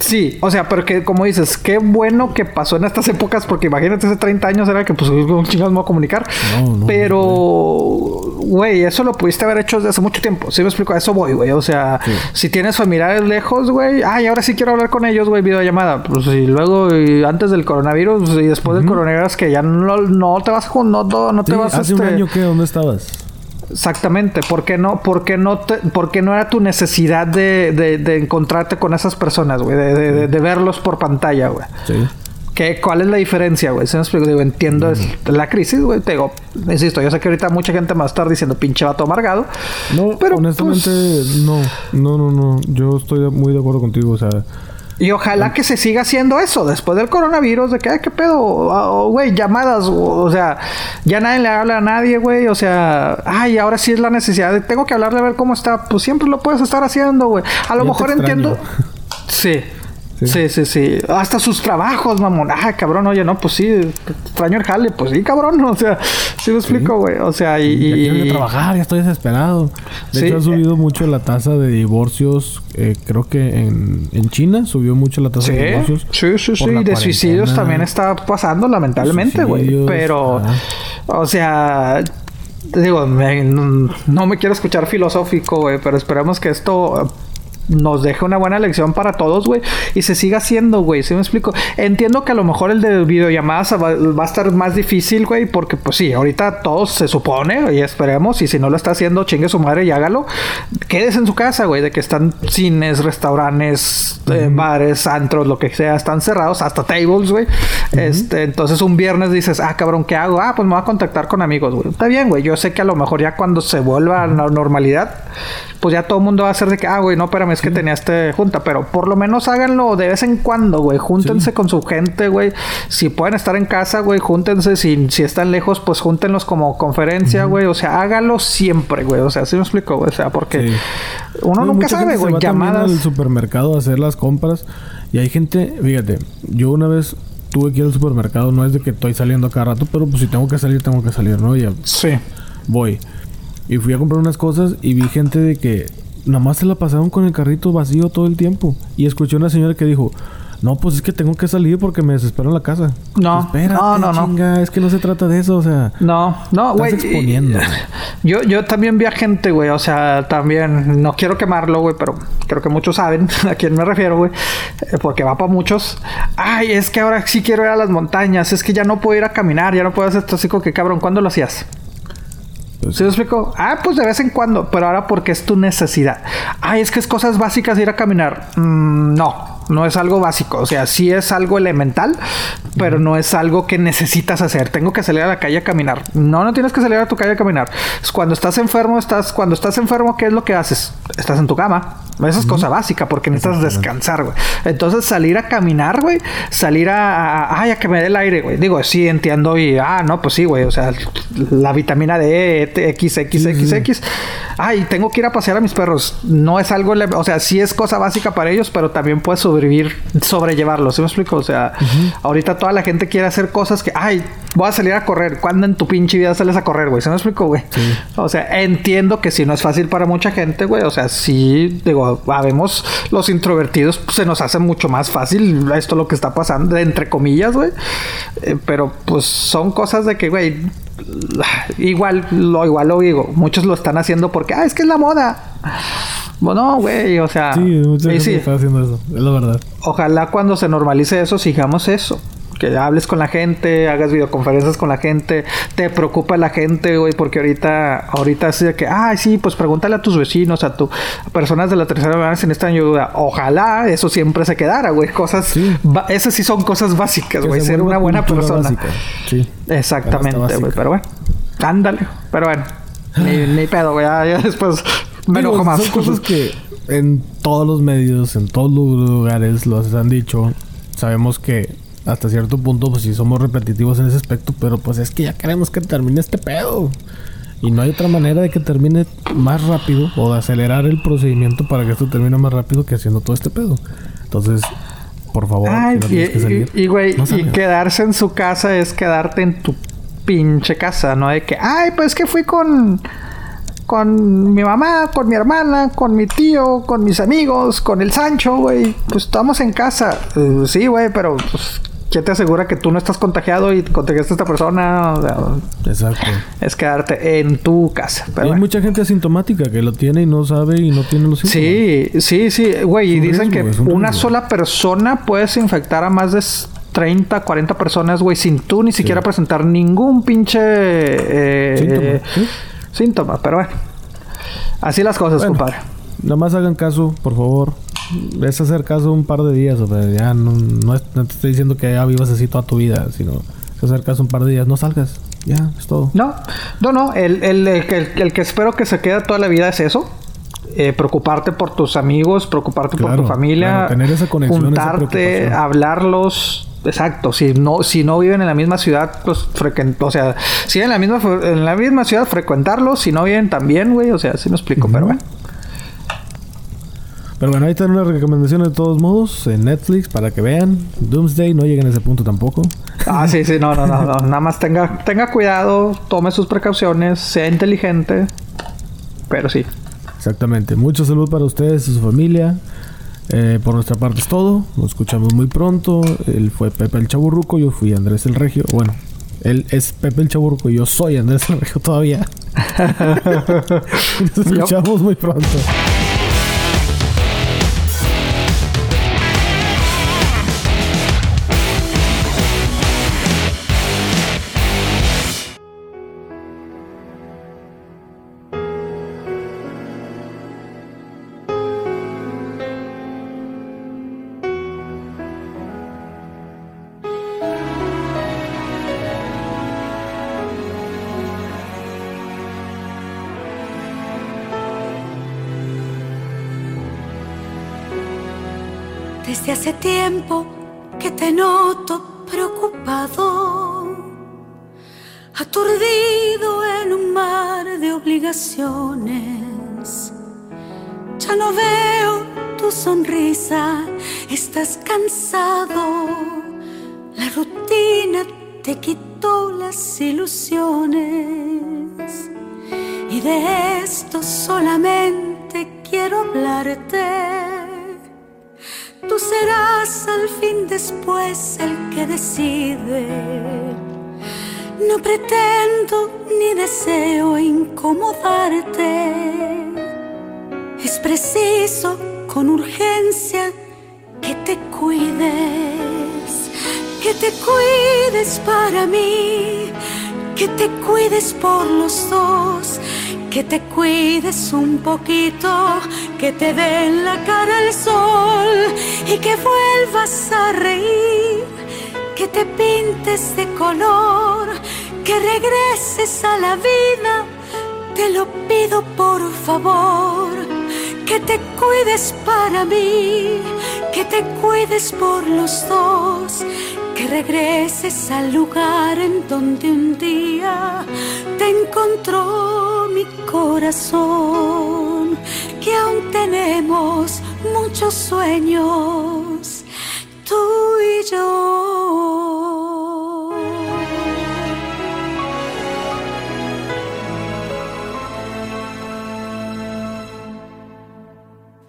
Sí, o sea, pero que como dices, qué bueno que pasó en estas épocas, porque imagínate hace 30 años era que pues un chingados me voy a comunicar. No, no, pero, güey, eso lo pudiste haber hecho desde hace mucho tiempo. ¿Sí me explico? A eso voy, güey. O sea, si tienes familiares lejos, güey, ay, ahora sí quiero hablar con ellos, güey, videollamada. Pues y luego, y antes del coronavirus y después del coronavirus, que ya no, no te vas no, no te vas Hace un este año que, ¿dónde estabas? Exactamente, ¿por qué no, porque no, te, no era tu necesidad de, de, encontrarte con esas personas, güey, de, de, verlos por pantalla, güey? Sí. ¿Qué, ¿Cuál es la diferencia, güey? Si me explico, digo, entiendo la crisis, güey. Te digo, insisto, yo sé que ahorita mucha gente va a estar diciendo pinche vato amargado. No, pero honestamente, pues no, no, no, no. Yo estoy muy de acuerdo contigo, o sea. Y ojalá que se siga haciendo eso después del coronavirus, de que, ay, qué pedo, ah, güey, llamadas, o, sea, ya nadie le habla a nadie, güey, o sea, ay, ahora sí es la necesidad, de, tengo que hablarle a ver cómo está, pues siempre lo puedes estar haciendo, güey. A lo mejor entiendo. Sí, Sí. sí, sí, Hasta sus trabajos, mamón. Ah, cabrón, oye, no, pues sí, extraño el jale. Pues sí, cabrón. O sea, sí lo explico, güey. O sea, y. Ya quiero trabajar, ya estoy desesperado. De hecho, ha subido mucho la tasa de divorcios. Eh, creo que en, en, China subió mucho la tasa de divorcios. Sí, sí, sí. Y de suicidios también está pasando, lamentablemente, güey. Pero, o sea, digo, no, me quiero escuchar filosófico, güey, pero esperemos que esto nos deja una buena lección para todos, güey. Y se siga haciendo, güey. ¿Sí me explico? Entiendo que a lo mejor el de videollamadas va, va a estar más difícil, güey. Porque, pues sí, ahorita todos se supone y esperemos. Y si no lo está haciendo, chingue su madre y hágalo. Quédese en su casa, güey. De que están cines, restaurantes, eh, bares, antros, lo que sea. Están cerrados. Hasta tables, güey. Este, entonces un viernes dices, ah, cabrón, ¿qué hago? Ah, pues me voy a contactar con amigos, güey. Está bien, güey. Yo sé que a lo mejor ya cuando se vuelva a la normalidad, pues ya todo el mundo va a ser de que, ah, güey, no, espérame, que tenía este junta, pero por lo menos háganlo de vez en cuando, güey. Júntense con su gente, güey. Si pueden estar en casa, güey, júntense. Si, si están lejos, pues júntenlos como conferencia, güey. O sea, hágalo siempre, güey. O sea, así me explico, güey. O sea, porque uno nunca sabe, güey. Llamadas. al supermercado a hacer las compras y hay gente, fíjate, yo una vez tuve que ir al supermercado, no es de que estoy saliendo cada rato, pero pues si tengo que salir, tengo que salir, ¿no? Ya sí. Voy. Y fui a comprar unas cosas y vi gente de que nada más se la pasaron con el carrito vacío todo el tiempo. Y escuché una señora que dijo, no, pues es que tengo que salir porque me desespero en la casa. No, no, no, chinga, es que no se trata de eso, o sea. No, no, güey. exponiendo. Yo, yo también vi a gente, güey, o sea, también, no quiero quemarlo, güey, pero creo que muchos saben a quién me refiero, güey, eh, porque va para muchos. Ay, es que ahora sí quiero ir a las montañas, es que ya no puedo ir a caminar, ya no puedo hacer esto así como que cabrón, ¿cuándo lo hacías? Pues ¿Sí lo explico? Ah, pues de vez en cuando, pero ahora porque es tu necesidad. Ay, es que es cosas básicas ir a caminar. Mm, no, no es algo básico. O sea, sí es algo elemental, pero no es algo que necesitas hacer. Tengo que salir a la calle a caminar. No, no tienes que salir a tu calle a caminar. cuando estás enfermo, estás, cuando estás enfermo, ¿qué es lo que haces? Estás en tu cama. Esa es cosa básica porque necesitas descansar, güey. Entonces salir a caminar, güey. Salir a, ay, a que me dé el aire, güey. Digo, sí entiendo y, ah, no, pues sí, güey. O sea, la vitamina D, X, X, X, X. Ay, tengo que ir a pasear a mis perros. No es algo, o sea, sí es cosa básica para ellos, pero también puedes sobrevivir, sobrellevarlo. ¿Sí me explico? O sea, ahorita toda la gente quiere hacer cosas que, ay, voy a salir a correr. ¿Cuándo en tu pinche vida sales a correr, güey? ¿Se me explico, güey? O sea, entiendo que si no es fácil para mucha gente, güey. O sea, sí, digo, habemos los introvertidos, pues, se nos hace mucho más fácil esto lo que está pasando, entre comillas, güey. Eh, pero pues son cosas de que, güey, igual lo igual lo digo, muchos lo están haciendo porque ah, es que es la moda. Bueno, güey, o sea. Sí, mucha gente está haciendo eso, es la verdad. Ojalá cuando se normalice eso, sigamos eso. Que hables con la gente, hagas videoconferencias con la gente, te preocupa la gente, güey, porque ahorita, ahorita es de que, ay, sí, pues pregúntale a tus vecinos, a tu personas de la tercera edad si necesitan ayuda. Ojalá eso siempre se quedara, güey. Cosas, sí. esas sí son cosas básicas, güey. Ser una buena persona. Sí. Exactamente, güey. Pero bueno, ándale. Pero bueno, ni, pedo, güey. ya después son cosas que en todos los medios, en todos los lugares los han dicho. Sabemos que hasta cierto punto, pues sí somos repetitivos en ese aspecto, pero pues es que ya queremos que termine este pedo. Y no hay otra manera de que termine más rápido o de acelerar el procedimiento para que esto termine más rápido que haciendo todo este pedo. Entonces, por favor, y, güey, y quedarse en su casa es quedarte en tu pinche casa, no de que, ay, pues que fui con con mi mamá, con mi hermana, con mi tío, con mis amigos, con el Sancho, güey. Pues estamos en casa. Eh, sí, güey, pero pues, ¿quién te asegura que tú no estás contagiado y contagiaste a esta persona? Exacto. Es quedarte en tu casa. hay mucha gente asintomática que lo tiene y no sabe y no tiene los síntomas. Sí, sí, sí, güey. Y dicen que una sola persona puedes infectar a más de 30, 40 personas, güey, sin tú ni siquiera presentar ningún pinche eh, síntoma. Pero bueno, así las cosas, compadre. Nada más hagan caso, por favor. Es hacer caso un par de días, o sea, ya no, no, te estoy diciendo que ya vivas así toda tu vida, sino es hacer caso un par de días, no salgas, ya, es todo. No, no, no, el, el, el, que espero que se quede toda la vida es eso. Eh, preocuparte por tus amigos, preocuparte por tu familia, tener esa conexión, juntarte, hablarlos, Exacto, si no, si no viven en la misma ciudad, pues o sea, si en la misma en la misma ciudad frecuentarlos, si no viven también, güey, o sea, sí me explico, pero bueno. Pero bueno, ahí están unas recomendaciones de todos modos en Netflix para que vean. Doomsday no lleguen a ese punto tampoco. Ah, sí, sí, no, no, no, no. Nada más tenga, tenga cuidado, tome sus precauciones, sea inteligente. Pero sí. Exactamente. Mucha salud para ustedes y su familia. Eh, por nuestra parte es todo. Nos escuchamos muy pronto. Él fue Pepe el Chaburruco, yo fui Andrés el Regio. Bueno, él es Pepe el Chaburruco y yo soy Andrés el Regio todavía. Nos escuchamos muy pronto. Desde hace tiempo que te noto preocupado, aturdido en un mar de obligaciones. Ya no veo tu sonrisa, estás cansado. La rutina te quitó las ilusiones. Y de esto solamente quiero hablarte serás al fin después el que decide. No pretendo ni deseo incomodarte. Es preciso con urgencia que te cuides, que te cuides para mí, que te cuides por los dos que te cuides un poquito, que te den la cara el sol y que vuelvas a reír, que te pintes de color, que regreses a la vida, te lo pido por favor, que te cuides para mí, que te cuides por los dos que regreses al lugar en donde un día te encontró mi corazón, que aún tenemos muchos sueños, tú y yo.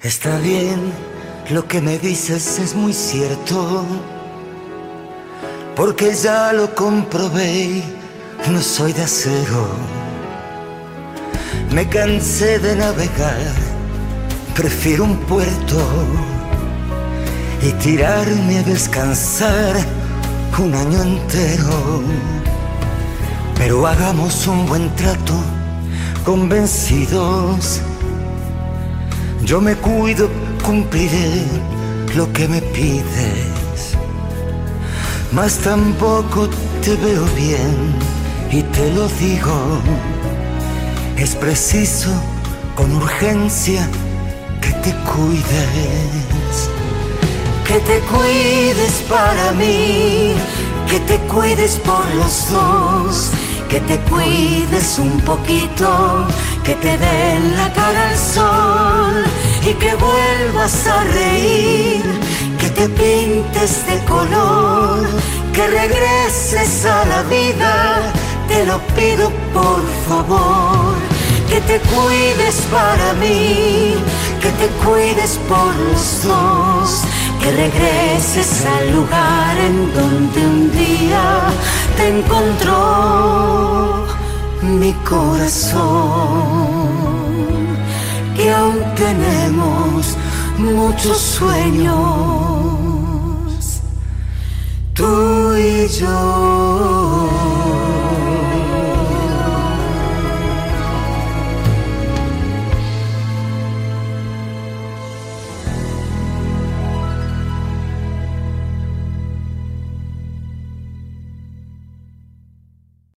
Está bien, lo que me dices es muy cierto porque ya lo comprobé, no soy de acero. Me cansé de navegar, prefiero un puerto y tirarme a descansar un año entero. Pero hagamos un buen trato, convencidos. Yo me cuido, cumpliré lo que me pides mas tampoco te veo bien y te lo digo. Es preciso con urgencia que te cuides, que te cuides para mí, que te cuides por los dos, que te cuides un poquito, que te den la cara al sol y que vuelvas a reír te pintes de color, que regreses a la vida, te lo pido por favor, que te cuides para mí, que te cuides por los dos, que regreses al lugar en donde un día te encontró mi corazón, que aún tenemos muchos sueños, tú y yo.